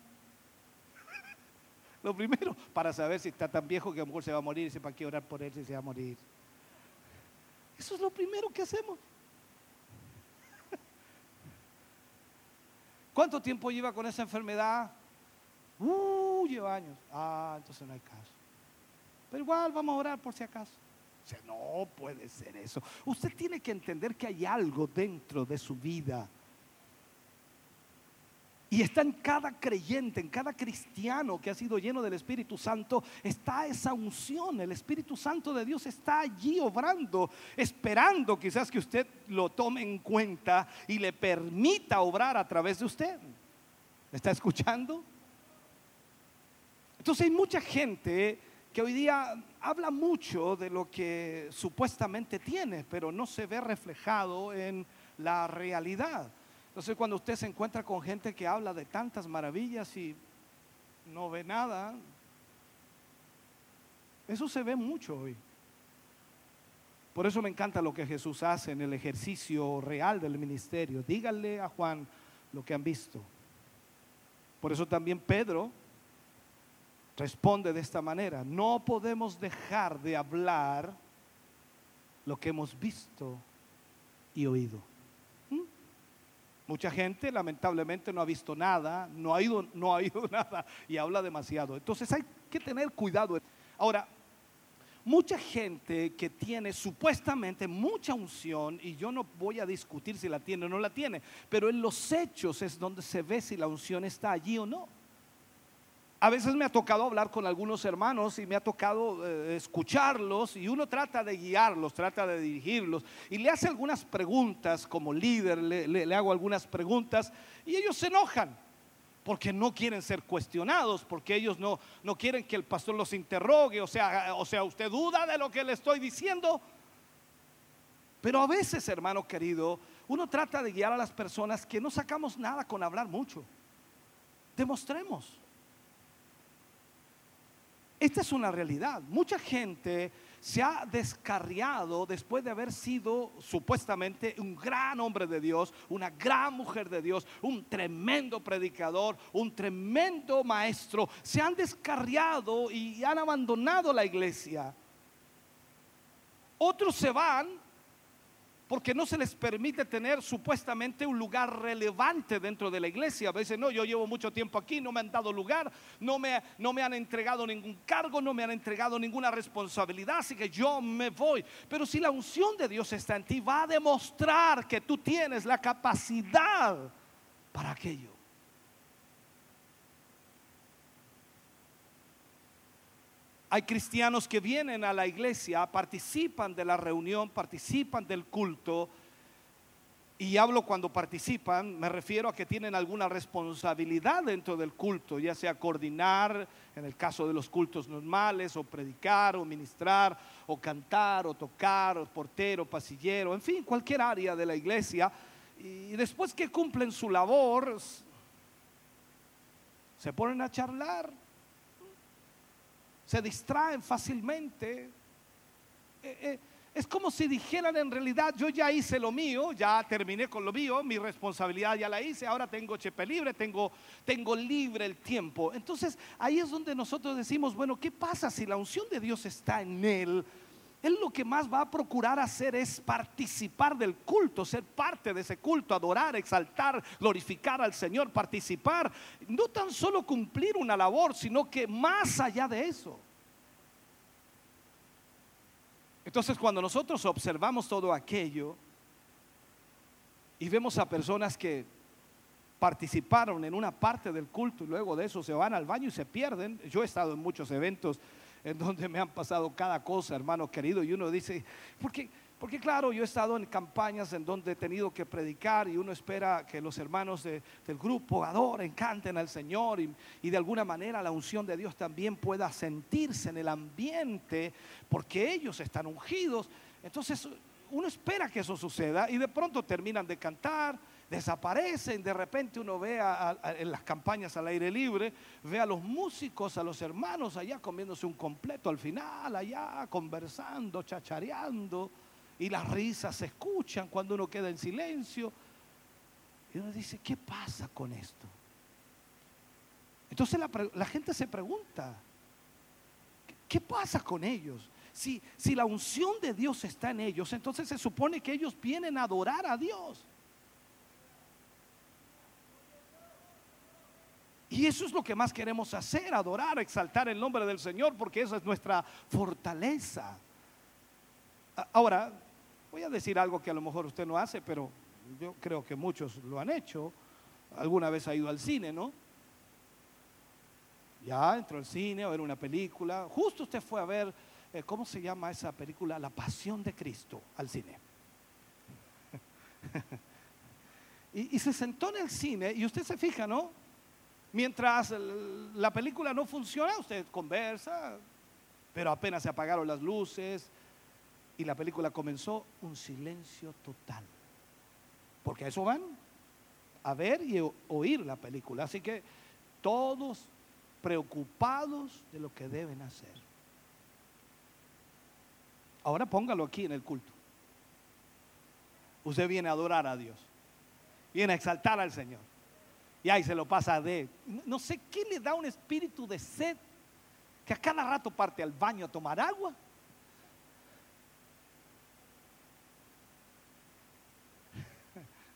Lo primero, para saber si está tan viejo que a lo mejor se va a morir, dice, ¿para qué orar por él si se va a morir? Eso es lo primero que hacemos. ¿Cuánto tiempo lleva con esa enfermedad? Uh, lleva años. Ah, entonces no hay caso. Pero igual vamos a orar por si acaso. O sea, no puede ser eso. Usted tiene que entender que hay algo dentro de su vida y está en cada creyente, en cada cristiano que ha sido lleno del Espíritu Santo, está esa unción. El Espíritu Santo de Dios está allí obrando, esperando quizás que usted lo tome en cuenta y le permita obrar a través de usted. ¿Me está escuchando? Entonces hay mucha gente que hoy día habla mucho de lo que supuestamente tiene, pero no se ve reflejado en la realidad. Entonces cuando usted se encuentra con gente que habla de tantas maravillas y no ve nada, eso se ve mucho hoy. Por eso me encanta lo que Jesús hace en el ejercicio real del ministerio. Díganle a Juan lo que han visto. Por eso también Pedro responde de esta manera. No podemos dejar de hablar lo que hemos visto y oído. Mucha gente lamentablemente no ha visto nada, no ha ido, no ha ido nada y habla demasiado. Entonces hay que tener cuidado. Ahora, mucha gente que tiene supuestamente mucha unción, y yo no voy a discutir si la tiene o no la tiene, pero en los hechos es donde se ve si la unción está allí o no. A veces me ha tocado hablar con algunos hermanos y me ha tocado eh, escucharlos y uno trata de guiarlos, trata de dirigirlos y le hace algunas preguntas como líder, le, hago algunas preguntas y ellos se enojan porque no quieren ser cuestionados, porque ellos no, no quieren que el pastor los interrogue, o sea, o sea, usted duda de lo que le estoy diciendo. Pero a veces, hermano querido, uno trata de guiar a las personas que no sacamos nada con hablar mucho. Demostremos. Esta es una realidad. Mucha gente se ha descarriado después de haber sido supuestamente un gran hombre de Dios, una gran mujer de Dios, un tremendo predicador, un tremendo maestro. Se han descarriado y han abandonado la iglesia. Otros se van porque no se les permite tener supuestamente un lugar relevante dentro de la iglesia. A veces no, yo llevo mucho tiempo aquí, no me han dado lugar, no me, no me han entregado ningún cargo, no me han entregado ninguna responsabilidad, así que yo me voy. Pero si la unción de Dios está en ti, va a demostrar que tú tienes la capacidad para aquello. Hay cristianos que vienen a la iglesia, participan de la reunión, participan del culto. Y hablo cuando participan, me refiero a que tienen alguna responsabilidad dentro del culto, ya sea coordinar, en el caso de los cultos normales, o predicar, o ministrar, o cantar, o tocar, o portero, pasillero, en fin, cualquier área de la iglesia. Y después que cumplen su labor, se ponen a charlar, se distraen fácilmente. Eh, eh, Es como si dijeran en realidad, yo ya hice lo mío, ya terminé con lo mío, mi responsabilidad ya la hice, ahora tengo chepe libre, tengo, tengo libre el tiempo. Entonces ahí es donde nosotros decimos, bueno, ¿qué pasa si la unción de Dios está en él? Él lo que más va a procurar hacer es participar del culto, ser parte de ese culto, adorar, exaltar, glorificar al Señor, participar, no tan solo cumplir una labor, sino que más allá de eso. Entonces cuando nosotros observamos todo aquello y vemos a personas que participaron en una parte del culto y luego de eso se van al baño y se pierden, yo he estado en muchos eventos en donde me han pasado cada cosa, hermano querido, y uno dice, porque, porque claro, yo he estado en campañas en donde he tenido que predicar y uno espera que los hermanos del grupo adoren, canten al Señor y, y de alguna manera la unción de Dios también pueda sentirse en el ambiente porque ellos están ungidos. Entonces uno espera que eso suceda y de pronto terminan de cantar desaparecen. De repente uno ve en las campañas al aire libre, ve a los músicos, a los hermanos allá comiéndose un completo al final, allá conversando, chachareando, y las risas se escuchan cuando uno queda en silencio. Y uno dice, ¿qué pasa con esto? Entonces la, la gente se pregunta, ¿qué pasa con ellos? Si, si, la unción de Dios está en ellos, entonces se supone que ellos vienen a adorar a Dios. Y eso es lo que más queremos hacer, adorar, exaltar el nombre del Señor, porque esa es nuestra fortaleza. Ahora, voy a decir algo que a lo mejor usted no hace, pero yo creo que muchos lo han hecho. Alguna vez ha ido al cine, ¿no? Ya entró al cine a ver una película. Justo usted fue a ver, eh, ¿cómo se llama esa película? La Pasión de Cristo al cine. y, y se sentó en el cine y usted se fija, ¿no? Mientras la película no funciona, usted conversa, pero apenas se apagaron las luces y la película comenzó, un silencio total. Porque a eso van, a ver y oír la película. Así que todos preocupados de lo que deben hacer. Ahora póngalo aquí en el culto. Usted viene a adorar a Dios, viene a exaltar al Señor y ahí se lo pasa de... No sé qué le da un espíritu de sed que a cada rato parte al baño a tomar agua.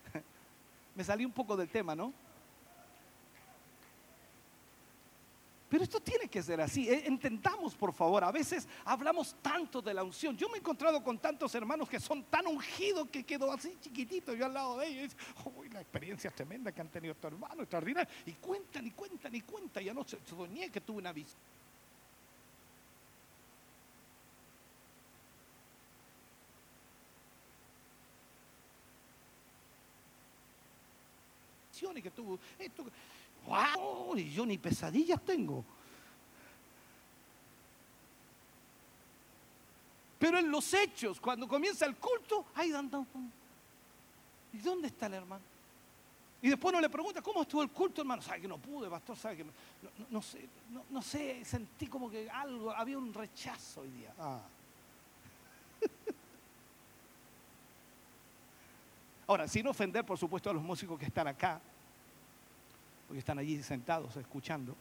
Me salí un poco del tema, ¿no? Pero esto tiene que ser así. Eh, entendamos, por favor. A veces hablamos tanto de la unción. Yo me he encontrado con tantos hermanos que son tan ungidos que quedo así chiquitito yo al lado de ellos. Uy, la experiencia tremenda que han tenido estos hermanos, extraordinaria. Y cuentan y cuentan y cuentan. Ya no se soñé que tuve una visión. Y que tuvo esto ¡Wow! Y yo ni pesadillas tengo. Pero en los hechos, cuando comienza el culto, ahí dan, ¿Y dónde está el hermano? Y después uno le pregunta, ¿cómo estuvo el culto, hermano? ¿Sabe que no pude, pastor? ¿Sabe que no, no, sé, no, sé, sentí como que algo, había un rechazo hoy día. Ah. Ahora, sin ofender, por supuesto, a los músicos que están acá, porque están allí sentados escuchando.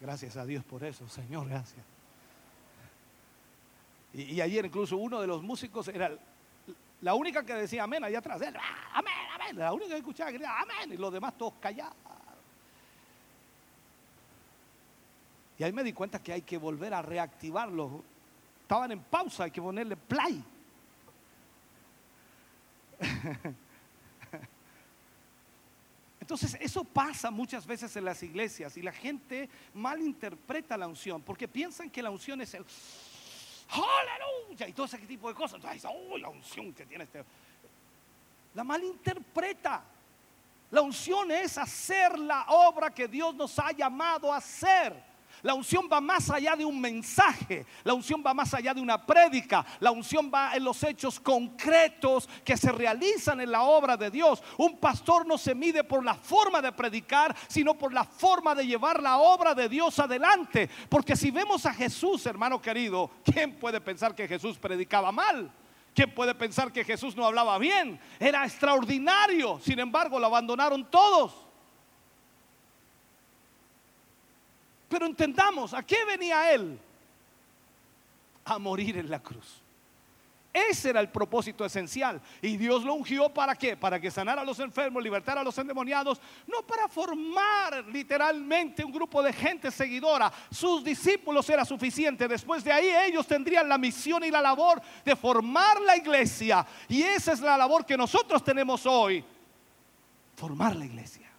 Gracias a Dios por eso, Señor, gracias. Y, ayer incluso uno de los músicos era la única que decía amén allá atrás. Él, ah, amén, amén. La única que escuchaba decía amén. Y los demás todos callados. Y ahí me di cuenta que hay que volver a reactivarlos. Estaban en pausa, hay que ponerle play. Entonces, eso pasa muchas veces en las iglesias y la gente malinterpreta la unción porque piensan que la unción es el aleluya y todo ese tipo de cosas. Entonces, oh, la unción que tiene este. La malinterpreta. La unción es hacer la obra que Dios nos ha llamado a hacer. La unción va más allá de un mensaje, la unción va más allá de una prédica, la unción va en los hechos concretos que se realizan en la obra de Dios. Un pastor no se mide por la forma de predicar, sino por la forma de llevar la obra de Dios adelante. Porque si vemos a Jesús, hermano querido, ¿quién puede pensar que Jesús predicaba mal? ¿Quién puede pensar que Jesús no hablaba bien? Era extraordinario, sin embargo lo abandonaron todos. Pero entendamos, ¿a qué venía Él? A morir en la cruz. Ese era el propósito esencial. Y Dios lo ungió para qué? Para que sanara a los enfermos, libertara a los endemoniados, no para formar literalmente un grupo de gente seguidora. Sus discípulos era suficiente. Después de ahí ellos tendrían la misión y la labor de formar la iglesia. Y esa es la labor que nosotros tenemos hoy. Formar la iglesia.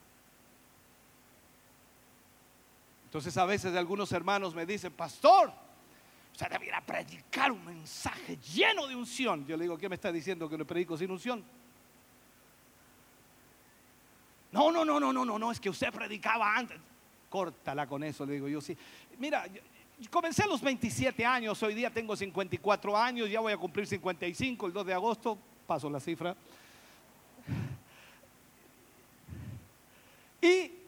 Entonces a veces algunos hermanos me dicen, pastor, usted debiera predicar un mensaje lleno de unción. Yo le digo, ¿qué me está diciendo que lo predico sin unción? No, no, no, no, no, no, no, es que usted predicaba antes. Córtala con eso, le digo yo, sí. Mira, comencé a los 27 años, hoy día tengo 54 años, ya voy a cumplir 55, el 2 de agosto, paso la cifra. Y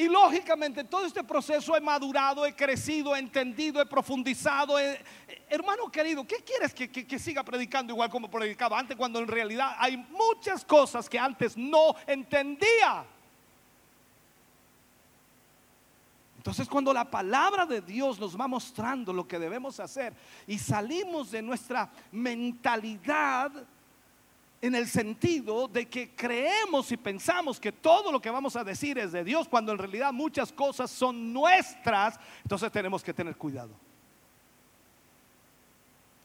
y lógicamente todo este proceso he madurado, he crecido, he entendido, he profundizado. hermano querido, ¿qué quieres que, que, siga predicando igual como predicaba antes cuando en realidad hay muchas cosas que antes no entendía? Entonces cuando la palabra de Dios nos va mostrando lo que debemos hacer y salimos de nuestra mentalidad en el sentido de que creemos y pensamos que todo lo que vamos a decir es de Dios, cuando en realidad muchas cosas son nuestras, entonces tenemos que tener cuidado.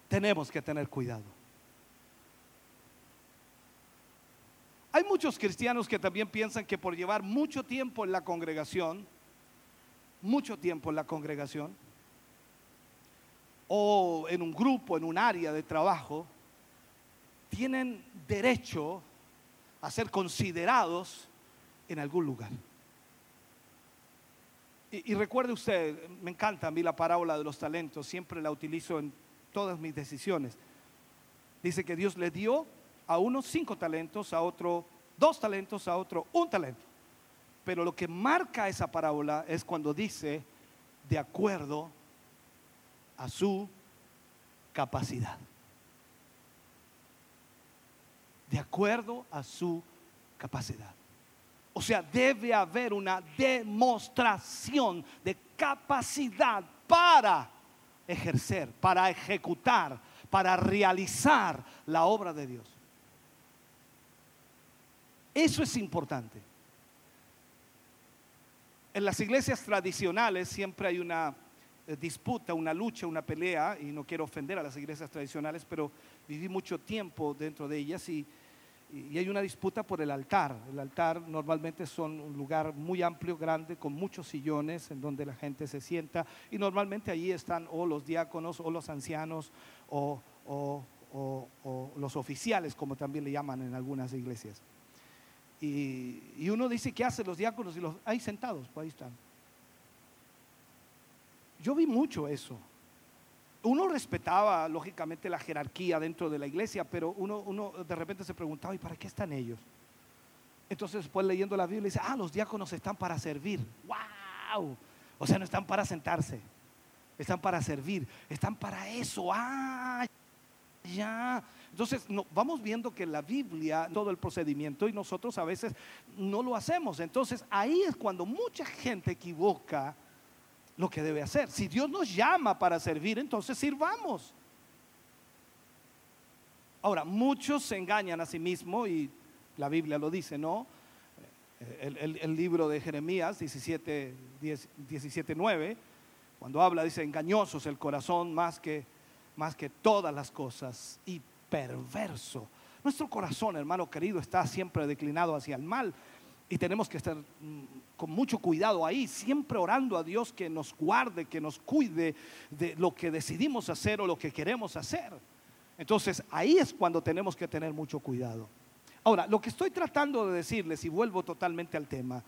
Tenemos que tener cuidado. Hay muchos cristianos que también piensan que por llevar mucho tiempo en la congregación, mucho tiempo en la congregación, o en un grupo, en un área de trabajo, tienen derecho a ser considerados en algún lugar. Y, recuerde usted, me encanta a mí la parábola de los talentos, siempre la utilizo en todas mis decisiones. Dice que Dios le dio a uno cinco talentos, a otro dos talentos, a otro un talento. Pero lo que marca esa parábola es cuando dice de acuerdo a su capacidad de acuerdo a su capacidad. O sea, debe haber una demostración de capacidad para ejercer, para ejecutar, para realizar la obra de Dios. Eso es importante. En las iglesias tradicionales siempre hay una eh, disputa, una lucha, una pelea, y no quiero ofender a las iglesias tradicionales, pero viví mucho tiempo dentro de ellas y, y hay una disputa por el altar. El altar normalmente son un lugar muy amplio, grande, con muchos sillones en donde la gente se sienta y normalmente allí están o los diáconos o los ancianos o, los oficiales, como también le llaman en algunas iglesias. Y, y, uno dice, ¿qué hacen los diáconos? Y los ahí sentados, pues ahí están. Yo vi mucho eso uno respetaba lógicamente la jerarquía dentro de la iglesia, pero uno, uno de repente se preguntaba, ¿y para qué están ellos? Entonces después leyendo la Biblia dice, ah, los diáconos están para servir. ¡Wow! O sea, no están para sentarse, están para servir, están para eso. ¡Ah! Ya. Entonces no, vamos viendo que la Biblia, todo el procedimiento, y nosotros a veces no lo hacemos. Entonces ahí es cuando mucha gente equivoca lo que debe hacer. Si Dios nos llama para servir, entonces sirvamos. Ahora, muchos se engañan a sí mismos y la Biblia lo dice, ¿no? El, libro de Jeremías 17, 17, 9, cuando habla, dice, engañosos el corazón más que, más que todas las cosas y perverso. Nuestro corazón, hermano querido, está siempre declinado hacia el mal y tenemos que estar mm, con mucho cuidado ahí, siempre orando a Dios que nos guarde, que nos cuide de lo que decidimos hacer o lo que queremos hacer. Entonces ahí es cuando tenemos que tener mucho cuidado. Ahora, lo que estoy tratando de decirles, y vuelvo totalmente al tema,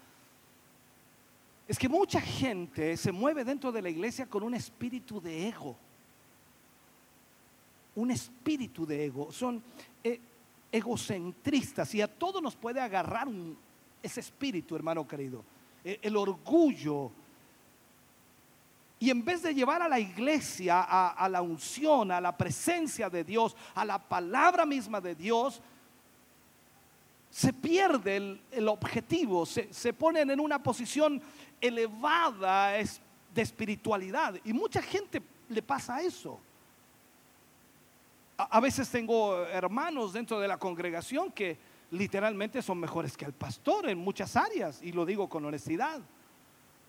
es que mucha gente se mueve dentro de la iglesia con un espíritu de ego. Un espíritu de ego. Son eh, egocentristas y a todos nos puede agarrar un- ese espíritu, hermano querido. Eh, el orgullo. Y en vez de llevar a la iglesia a, la unción, a la presencia de Dios, a la palabra misma de Dios, se pierde el, objetivo, se, se ponen en una posición elevada de espiritualidad. Y mucha gente le pasa eso. A veces tengo hermanos dentro de la congregación que literalmente son mejores que el pastor en muchas áreas, y lo digo con honestidad,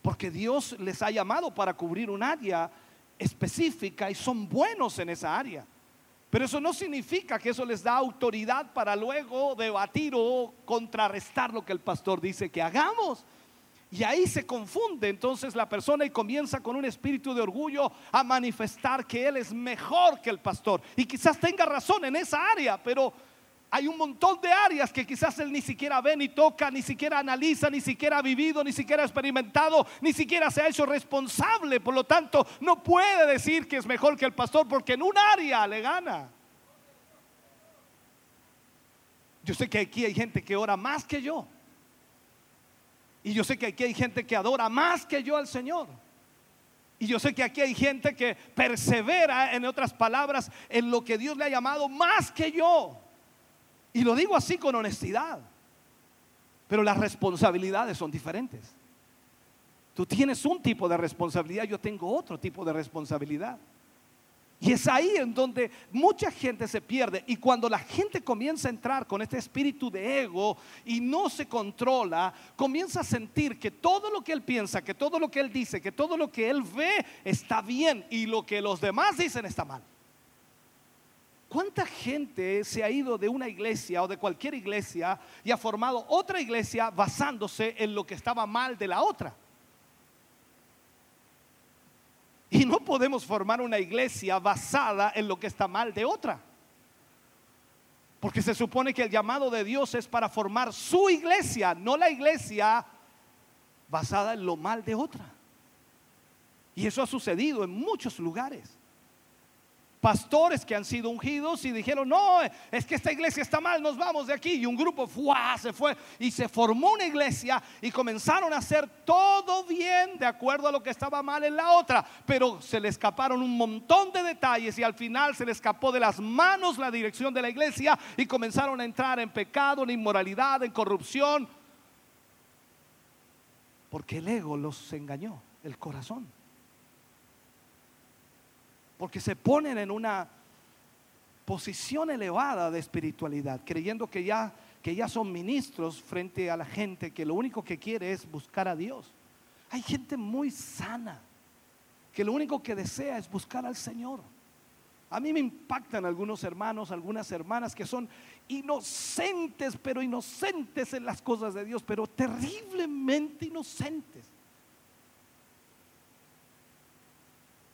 porque Dios les ha llamado para cubrir un área específica y son buenos en esa área. Pero eso no significa que eso les da autoridad para luego debatir o contrarrestar lo que el pastor dice que hagamos. Y ahí se confunde entonces la persona y comienza con un espíritu de orgullo a manifestar que él es mejor que el pastor. Y quizás tenga razón en esa área, pero hay un montón de áreas que quizás él ni siquiera ve, ni toca, ni siquiera analiza, ni siquiera ha vivido, ni siquiera ha experimentado, ni siquiera se ha hecho responsable. Por lo tanto, no puede decir que es mejor que el pastor porque en un área le gana. Yo sé que aquí hay gente que ora más que yo. Y yo sé que aquí hay gente que adora más que yo al Señor. Y yo sé que aquí hay gente que persevera, en otras palabras, en lo que Dios le ha llamado más que yo. Y lo digo así con honestidad. Pero las responsabilidades son diferentes. Tú tienes un tipo de responsabilidad, yo tengo otro tipo de responsabilidad. Y es ahí en donde mucha gente se pierde. Y cuando la gente comienza a entrar con este espíritu de ego y no se controla, comienza a sentir que todo lo que él piensa, que todo lo que él dice, que todo lo que él ve está bien y lo que los demás dicen está mal. ¿Cuánta gente se ha ido de una iglesia o de cualquier iglesia y ha formado otra iglesia basándose en lo que estaba mal de la otra? Y no podemos formar una iglesia basada en lo que está mal de otra. Porque se supone que el llamado de Dios es para formar su iglesia, no la iglesia basada en lo mal de otra. Y eso ha sucedido en muchos lugares. Pastores que han sido ungidos y dijeron, no, es que esta iglesia está mal, nos vamos de aquí. Y un grupo ¡fua! se fue y se formó una iglesia y comenzaron a hacer todo bien de acuerdo a lo que estaba mal en la otra. Pero se le escaparon un montón de detalles y al final se le escapó de las manos la dirección de la iglesia y comenzaron a entrar en pecado, en inmoralidad, en corrupción. Porque el ego los engañó, el corazón porque se ponen en una posición elevada de espiritualidad, creyendo que ya, que ya son ministros frente a la gente que lo único que quiere es buscar a Dios. Hay gente muy sana que lo único que desea es buscar al Señor. A mí me impactan algunos hermanos, algunas hermanas que son inocentes, pero inocentes en las cosas de Dios, pero terriblemente inocentes.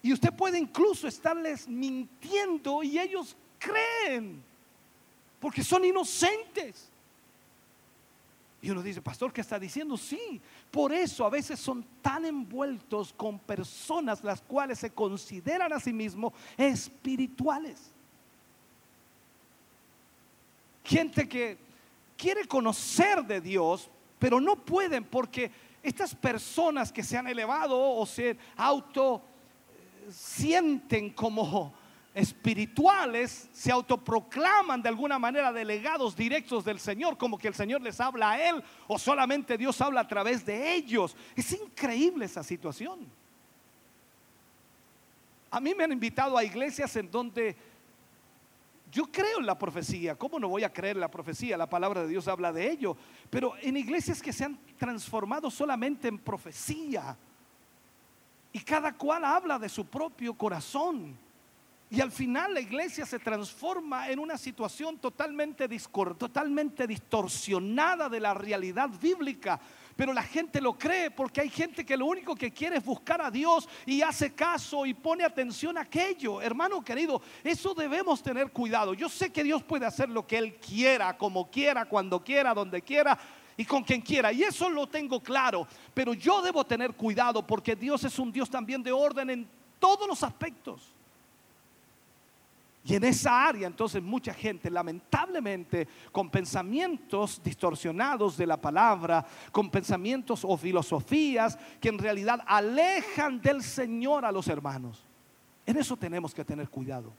Y usted puede incluso estarles mintiendo y ellos creen, porque son inocentes. Y uno dice, pastor, ¿qué está diciendo? Sí, por eso a veces son tan envueltos con personas las cuales se consideran a sí mismos espirituales. Gente que quiere conocer de Dios, pero no pueden porque estas personas que se han elevado o se auto sienten como espirituales, se autoproclaman de alguna manera delegados directos del Señor, como que el Señor les habla a Él o solamente Dios habla a través de ellos. Es increíble esa situación. A mí me han invitado a iglesias en donde yo creo en la profecía. ¿Cómo no voy a creer en la profecía? La palabra de Dios habla de ello. Pero en iglesias que se han transformado solamente en profecía. Y cada cual habla de su propio corazón. Y al final la iglesia se transforma en una situación totalmente, totalmente distorsionada de la realidad bíblica. Pero la gente lo cree porque hay gente que lo único que quiere es buscar a Dios y hace caso y pone atención a aquello. Hermano querido, eso debemos tener cuidado. Yo sé que Dios puede hacer lo que Él quiera, como quiera, cuando quiera, donde quiera. Y con quien quiera. Y eso lo tengo claro. Pero yo debo tener cuidado porque Dios es un Dios también de orden en todos los aspectos. Y en esa área, entonces, mucha gente, lamentablemente, con pensamientos distorsionados de la palabra, con pensamientos o filosofías que en realidad alejan del Señor a los hermanos. En eso tenemos que tener cuidado.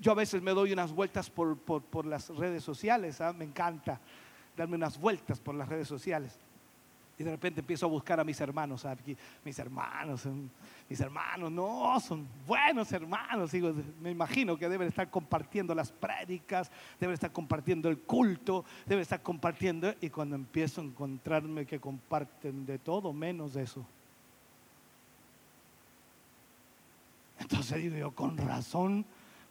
Yo a veces me doy unas vueltas por, las redes sociales, ¿ah? me encanta darme unas vueltas por las redes sociales. Y de repente empiezo a buscar a mis hermanos, aquí, mis hermanos, mis hermanos, no, son buenos hermanos. Digo, me imagino que deben estar compartiendo las prédicas, deben estar compartiendo el culto, deben estar compartiendo. Y cuando empiezo a encontrarme que comparten de todo menos eso. Entonces digo yo, con razón,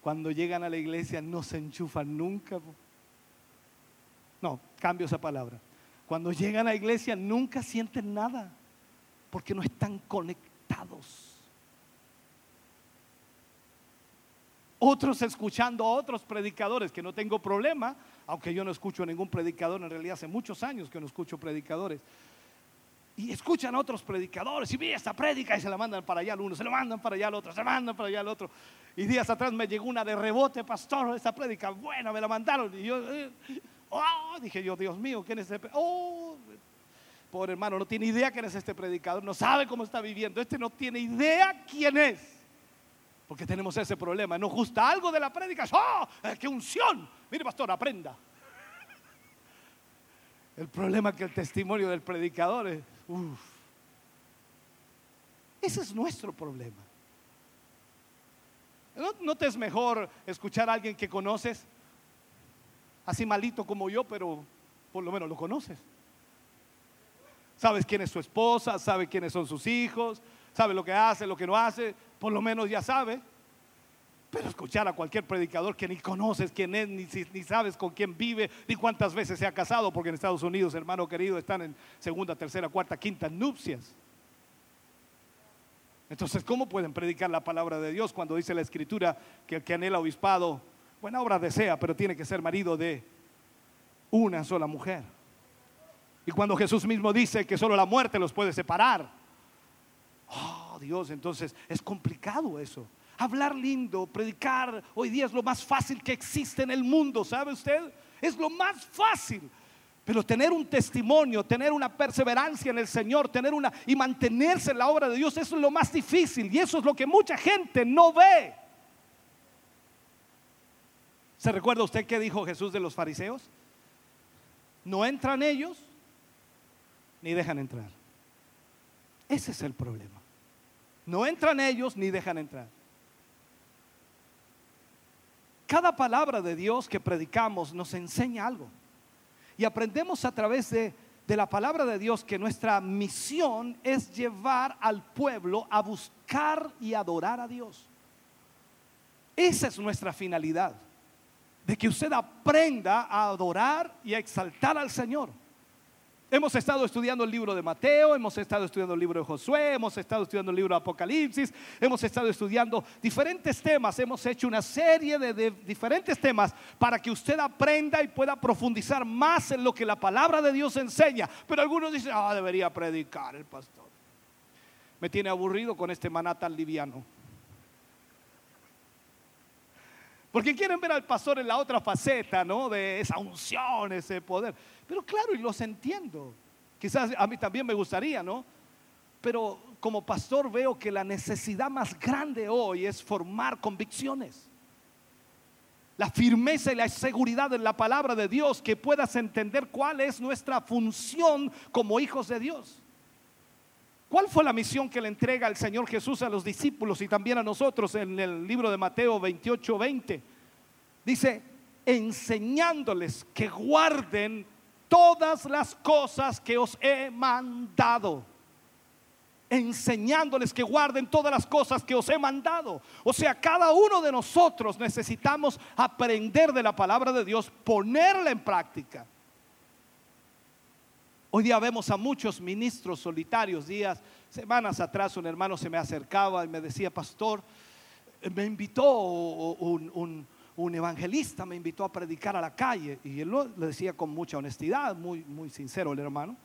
cuando llegan a la iglesia no se enchufan nunca. No, cambio esa palabra cuando llegan a la iglesia nunca sienten nada, porque no están conectados. Otros escuchando a otros predicadores, que no tengo problema, aunque yo no escucho a ningún predicador, en realidad hace muchos años que no escucho predicadores. Y escuchan a otros predicadores y vi esta prédica y se la mandan para allá al uno, se la mandan para allá al otro, se la mandan para allá al otro. Y días atrás me llegó una de rebote, pastor, esta prédica buena, me la mandaron. Y yo, eh, Oh, dije yo, Dios mío, ¿quién es este? Oh, pobre hermano, no tiene idea quién es este predicador, no sabe cómo está viviendo. Este no tiene idea quién es. Porque tenemos ese problema. Nos gusta algo de la prédica. ¡Oh! ¡Qué unción! Mire, pastor, aprenda. El problema es que el testimonio del predicador es. Ese es nuestro problema. ¿No, ¿No, te es mejor escuchar a alguien que conoces así malito como yo, pero por lo menos lo conoces. Sabes quién es su esposa, sabes quiénes son sus hijos, sabes lo que hace, lo que no hace, por lo menos ya sabe. Pero escuchar a cualquier predicador que ni conoces quién es, ni, ni, sabes con quién vive, ni cuántas veces se ha casado, porque en Estados Unidos, hermano querido, están en segunda, tercera, cuarta, quinta nupcias. Entonces, ¿cómo pueden predicar la palabra de Dios cuando dice la escritura que el que anhela obispado Buena obra desea, pero tiene que ser marido de una sola mujer. Y cuando Jesús mismo dice que solo la muerte los puede separar, oh Dios, entonces es complicado eso. Hablar lindo, predicar, hoy día es lo más fácil que existe en el mundo, ¿sabe usted? Es lo más fácil. Pero tener un testimonio, tener una perseverancia en el Señor, tener una y mantenerse en la obra de Dios, eso es lo más difícil y eso es lo que mucha gente no ve. ¿Se recuerda usted qué dijo Jesús de los fariseos? No entran ellos ni dejan entrar. Ese es el problema. No entran ellos ni dejan entrar. Cada palabra de Dios que predicamos nos enseña algo. Y aprendemos a través de, de, la palabra de Dios que nuestra misión es llevar al pueblo a buscar y adorar a Dios. Esa es nuestra finalidad de que usted aprenda a adorar y a exaltar al Señor. Hemos estado estudiando el libro de Mateo, hemos estado estudiando el libro de Josué, hemos estado estudiando el libro de Apocalipsis, hemos estado estudiando diferentes temas, hemos hecho una serie de, diferentes temas para que usted aprenda y pueda profundizar más en lo que la palabra de Dios enseña. Pero algunos dicen, ah, debería predicar el pastor. Me tiene aburrido con este maná tan liviano. Porque quieren ver al pastor en la otra faceta, ¿no? De esa unción, ese poder. Pero claro, y los entiendo. Quizás a mí también me gustaría, ¿no? Pero como pastor veo que la necesidad más grande hoy es formar convicciones. La firmeza y la seguridad en la palabra de Dios, que puedas entender cuál es nuestra función como hijos de Dios. ¿Cuál fue la misión que le entrega el Señor Jesús a los discípulos y también a nosotros en el libro de Mateo 28, 20? Dice, enseñándoles que guarden todas las cosas que os he mandado. Enseñándoles que guarden todas las cosas que os he mandado. O sea, cada uno de nosotros necesitamos aprender de la palabra de Dios, ponerla en práctica. Hoy día vemos a muchos ministros solitarios. Días, semanas atrás, un hermano se me acercaba y me decía, pastor, me invitó un, evangelista me invitó a predicar a la calle y él lo decía con mucha honestidad, muy, muy sincero el hermano.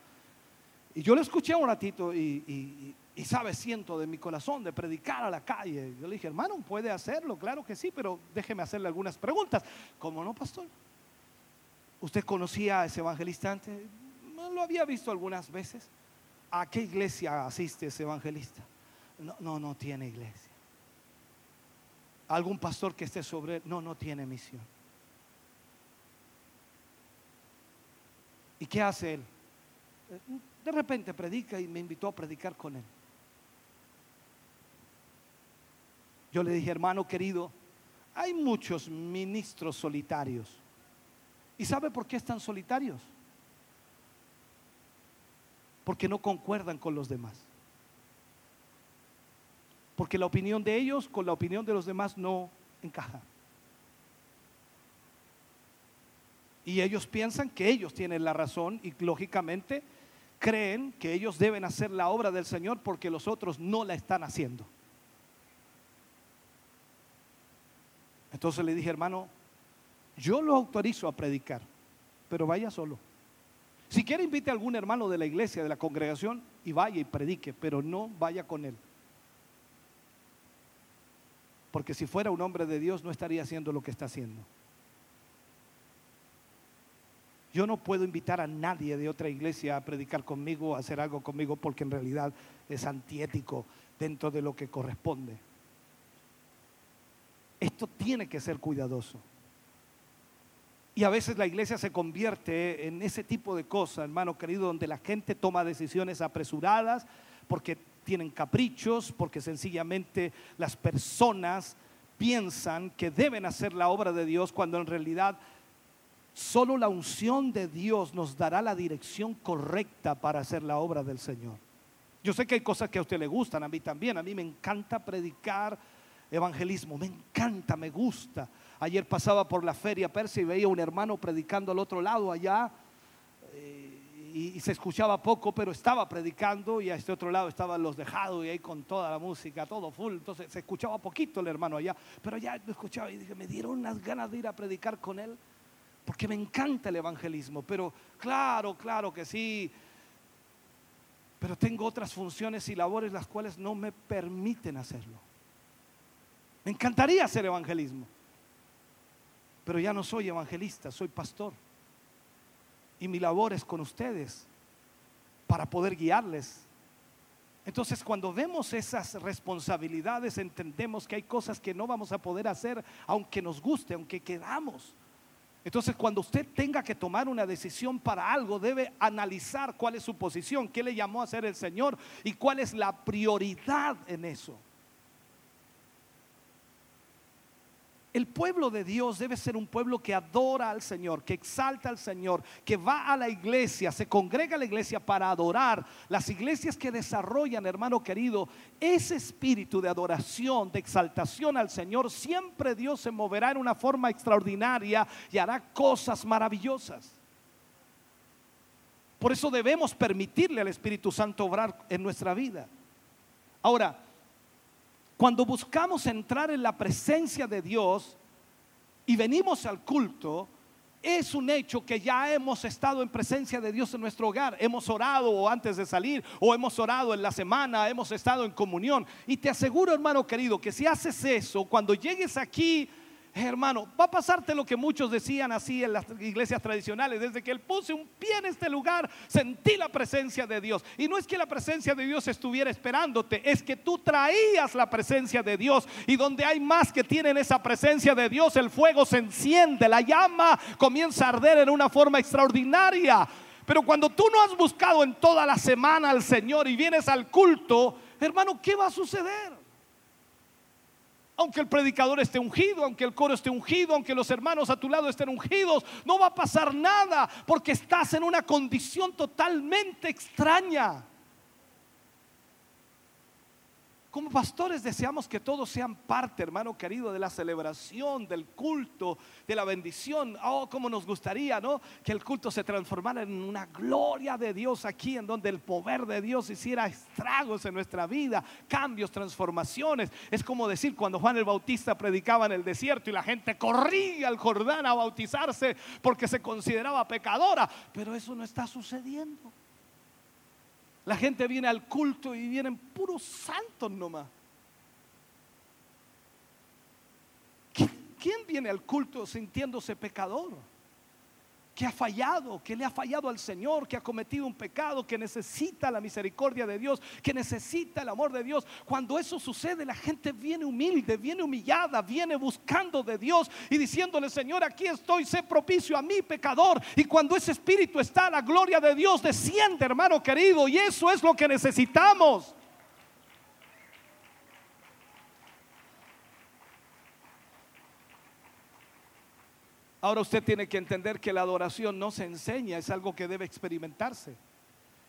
Y yo lo escuché un ratito y, y, y, sabe, siento de mi corazón de predicar a la calle. Yo le dije, hermano, puede hacerlo, claro que sí, pero déjeme hacerle algunas preguntas. ¿Cómo no, pastor? ¿Usted conocía a ese evangelista antes? Lo había visto algunas veces. ¿A qué iglesia asiste ese evangelista? No, no, no tiene iglesia. ¿Algún pastor que esté sobre él? No, no tiene misión. ¿Y qué hace él? De repente predica y me invitó a predicar con él. Yo le dije, hermano querido, hay muchos ministros solitarios. ¿Y sabe por qué están solitarios? Porque no concuerdan con los demás. Porque la opinión de ellos con la opinión de los demás no encaja. Y ellos piensan que ellos tienen la razón y lógicamente creen que ellos deben hacer la obra del Señor porque los otros no la están haciendo. Entonces le dije, hermano, yo lo autorizo a predicar, pero vaya solo. Si quiere, invite a algún hermano de la iglesia, de la congregación, y vaya y predique, pero no vaya con él. Porque si fuera un hombre de Dios, no estaría haciendo lo que está haciendo. Yo no puedo invitar a nadie de otra iglesia a predicar conmigo, a hacer algo conmigo, porque en realidad es antiético dentro de lo que corresponde. Esto tiene que ser cuidadoso. Y a veces la iglesia se convierte en ese tipo de cosas, hermano querido, donde la gente toma decisiones apresuradas porque tienen caprichos, porque sencillamente las personas piensan que deben hacer la obra de Dios cuando en realidad Solo la unción de Dios nos dará la dirección correcta para hacer la obra del Señor. Yo sé que hay cosas que a usted le gustan, a mí también. A mí me encanta predicar evangelismo, me encanta, me gusta. Ayer pasaba por la feria persa y veía un hermano predicando al otro lado allá eh, y, se escuchaba poco, pero estaba predicando y a este otro lado estaban los dejados y ahí con toda la música, todo full. Entonces se escuchaba poquito el hermano allá, pero ya lo escuchaba y dije, me dieron unas ganas de ir a predicar con él porque me encanta el evangelismo, pero claro, claro que sí, pero tengo otras funciones y labores las cuales no me permiten hacerlo. Me encantaría hacer evangelismo, pero ya no soy evangelista, soy pastor. Y mi labor es con ustedes para poder guiarles. Entonces cuando vemos esas responsabilidades entendemos que hay cosas que no vamos a poder hacer aunque nos guste, aunque queramos. Entonces, cuando usted tenga que tomar una decisión para algo, debe analizar cuál es su posición, qué le llamó a hacer el Señor y cuál es la prioridad en eso. El pueblo de Dios debe ser un pueblo que adora al Señor, que exalta al Señor, que va a la iglesia, se congrega a la iglesia para adorar. Las iglesias que desarrollan, hermano querido, ese espíritu de adoración, de exaltación al Señor, siempre Dios se moverá en una forma extraordinaria y hará cosas maravillosas. Por eso debemos permitirle al Espíritu Santo obrar en nuestra vida. Ahora, cuando buscamos entrar en la presencia de Dios y venimos al culto, es un hecho que ya hemos estado en presencia de Dios en nuestro hogar. Hemos orado antes de salir o hemos orado en la semana, hemos estado en comunión. Y te aseguro, hermano querido, que si haces eso, cuando llegues aquí Hermano, va a pasarte lo que muchos decían así en las iglesias tradicionales. Desde que él puse un pie en este lugar, sentí la presencia de Dios. Y no es que la presencia de Dios estuviera esperándote, es que tú traías la presencia de Dios. Y donde hay más que tienen esa presencia de Dios, el fuego se enciende, la llama comienza a arder en una forma extraordinaria. Pero cuando tú no has buscado en toda la semana al Señor y vienes al culto, hermano, ¿qué va a suceder? Aunque el predicador esté ungido, aunque el coro esté ungido, aunque los hermanos a tu lado estén ungidos, no va a pasar nada porque estás en una condición totalmente extraña. Como pastores deseamos que todos sean parte, hermano querido, de la celebración, del culto, de la bendición. Oh, como nos gustaría, ¿no? Que el culto se transformara en una gloria de Dios aquí, en donde el poder de Dios hiciera estragos en nuestra vida, cambios, transformaciones. Es como decir cuando Juan el Bautista predicaba en el desierto y la gente corría al Jordán a bautizarse porque se consideraba pecadora, pero eso no está sucediendo. La gente viene al culto y vienen puros santos nomás. ¿Quién viene al culto sintiéndose pecador? Que ha fallado, que le ha fallado al Señor, que ha cometido un pecado, que necesita la misericordia de Dios, que necesita el amor de Dios. Cuando eso sucede, la gente viene humilde, viene humillada, viene buscando de Dios y diciéndole, Señor, aquí estoy, sé propicio a mi pecador. Y cuando ese espíritu está, la gloria de Dios desciende, hermano querido, y eso es lo que necesitamos. Ahora usted tiene que entender que la adoración no se enseña, es algo que debe experimentarse.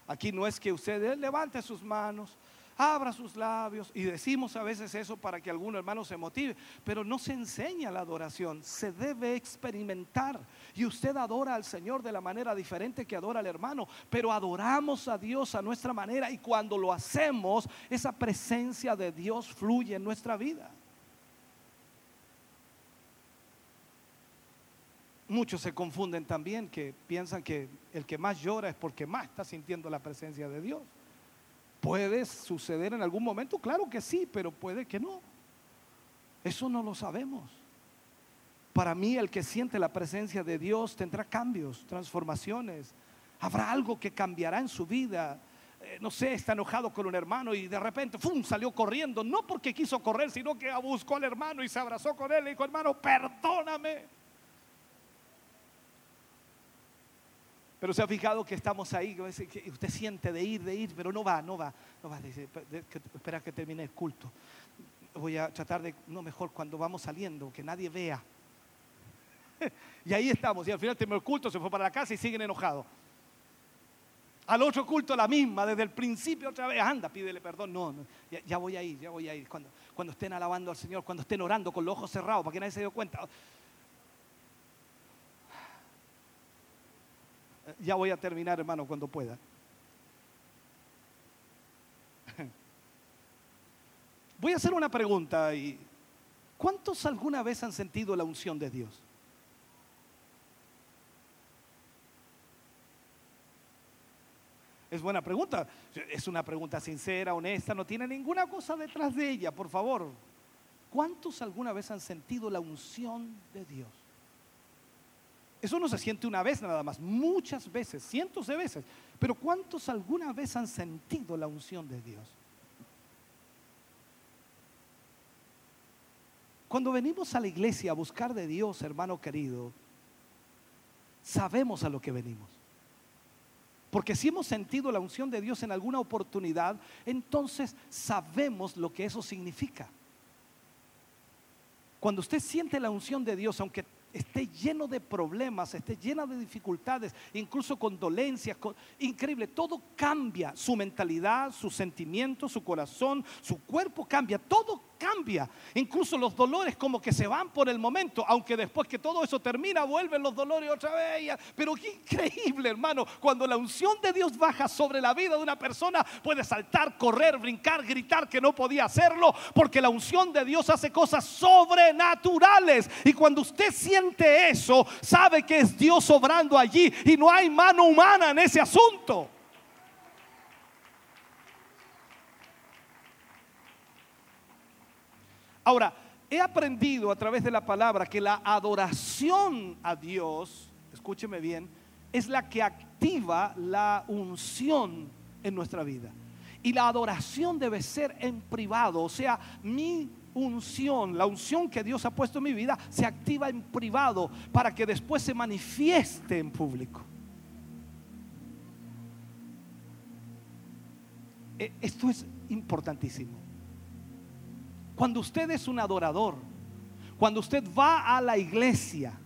Aquí no es que usted levante sus manos, abra sus labios y decimos a veces eso para que algún hermano se motive, pero no se enseña la adoración, se debe experimentar. Y usted adora al Señor de la manera diferente que adora al hermano, pero adoramos a Dios a nuestra manera y cuando lo hacemos, esa presencia de Dios fluye en nuestra vida. Muchos se confunden también que piensan que el que más llora es porque más está sintiendo la presencia de Dios. ¿Puede suceder en algún momento? Claro que sí, pero puede que no. Eso no lo sabemos. Para mí el que siente la presencia de Dios tendrá cambios, transformaciones. Habrá algo que cambiará en su vida. Eh, no sé, está enojado con un hermano y de repente ¡fum! salió corriendo. No porque quiso correr, sino que buscó al hermano y se abrazó con él y dijo, hermano, perdóname. Pero se ha fijado que estamos ahí, que usted siente de ir, de ir, pero no va, no va, no va. Dice, espera que termine el culto. Voy a tratar de, no mejor cuando vamos saliendo, que nadie vea. y ahí estamos, y al final terminó el culto, se fue para la casa y siguen enojados. Al otro culto la misma, desde el principio otra vez, anda, pídele perdón. No, ya, voy a ir, ya voy a ir. Cuando, cuando estén alabando al Señor, cuando estén orando con los ojos cerrados, para que nadie se dé cuenta. Ya voy a terminar, hermano, cuando pueda. Voy a hacer una pregunta y ¿cuántos alguna vez han sentido la unción de Dios? Es buena pregunta. Es una pregunta sincera, honesta, no tiene ninguna cosa detrás de ella, por favor. ¿Cuántos alguna vez han sentido la unción de Dios? Eso no se siente una vez nada más, muchas veces, cientos de veces. Pero ¿cuántos alguna vez han sentido la unción de Dios? Cuando venimos a la iglesia a buscar de Dios, hermano querido, sabemos a lo que venimos. Porque si hemos sentido la unción de Dios en alguna oportunidad, entonces sabemos lo que eso significa. Cuando usted siente la unción de Dios, aunque esté lleno de problemas, esté llena de dificultades, incluso con dolencias, increíble, todo cambia, su mentalidad, sus sentimientos, su corazón, su cuerpo cambia, todo cambia. Incluso los dolores como que se van por el momento, aunque después que todo eso termina vuelven los dolores otra vez. Pero qué increíble, hermano, cuando la unción de Dios baja sobre la vida de una persona, puede saltar, correr, brincar, gritar que no podía hacerlo, porque la unción de Dios hace cosas sobrenaturales. Y cuando usted siente eso, sabe que es Dios obrando allí y no hay mano humana en ese asunto. Ahora, he aprendido a través de la palabra que la adoración a Dios, escúcheme bien, es la que activa la unción en nuestra vida. Y la adoración debe ser en privado, o sea, mi unción, la unción que Dios ha puesto en mi vida, se activa en privado para que después se manifieste en público. E, esto es importantísimo. Cuando usted es un adorador, cuando usted va a la iglesia,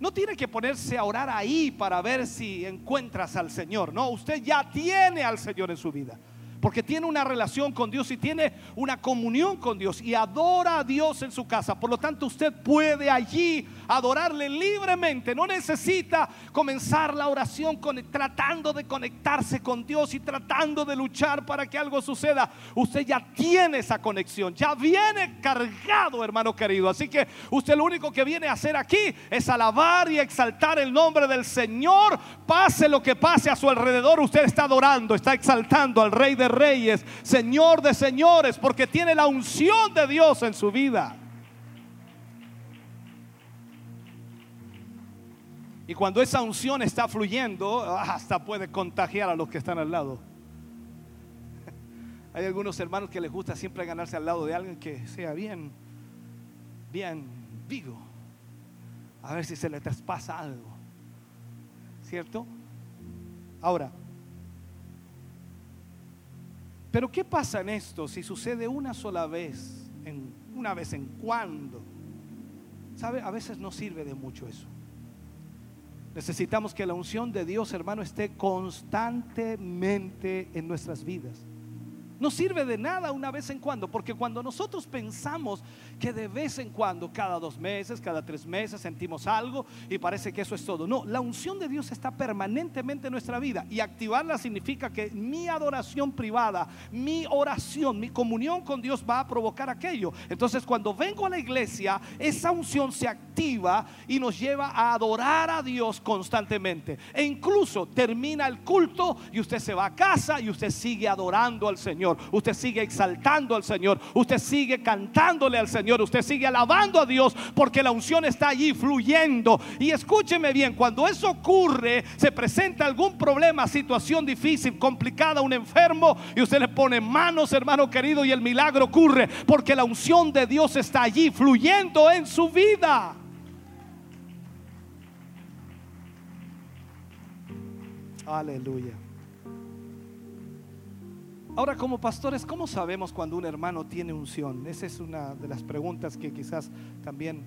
no tiene que ponerse a orar ahí para ver si encuentras al Señor. No, usted ya tiene al Señor en su vida. Porque tiene una relación con Dios y tiene una comunión con Dios y adora a Dios en su casa. Por lo tanto, usted puede allí adorarle libremente. No necesita comenzar la oración con, tratando de conectarse con Dios y tratando de luchar para que algo suceda. Usted ya tiene esa conexión, ya viene cargado, hermano querido. Así que usted lo único que viene a hacer aquí es alabar y exaltar el nombre del Señor. Pase lo que pase a su alrededor, usted está adorando, está exaltando al Rey de Reyes, Señor de Señores, porque tiene la unción de Dios en su vida. Y cuando esa unción está fluyendo, hasta puede contagiar a los que están al lado. Hay algunos hermanos que les gusta siempre ganarse al lado de alguien que sea bien, bien vivo. A ver si se le traspasa algo. ¿Cierto? Ahora, pero ¿qué pasa en esto si sucede una sola vez, en, una vez en cuando? ¿Sabe? A veces no sirve de mucho eso. Necesitamos que la unción de Dios, hermano, esté constantemente en nuestras vidas. No sirve de nada una vez en cuando, porque cuando nosotros pensamos que de vez en cuando, cada dos meses, cada tres meses, sentimos algo y parece que eso es todo. No, la unción de Dios está permanentemente en nuestra vida y activarla significa que mi adoración privada, mi oración, mi comunión con Dios va a provocar aquello. Entonces cuando vengo a la iglesia, esa unción se activa y nos lleva a adorar a Dios constantemente. E incluso termina el culto y usted se va a casa y usted sigue adorando al Señor usted sigue exaltando al Señor, usted sigue cantándole al Señor, usted sigue alabando a Dios porque la unción está allí fluyendo. Y escúcheme bien, cuando eso ocurre, se presenta algún problema, situación difícil, complicada, un enfermo, y usted le pone manos, hermano querido, y el milagro ocurre porque la unción de Dios está allí fluyendo en su vida. Aleluya. Ahora, como pastores, ¿cómo sabemos cuando un hermano tiene unción? Esa es una de las preguntas que quizás también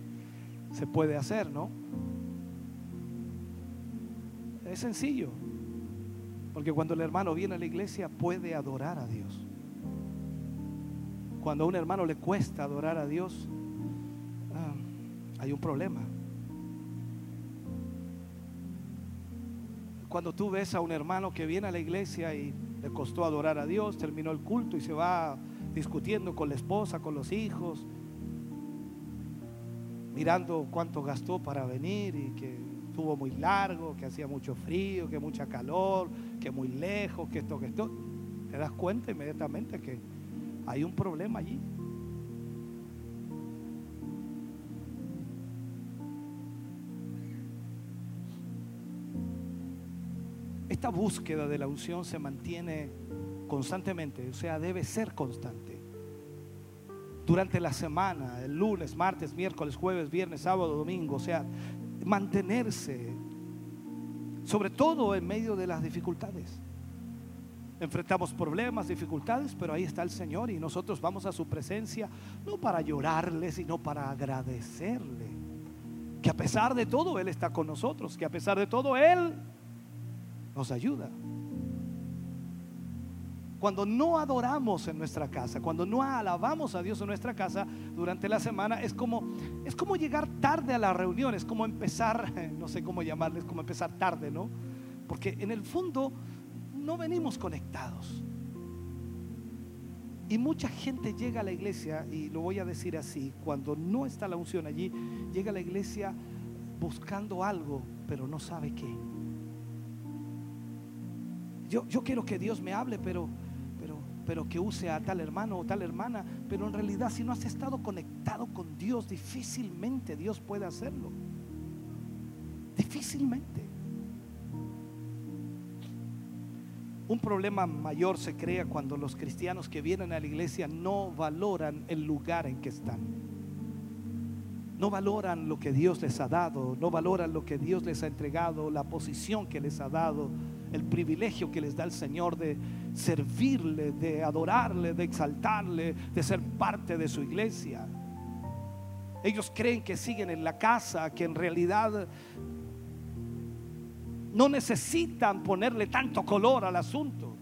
se puede hacer, ¿no? Es sencillo, porque cuando el hermano viene a la iglesia puede adorar a Dios. Cuando a un hermano le cuesta adorar a Dios, ah, hay un problema. Cuando tú ves a un hermano que viene a la iglesia y le costó adorar a Dios, terminó el culto y se va discutiendo con la esposa, con los hijos, mirando cuánto gastó para venir y que estuvo muy largo, que hacía mucho frío, que mucha calor, que muy lejos, que esto, que esto. Te das cuenta inmediatamente que hay un problema allí. Esta búsqueda de la unción se mantiene constantemente, o sea, debe ser constante. Durante la semana, el lunes, martes, miércoles, jueves, viernes, sábado, domingo, o sea, mantenerse, sobre todo en medio de las dificultades. Enfrentamos problemas, dificultades, pero ahí está el Señor y nosotros vamos a su presencia no para llorarle, sino para agradecerle. Que a pesar de todo Él está con nosotros, que a pesar de todo Él nos ayuda. Cuando no adoramos en nuestra casa, cuando no alabamos a Dios en nuestra casa durante la semana, es como, es como llegar tarde a la reunión, es como empezar, no sé cómo llamarles, como empezar tarde, ¿no? Porque en el fondo no venimos conectados. Y mucha gente llega a la iglesia, y lo voy a decir así, cuando no está la unción allí, llega a la iglesia buscando algo, pero no sabe qué. Yo, quiero que Dios me hable, pero, pero, pero que use a tal hermano o tal hermana. Pero en realidad, si no has estado conectado con Dios, difícilmente Dios puede hacerlo. Difícilmente. Un problema mayor se crea cuando los cristianos que vienen a la iglesia no valoran el lugar en que están. No valoran lo que Dios les ha dado, no valoran lo que Dios les ha entregado, la posición que les ha dado el privilegio que les da el Señor de servirle, de adorarle, de exaltarle, de ser parte de su iglesia. Ellos creen que siguen en la casa, que en realidad no necesitan ponerle tanto color al asunto.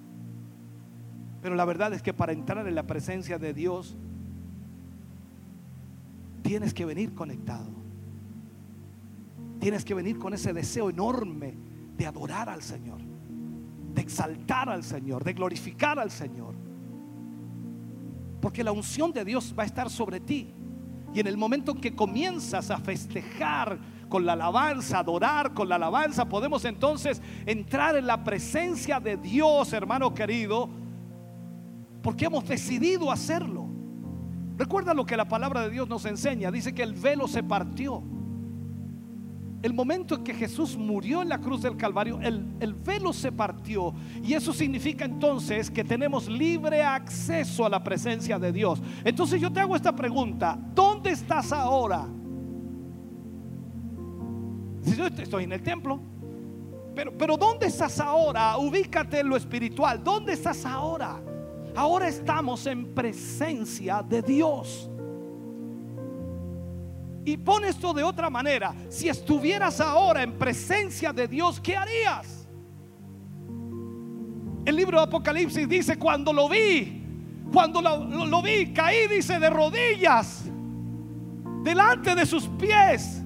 Pero la verdad es que para entrar en la presencia de Dios, tienes que venir conectado. Tienes que venir con ese deseo enorme de adorar al Señor, de exaltar al Señor, de glorificar al Señor. Porque la unción de Dios va a estar sobre ti. Y en el momento en que comienzas a festejar con la alabanza, adorar con la alabanza, podemos entonces entrar en la presencia de Dios, hermano querido, porque hemos decidido hacerlo. Recuerda lo que la palabra de Dios nos enseña. Dice que el velo se partió. El momento en que Jesús murió en la cruz del Calvario, el, el, velo se partió. Y eso significa entonces que tenemos libre acceso a la presencia de Dios. Entonces yo te hago esta pregunta. ¿Dónde estás ahora? Si yo estoy en el templo. Pero, pero ¿dónde estás ahora? Ubícate en lo espiritual. ¿Dónde estás ahora? Ahora estamos en presencia de Dios. Y pon esto de otra manera. Si estuvieras ahora en presencia de Dios, ¿qué harías? El libro de Apocalipsis dice, cuando lo vi, cuando lo, lo, lo vi, caí, dice, de rodillas, delante de sus pies.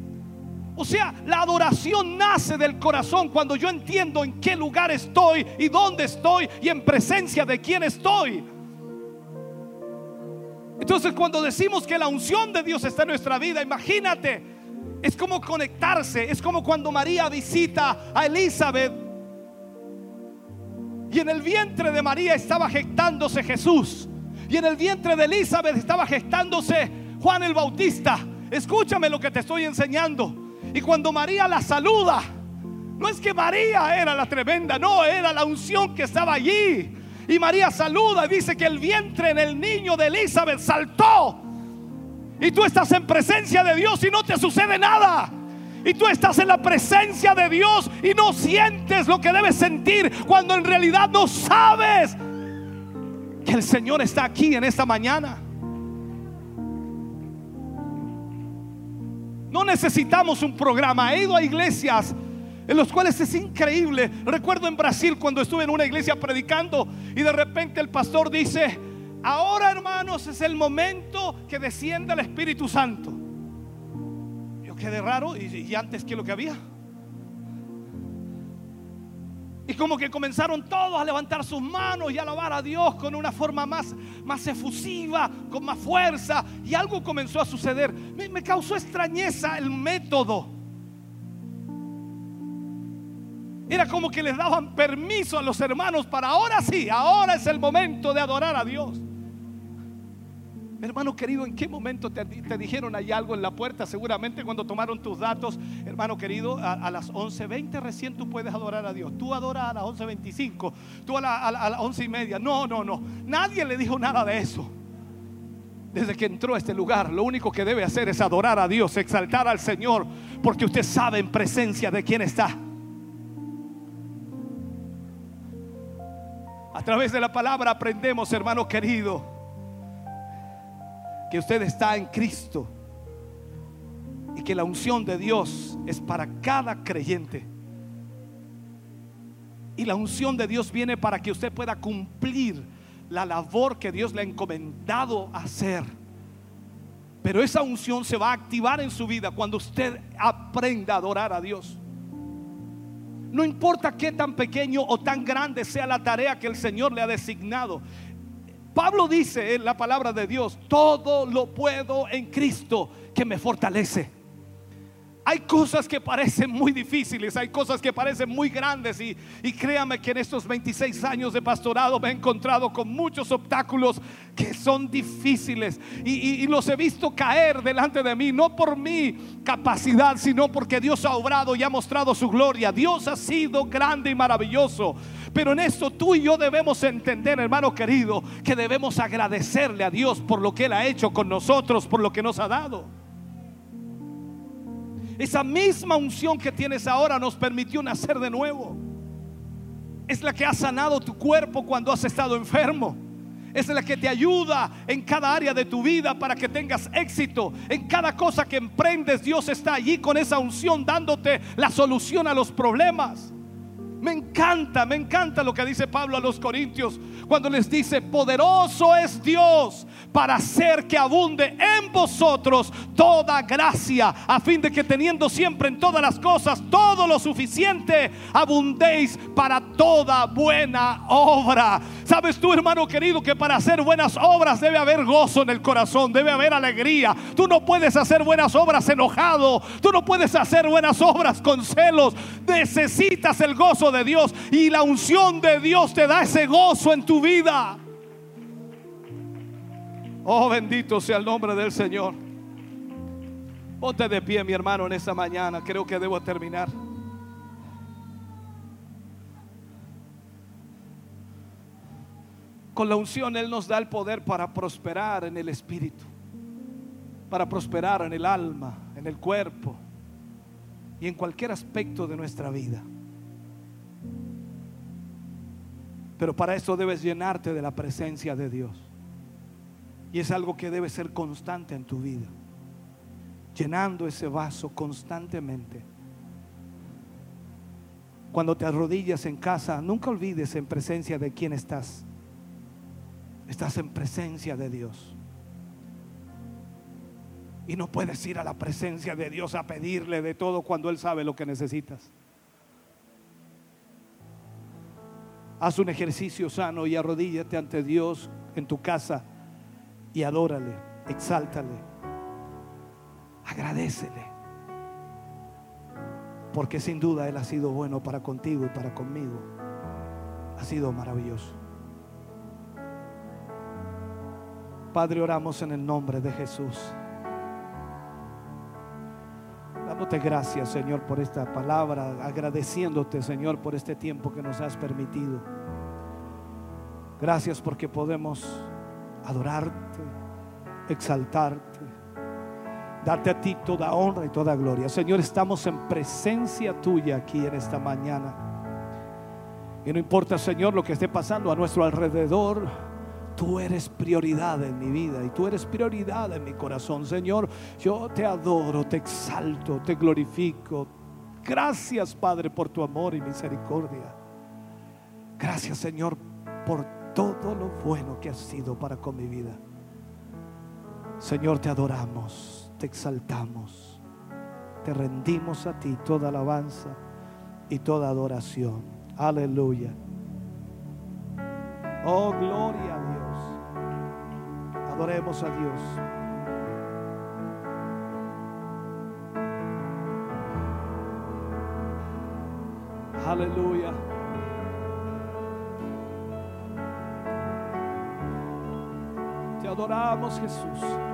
O sea, la adoración nace del corazón cuando yo entiendo en qué lugar estoy y dónde estoy y en presencia de quién estoy. Entonces cuando decimos que la unción de Dios está en nuestra vida, imagínate, es como conectarse, es como cuando María visita a Elizabeth y en el vientre de María estaba gestándose Jesús y en el vientre de Elizabeth estaba gestándose Juan el Bautista. Escúchame lo que te estoy enseñando. Y cuando María la saluda, no es que María era la tremenda, no, era la unción que estaba allí. Y María saluda y dice que el vientre en el niño de Elizabeth saltó. Y tú estás en presencia de Dios y no te sucede nada. Y tú estás en la presencia de Dios y no sientes lo que debes sentir cuando en realidad no sabes que el Señor está aquí en esta mañana. No necesitamos un programa. He ido a iglesias en los cuales es increíble. Recuerdo en Brasil cuando estuve en una iglesia predicando y de repente el pastor dice, ahora hermanos es el momento que descienda el Espíritu Santo. Yo quedé raro y, antes que lo que había. Y como que comenzaron todos a levantar sus manos y a alabar a Dios con una forma más, más efusiva, con más fuerza. Y algo comenzó a suceder. Me causó extrañeza el método. Era como que les daban permiso a los hermanos para ahora sí, ahora es el momento de adorar a Dios. Hermano querido, ¿en qué momento te, dijeron hay algo en la puerta? Seguramente cuando tomaron tus datos, hermano querido, a, a las 11.20 recién tú puedes adorar a Dios. Tú adoras a las 11.25, tú a, la, a, a las 11 y media. No, no, no. Nadie le dijo nada de eso. Desde que entró a este lugar, lo único que debe hacer es adorar a Dios, exaltar al Señor, porque usted sabe en presencia de quién está. A través de la palabra aprendemos, hermano querido, que usted está en Cristo y que la unción de Dios es para cada creyente. Y la unción de Dios viene para que usted pueda cumplir la labor que Dios le ha encomendado hacer. Pero esa unción se va a activar en su vida cuando usted aprenda a adorar a Dios. No importa qué tan pequeño o tan grande sea la tarea que el Señor le ha designado. Pablo dice en la palabra de Dios, todo lo puedo en Cristo que me fortalece. Hay cosas que parecen muy difíciles, hay cosas que parecen muy grandes y, y, créame que en estos 26 años de pastorado me he encontrado con muchos obstáculos que son difíciles y, y, y los he visto caer delante de mí, no por mi capacidad, sino porque Dios ha obrado y ha mostrado su gloria. Dios ha sido grande y maravilloso. Pero en esto tú y yo debemos entender, hermano querido, que debemos agradecerle a Dios por lo que Él ha hecho con nosotros, por lo que nos ha dado. Esa misma unción que tienes ahora nos permitió nacer de nuevo. Es la que ha sanado tu cuerpo cuando has estado enfermo. Es la que te ayuda en cada área de tu vida para que tengas éxito. En cada cosa que emprendes, Dios está allí con esa unción dándote la solución a los problemas. Me encanta, me encanta lo que dice Pablo a los Corintios cuando les dice, poderoso es Dios para hacer que abunde en vosotros toda gracia, a fin de que teniendo siempre en todas las cosas todo lo suficiente, abundéis para toda buena obra. ¿Sabes tú, hermano querido, que para hacer buenas obras debe haber gozo en el corazón, debe haber alegría? Tú no puedes hacer buenas obras enojado, tú no puedes hacer buenas obras con celos. Necesitas el gozo de Dios y la unción de Dios te da ese gozo en tu vida. Oh, bendito sea el nombre del Señor. Ponte de pie, mi hermano, en esta mañana. Creo que debo terminar. Con la unción Él nos da el poder para prosperar en el espíritu, para prosperar en el alma, en el cuerpo y en cualquier aspecto de nuestra vida. Pero para eso debes llenarte de la presencia de Dios. Y es algo que debe ser constante en tu vida. Llenando ese vaso constantemente. Cuando te arrodillas en casa, nunca olvides en presencia de quién estás. Estás en presencia de Dios. Y no puedes ir a la presencia de Dios a pedirle de todo cuando Él sabe lo que necesitas. Haz un ejercicio sano y arrodíllate ante Dios en tu casa y adórale, exáltale, agradecele. Porque sin duda Él ha sido bueno para contigo y para conmigo. Ha sido maravilloso. Padre, oramos en el nombre de Jesús. Dándote gracias, Señor, por esta palabra, agradeciéndote, Señor, por este tiempo que nos has permitido. Gracias porque podemos adorarte, exaltarte, darte a ti toda honra y toda gloria. Señor, estamos en presencia tuya aquí en esta mañana. Y no importa, Señor, lo que esté pasando a nuestro alrededor, tú eres prioridad en mi vida y tú eres prioridad en mi corazón. Señor, yo te adoro, te exalto, te glorifico. Gracias, Padre, por tu amor y misericordia. Gracias, Señor, por todo lo bueno que has sido para con mi vida. Señor, te adoramos, te exaltamos, te rendimos a ti toda alabanza y toda adoración. Aleluya. Oh, gloria a Dios. Adoremos a Dios. Aleluya. Te adoramos, Jesús.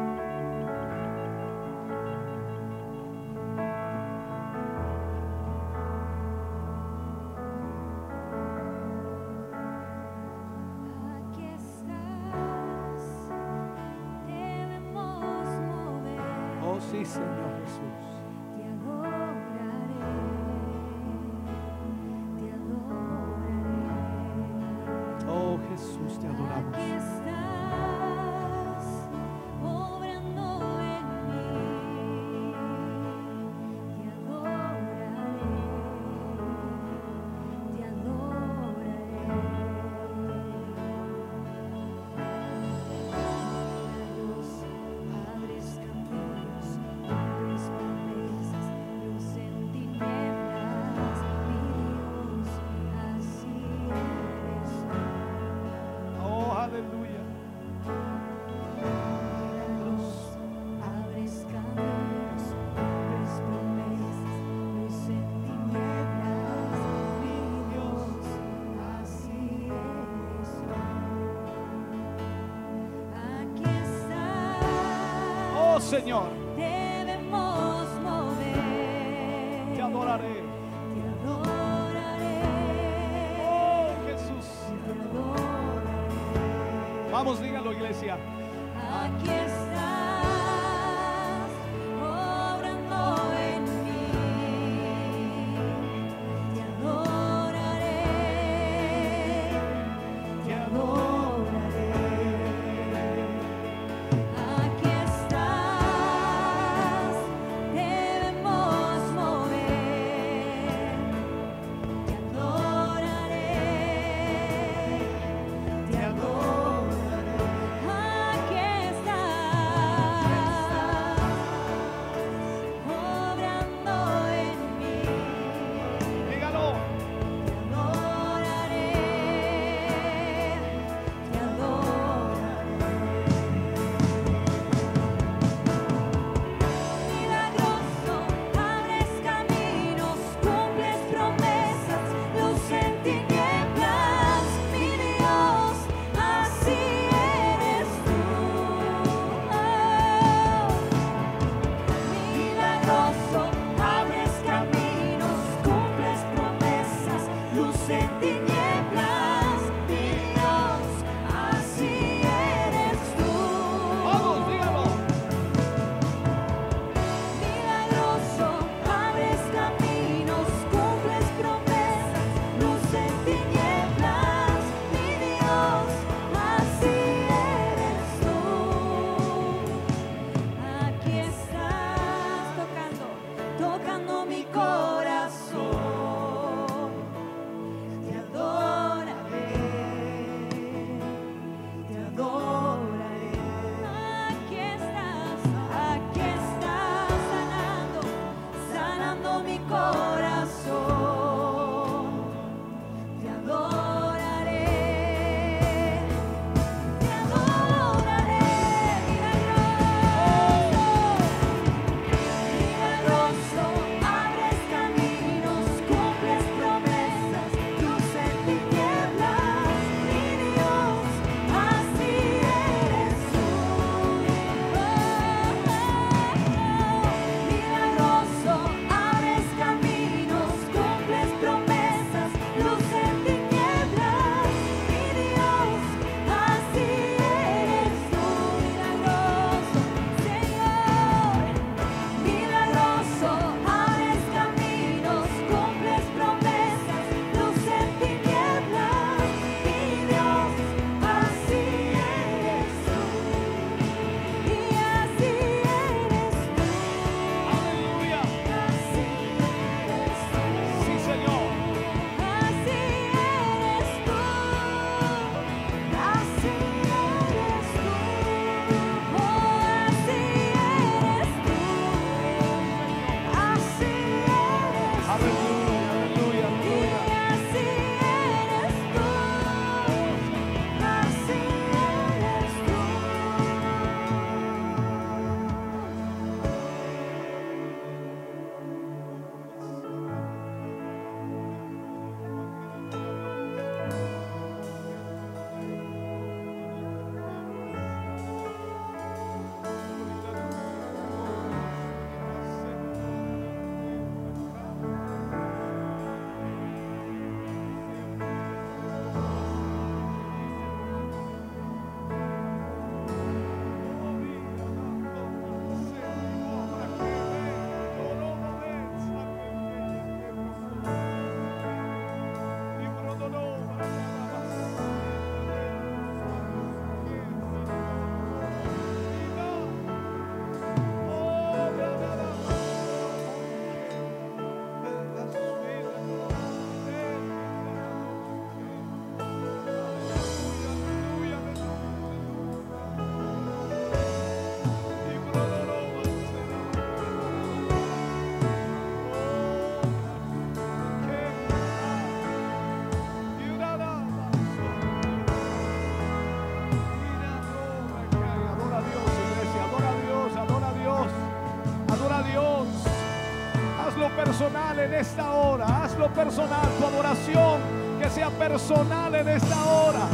personal, tu adoración, que sea personal en esta hora,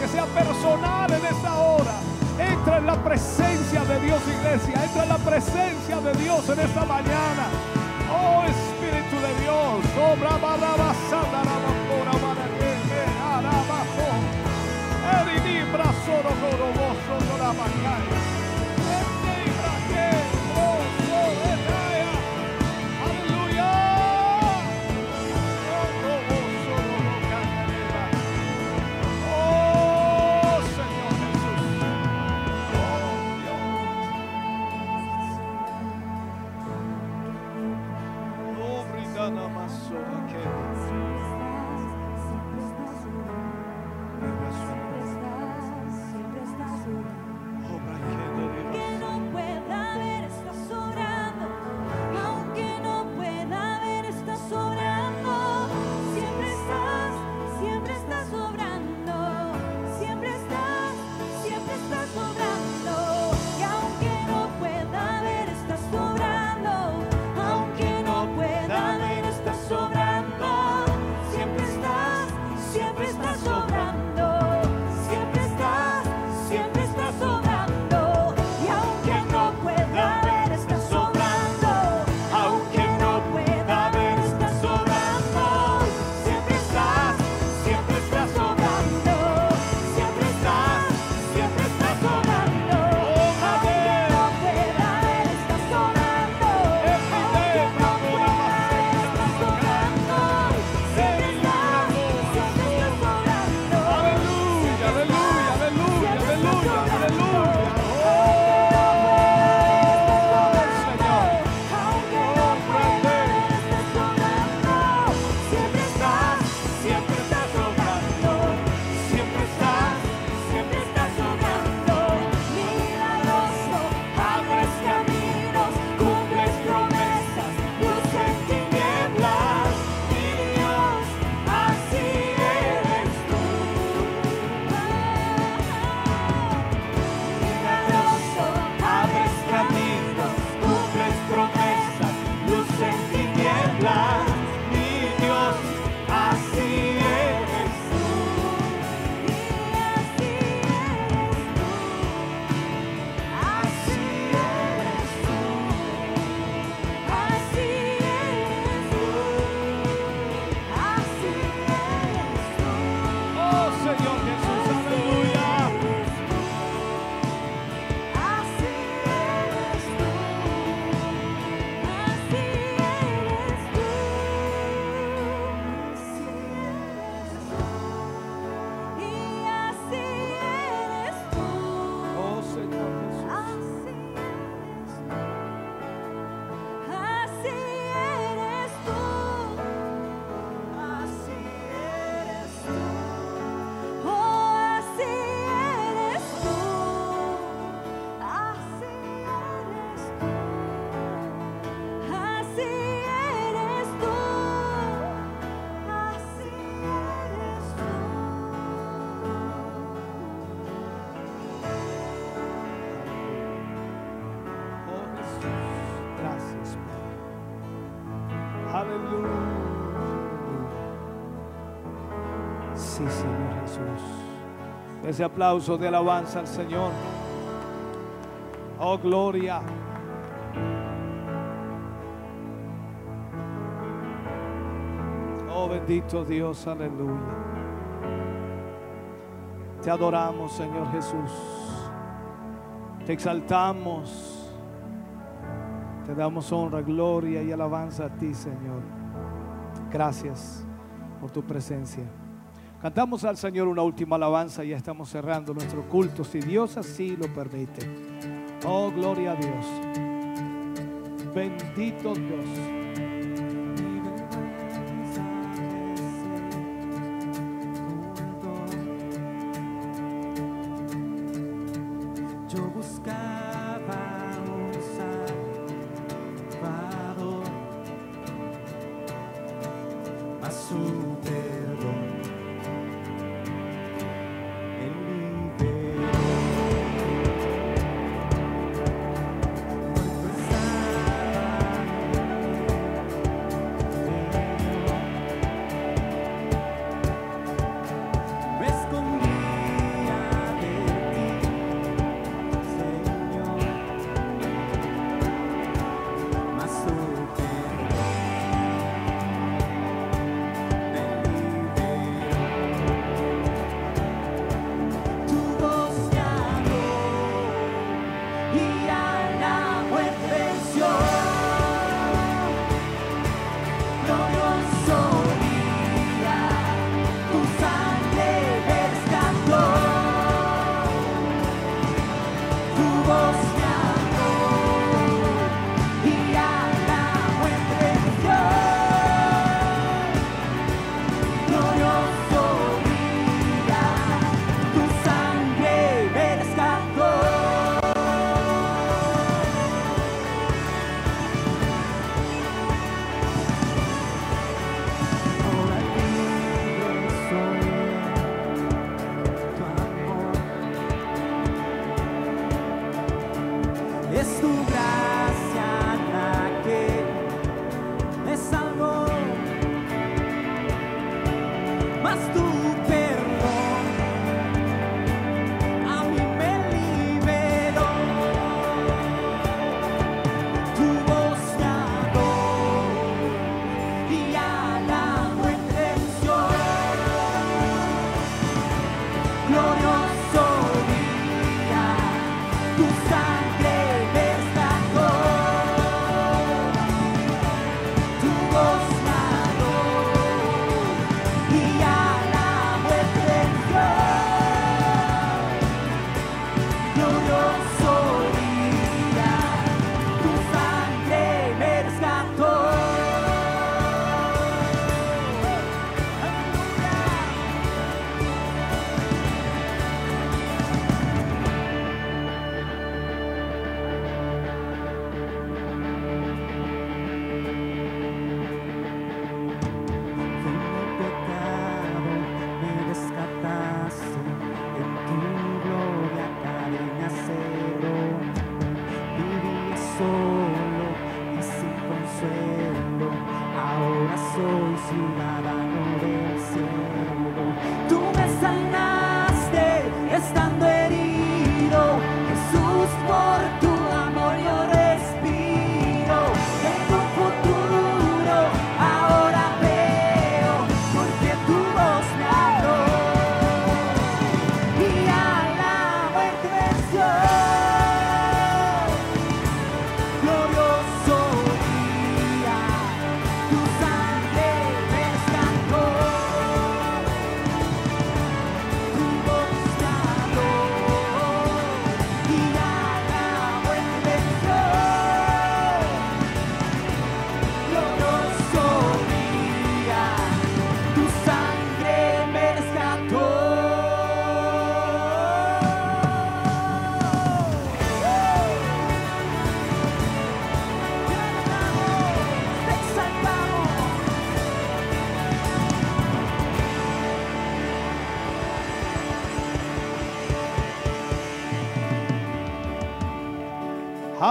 que sea personal en esta hora. Entra en la presencia de Dios, iglesia, entra en la presencia de Dios en esta mañana. Oh Espíritu de Dios, obra oh, Ese aplauso de alabanza al Señor. Oh, gloria. Oh, bendito Dios, aleluya. Te adoramos, Señor Jesús. Te exaltamos. Te damos honra, gloria y alabanza a ti, Señor. Gracias por tu presencia. Cantamos al Señor una última alabanza y ya estamos cerrando nuestro culto, si Dios así lo permite. Oh, gloria a Dios. Bendito Dios.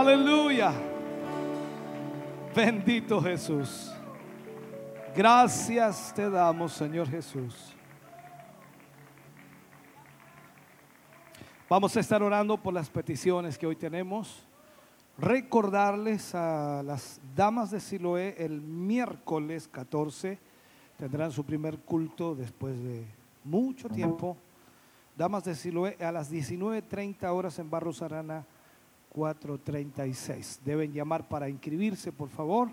Aleluya. Bendito Jesús. Gracias te damos, Señor Jesús. Vamos a estar orando por las peticiones que hoy tenemos. Recordarles a las damas de Siloé el miércoles 14 tendrán su primer culto después de mucho tiempo. Damas de Siloé a las 19:30 horas en Barros Arana 436. Deben llamar para inscribirse, por favor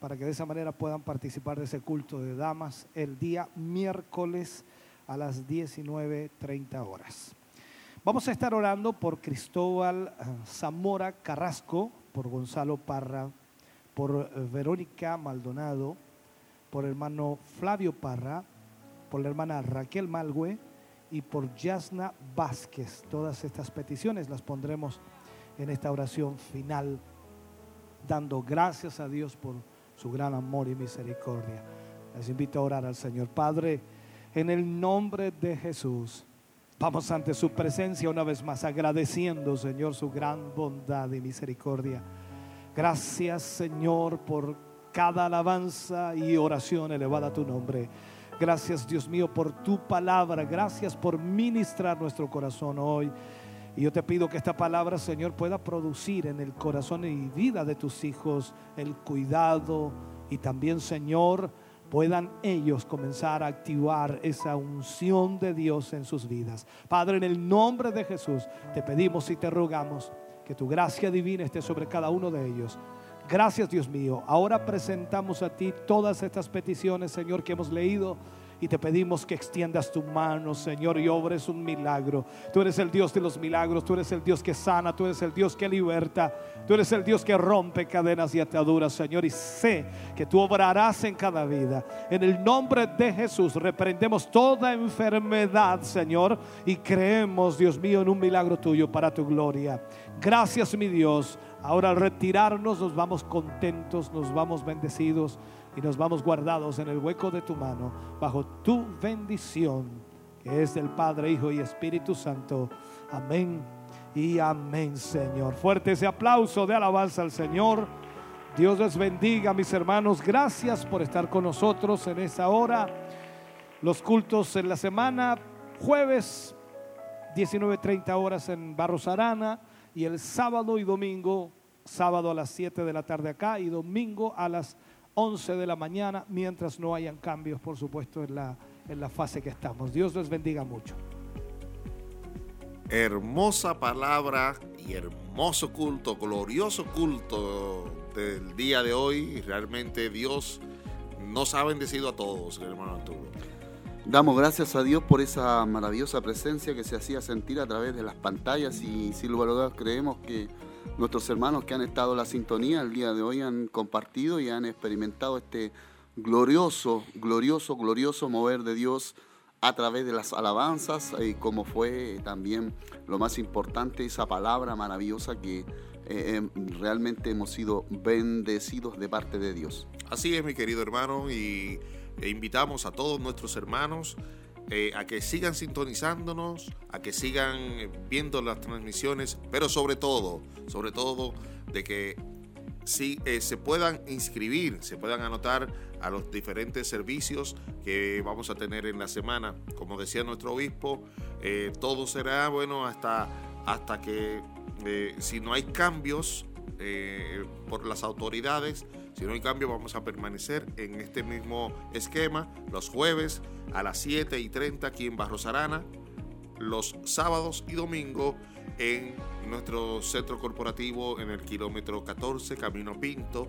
para que de esa manera puedan participar de ese culto de damas el día miércoles a las 19.30 horas. Vamos a estar orando por Cristóbal eh, Zamora Carrasco, por Gonzalo Parra, por eh, Verónica Maldonado, por hermano Flavio Parra, por la hermana Raquel Malgüe y por Yasna Vázquez. Todas estas peticiones las pondremos en esta oración final, dando gracias a Dios por su gran amor y misericordia. Les invito a orar al Señor Padre en el nombre de Jesús. Vamos ante su presencia una vez más, agradeciendo, Señor, su gran bondad y misericordia. Gracias, Señor, por cada alabanza y oración elevada a tu nombre. Gracias, Dios mío, por tu palabra. Gracias por ministrar nuestro corazón hoy. Y yo te pido que esta palabra, Señor, pueda producir en el corazón y vida de tus hijos el cuidado y también, Señor, puedan ellos comenzar a activar esa unción de Dios en sus vidas. Padre, en el nombre de Jesús, te pedimos y te rogamos que tu gracia divina esté sobre cada uno de ellos. Gracias, Dios mío. Ahora presentamos a ti todas estas peticiones, Señor, que hemos leído y te pedimos que extiendas tu mano, Señor, y obres un milagro. Tú eres el Dios de los milagros, tú eres el Dios que sana, tú eres el Dios que liberta, tú eres el Dios que rompe cadenas y ataduras, Señor, y sé que tú obrarás en cada vida. En el nombre de Jesús reprendemos toda enfermedad, Señor, y creemos, Dios mío, en un milagro tuyo para tu gloria. Gracias, mi Dios. Ahora al retirarnos nos vamos contentos, nos vamos bendecidos y nos vamos guardados en el hueco de tu mano, bajo tu bendición, que es del Padre, Hijo y Espíritu Santo. Amén y amén, Señor. Fuerte ese aplauso de alabanza al Señor. Dios les bendiga, mis hermanos. Gracias por estar con nosotros en esta hora. Los cultos en la semana, jueves 19.30 horas en Barros Arana y el sábado y domingo, sábado a las 7 de la tarde acá y domingo a las 11 de la mañana, mientras no hayan cambios, por supuesto, en la, en la fase que estamos. Dios les bendiga mucho. Hermosa palabra y hermoso culto, glorioso culto del día de hoy. Realmente Dios nos ha bendecido a todos, hermano Arturo. Damos gracias a Dios por esa maravillosa presencia que se hacía sentir a través de las pantallas y sin lugar a dudas creemos que nuestros hermanos que han estado en la sintonía el día de hoy han compartido y han experimentado este glorioso, glorioso, glorioso mover de Dios a través de las alabanzas y como fue también lo más importante, esa palabra maravillosa que eh, em, realmente hemos sido bendecidos de parte de Dios. Así es, mi querido hermano, y e invitamos a todos nuestros hermanos eh, a que sigan sintonizándonos, a que sigan eh, viendo las transmisiones, pero sobre todo, sobre todo, de que si, eh, se puedan inscribir, se puedan anotar a los diferentes servicios que vamos a tener en la semana. Como decía nuestro obispo, todo será bueno hasta, hasta que si no hay cambios por las autoridades, si no hay cambio, vamos a permanecer en este mismo esquema los jueves a las 7 y 30 aquí en Barros Arana, los sábados y domingos en nuestro centro corporativo en el kilómetro 14, Camino Pinto,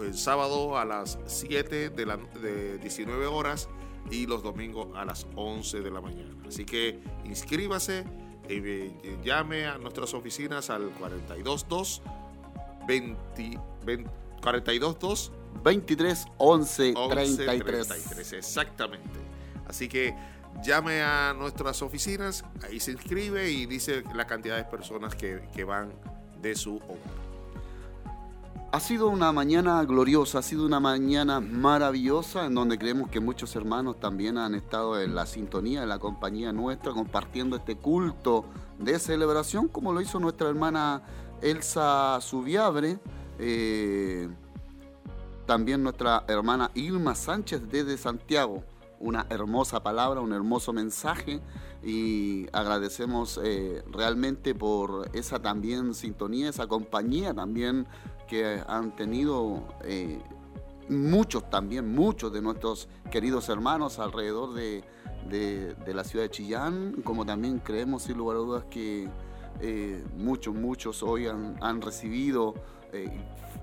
el sábado a las 7 de, la, de 19 horas y los domingos a las 11 de la mañana. Así que inscríbase, y eh, llame a nuestras oficinas al 422 20, 20 422 23 11 33. 33. Exactamente. Así que llame a nuestras oficinas, ahí se inscribe y dice la cantidad de personas que, que van de su hogar. Ha sido una mañana gloriosa, ha sido una mañana maravillosa en donde creemos que muchos hermanos también han estado en la sintonía, en la compañía nuestra, compartiendo este culto de celebración, como lo hizo nuestra hermana Elsa Subiabre, eh, también nuestra hermana Ilma Sánchez desde Santiago. Una hermosa palabra, un hermoso mensaje y agradecemos eh, realmente por esa también sintonía, esa compañía también que han tenido eh, muchos también, muchos de nuestros queridos hermanos alrededor de, la ciudad de Chillán, como también creemos sin lugar a dudas que muchos, muchos hoy han, recibido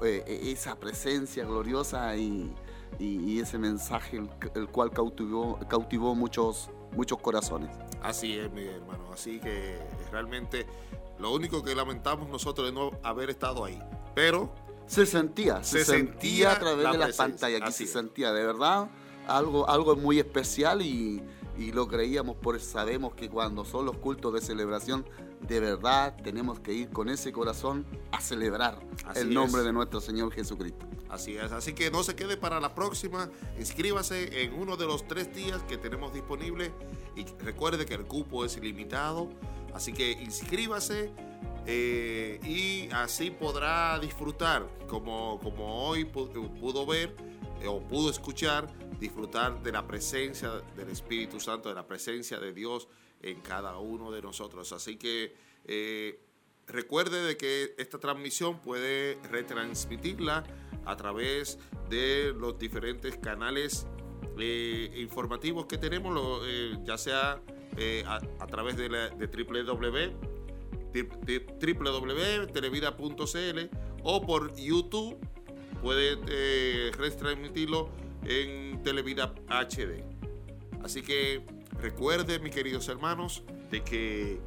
esa presencia gloriosa y, ese mensaje el, cual cautivó, cautivó muchos, muchos corazones. Así es, mi hermano. Así que realmente lo único que lamentamos nosotros es no haber estado ahí. Pero se sentía, se, sentía, a través de las pantallas, aquí se sentía de verdad algo, algo muy especial y, y lo creíamos, por sabemos que cuando son los cultos de celebración, de verdad tenemos que ir con ese corazón a celebrar el nombre de nuestro Señor Jesucristo. Así es, así que no se quede para la próxima, inscríbase en uno de los tres días que tenemos disponible y recuerde que el cupo es ilimitado, así que inscríbase. Eh, y así podrá disfrutar, como, como hoy pudo ver eh, o pudo escuchar, disfrutar de la presencia del Espíritu Santo, de la presencia de Dios en cada uno de nosotros. Así que eh, recuerde de que esta transmisión puede retransmitirla a través de los diferentes canales eh, informativos que tenemos, eh, ya sea a, través de, la, de www.televida.cl o por YouTube puede retransmitirlo en Televida HD. Así que recuerde, mis queridos hermanos, de que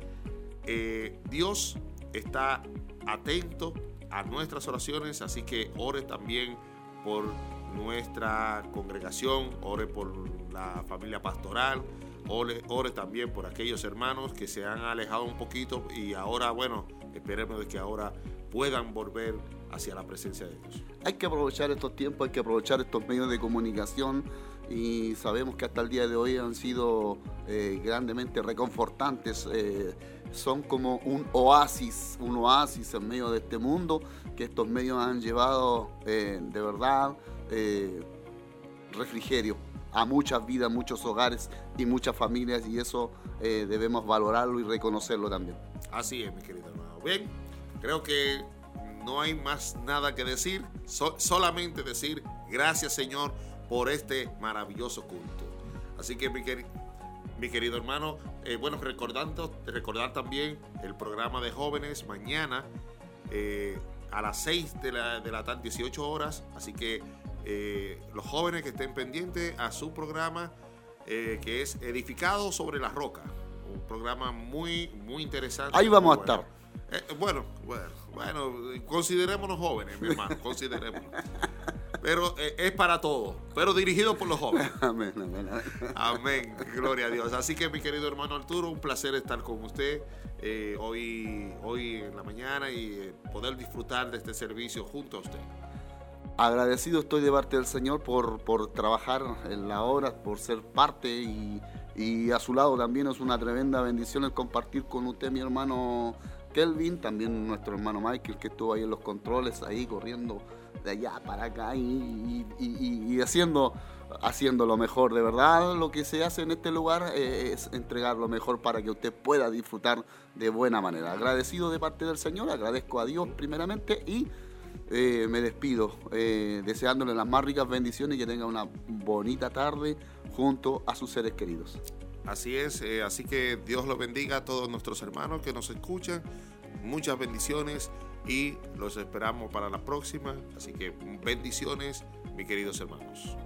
eh, Dios está atento a nuestras oraciones, así que ore también por nuestra congregación, ore por la familia pastoral, ore, ore, también por aquellos hermanos que se han alejado un poquito y ahora, bueno, esperemos de que ahora puedan volver hacia la presencia de Dios. Hay que aprovechar estos tiempos, hay que aprovechar estos medios de comunicación y sabemos que hasta el día de hoy han sido eh, grandemente reconfortantes. Eh, son como un oasis, un oasis en medio de este mundo que estos medios han llevado eh, de verdad refrigerio a muchas vidas, muchos hogares y muchas familias y eso debemos valorarlo y reconocerlo también. Así es, mi querido hermano. Bien, creo que no hay más nada que decir, solamente decir gracias Señor por este maravilloso culto. Así que mi, mi querido hermano, eh, bueno, recordando, recordar también el programa de jóvenes mañana eh, a las 6 de la, de la tarde, 18 horas. Así que eh, los jóvenes que estén pendientes a su programa, que es Edificado sobre la Roca. Un programa muy, muy interesante. Ahí vamos a estar. bueno, bueno, bueno, considerémonos jóvenes, mi hermano, considerémonos. Pero eh, es para todos, pero dirigido por los jóvenes. Amén, amén, amén. gloria a Dios. Así que mi querido hermano Arturo, un placer estar con usted eh, hoy, hoy en la mañana y eh, poder disfrutar de este servicio junto a usted. Agradecido estoy de parte del Señor por, por trabajar en la obra, por ser parte y, y a su lado también es una tremenda bendición el compartir con usted, mi hermano Kelvin, también nuestro hermano Michael que estuvo ahí en los controles, ahí corriendo de allá para acá y, haciendo, haciendo lo mejor. De verdad, lo que se hace en este lugar eh, es entregar lo mejor para que usted pueda disfrutar de buena manera. Agradecido de parte del Señor, agradezco a Dios primeramente y eh, me despido eh, deseándole las más ricas bendiciones y que tenga una bonita tarde junto a sus seres queridos. Así es, así que Dios lo bendiga a todos nuestros hermanos que nos escuchan. Muchas bendiciones y los esperamos para la próxima. Así que bendiciones, mis queridos hermanos.